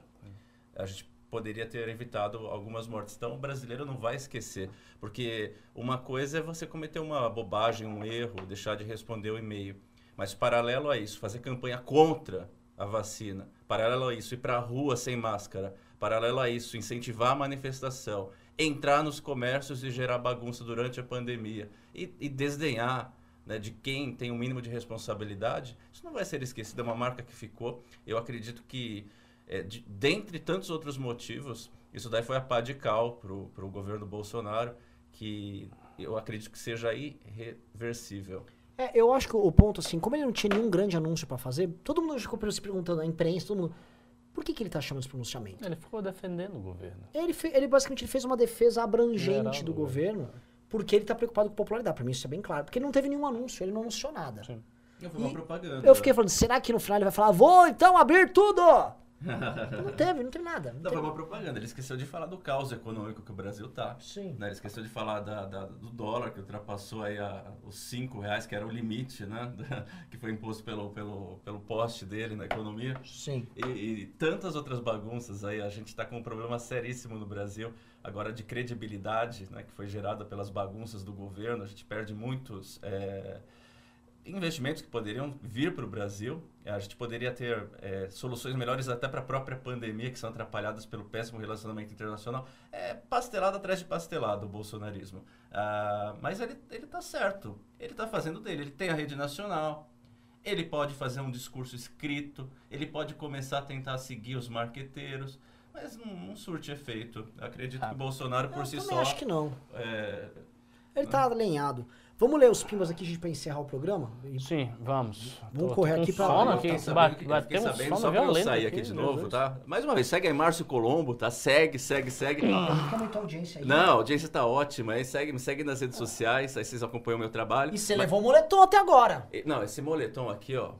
a gente poderia ter evitado algumas mortes. Então, o brasileiro não vai esquecer, porque uma coisa é você cometer uma bobagem, um erro, deixar de responder o e-mail, mas paralelo a isso, fazer campanha contra a vacina, paralelo a isso, ir para a rua sem máscara, paralelo a isso, incentivar a manifestação, entrar nos comércios e gerar bagunça durante a pandemia e, e desdenhar né, de quem tem um mínimo de responsabilidade, isso não vai ser esquecido, é uma marca que ficou. Eu acredito que, é, de, dentre tantos outros motivos, isso daí foi a pá de cal para o governo Bolsonaro, que eu acredito que seja irreversível. É, eu acho que o ponto, assim, como ele não tinha nenhum grande anúncio pra fazer, todo mundo ficou se perguntando, a imprensa, todo mundo, por que, que ele tá chamando esse pronunciamento? Ele ficou defendendo o governo. Ele, fe- ele basicamente ele fez uma defesa abrangente Geral do do governo, porque ele tá preocupado com popularidade. Pra mim isso é bem claro. Porque ele não teve nenhum anúncio, ele não anunciou nada. Sim. Eu fui uma propaganda. Eu fiquei falando, será que no final ele vai falar, vou então abrir tudo? Não teve, não teve nada. Não Não, foi teve. uma propaganda. Ele esqueceu de falar do caos econômico que o Brasil tá. Sim. Né? Ele esqueceu de falar da, da- do dólar, que ultrapassou aí a- os 5 reais, que era o limite, né? que foi imposto pelo, pelo, pelo poste dele na economia. Sim. E, e tantas outras bagunças aí. A gente está com um problema seríssimo no Brasil, agora de credibilidade, né? que foi gerada pelas bagunças do governo. A gente perde muitos é, investimentos que poderiam vir para o Brasil. A gente poderia ter é, soluções melhores até para a própria pandemia, que são atrapalhadas pelo péssimo relacionamento internacional. É pastelado atrás de pastelado o bolsonarismo. Ah, mas ele, ele tá certo. Ele está fazendo dele. Ele tem a rede nacional. Ele pode fazer um discurso escrito. Ele pode começar a tentar seguir os marqueteiros. Mas não, não surte efeito. Acredito que o Bolsonaro por si só. acho que não. é, Ele tá alinhado. Vamos ler os pimbas aqui, gente, pra encerrar o programa? E- Sim, vamos. Vamos Tô- correr tô aqui pra- sono Eu aqui. Fiquei ba- sabendo Bateu um sono só pra eu sair aqui de novo, tá? Mais uma vez, segue aí Márcio Colombo, tá? Segue, segue, segue. Como é tua audiência aí? Não, a audiência tá ótima. Aí segue, me segue nas redes sociais, aí vocês acompanham o meu trabalho. E você Mas- levou o moletom até agora. E- Não, esse moletom aqui, ó.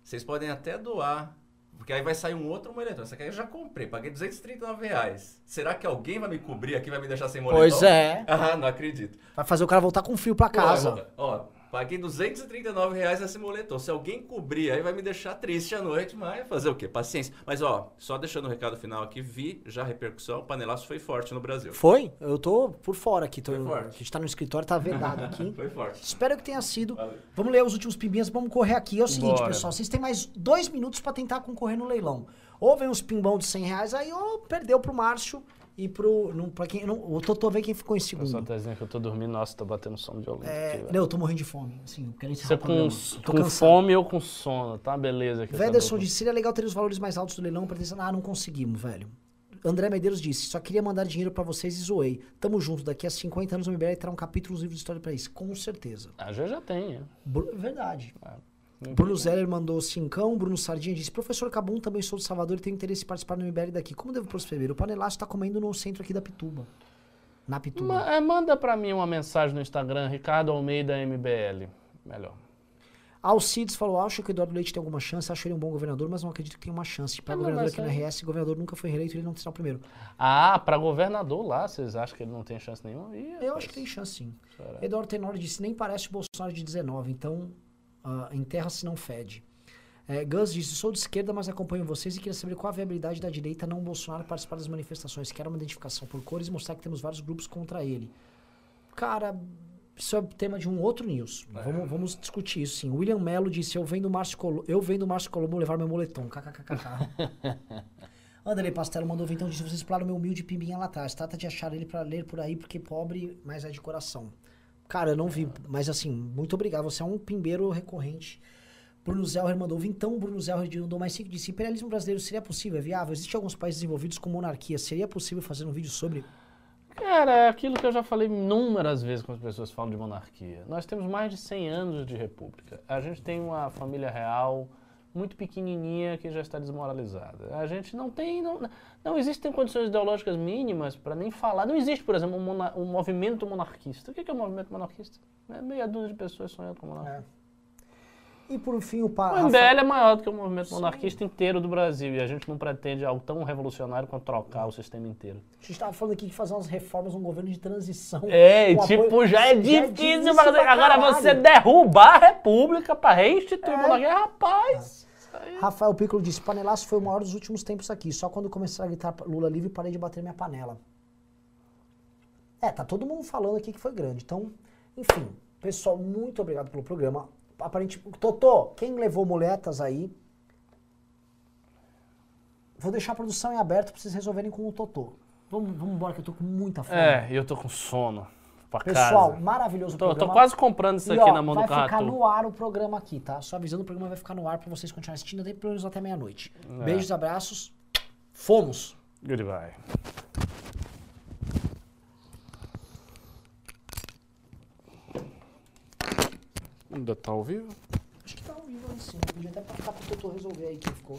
Vocês podem até doar. Porque aí vai sair um outro moletom. Esse aqui eu já comprei, paguei 239 reais. Será que alguém vai me cobrir aqui e vai me deixar sem moletom? Pois é. Ah, não acredito. Vai fazer o cara voltar com frio pra casa. Ó, ó, paguei 239 reais nesse moletom. Se alguém cobrir, aí vai me deixar triste à noite, mas fazer o quê? Paciência. Mas ó, só deixando o recado final aqui, vi já a repercussão, o panelaço foi forte no Brasil. Foi? Eu tô por fora aqui. Tô, Foi forte. a gente tá no escritório, tá vedado aqui. Foi forte. Espero que tenha sido. Valeu. Vamos ler os últimos pimbinhas, vamos correr aqui. É o seguinte, Bora. pessoal, vocês têm mais dois minutos pra tentar concorrer no leilão. Ou vem uns pimbão de 100 reais aí, ou perdeu pro Márcio e pro... Não, pra quem, não, o Totô vê quem ficou em Eu só segundo. tô dizendo que eu tô dormindo, nossa, tô batendo sono violento. É, aqui, não, eu tô morrendo de fome. Assim, eu quero encerrar Você com, Tô com cansado. fome ou com sono, tá? Beleza. tá Vederson bom. disse, seria legal ter os valores mais altos do leilão pra ter... Ah, não conseguimos, velho. André Medeiros disse, só queria mandar dinheiro pra vocês e zoei. Tamo junto, daqui a 50 anos o MBL terá um capítulo nos livros de história pra isso. Com certeza. Ah, já já tem, é. Bru- Verdade. Não Bruno Zeller mandou cincão. Bruno Sardinha disse: Professor Cabum, também sou de Salvador e tenho interesse em participar do MBL daqui. Como devo prosperar? O panelaço tá comendo no centro aqui da Pituba. Na Pituba. Ma- é, manda pra mim uma mensagem no Instagram, Ricardo Almeida MBL. Melhor. Alcides falou: Acho que o Eduardo Leite tem alguma chance. Acho ele um bom governador, mas não acredito que tenha uma chance. Para governador aqui no RS, o governador nunca foi reeleito e ele não será o primeiro. Ah, pra governador lá, vocês acham que ele não tem chance nenhuma? Ih, Eu acho que tem chance sim. será? Eduardo Tenório disse: Nem parece o Bolsonaro de 19, então ah, enterra se não fede. É, Gus disse: Sou de esquerda, mas acompanho vocês e queria saber qual a viabilidade da direita não Bolsonaro participar das manifestações. Quero uma identificação por cores e mostrar que temos vários grupos contra ele. Cara, isso é tema de um outro news. Vamos, vamos discutir isso sim. William Mello disse: Eu vendo o Márcio Colombo, eu vendo Márcio Colombo levar meu moletom. KKKK. Anderley Pastelo mandou então disse: Vocês exploraram meu humilde pimbinha lá atrás. Trata de achar ele pra ler por aí, porque pobre, mas é de coração. Cara, eu não vi, mas assim, muito obrigado. Você é um pimbeiro recorrente. Bruno Zelher mandou então Bruno Zelher mandou mais cinco disse: Imperialismo brasileiro seria possível? É viável? Existem alguns países desenvolvidos com monarquia. Seria possível fazer um vídeo sobre? Cara, é aquilo que eu já falei inúmeras vezes quando as pessoas falam de monarquia. Nós temos mais de 100 anos de república. A gente tem uma família real muito pequenininha que já está desmoralizada. A gente não tem, não, não existem condições ideológicas mínimas para nem falar. Não existe, por exemplo, um, mona- um movimento monarquista. O que é um movimento monarquista? É meia dúzia de pessoas sonhando com monarquia. E por fim, o pa... O MBL é maior do que o movimento monarquista inteiro do Brasil e a gente não pretende algo tão revolucionário quanto trocar o sistema inteiro. A gente estava falando aqui de fazer umas reformas, um governo de transição. É, tipo, apoio- já é Já é difícil difícil fazer. Agora você derrubar a república pra restituir a monarquia, rapaz. aí- Rafael Piccolo disse: Panelaço foi o maior dos últimos tempos aqui. Só quando começaram a gritar Lula livre parei de bater minha panela. É, tá todo mundo falando aqui que foi grande. Então, enfim, pessoal, muito obrigado pelo programa. Aparentemente, Totô, quem levou muletas aí? Vou deixar a produção em aberto pra vocês resolverem com o Totô. Vamos, vamos embora que eu tô com muita fome. É, e eu tô com sono. Pra Pessoal, casa. maravilhoso o Tô, tô programa. quase comprando isso E, aqui ó, na mão do vai ficar no ar o programa aqui, tá? Só avisando, o programa vai ficar no ar pra vocês continuarem assistindo até pelo menos até meia-noite. É. Beijos, abraços. Fomos! Goodbye. Ainda tá ao vivo? Acho que tá ao vivo sim. Podia até passar pro doutor resolver aí quem ficou.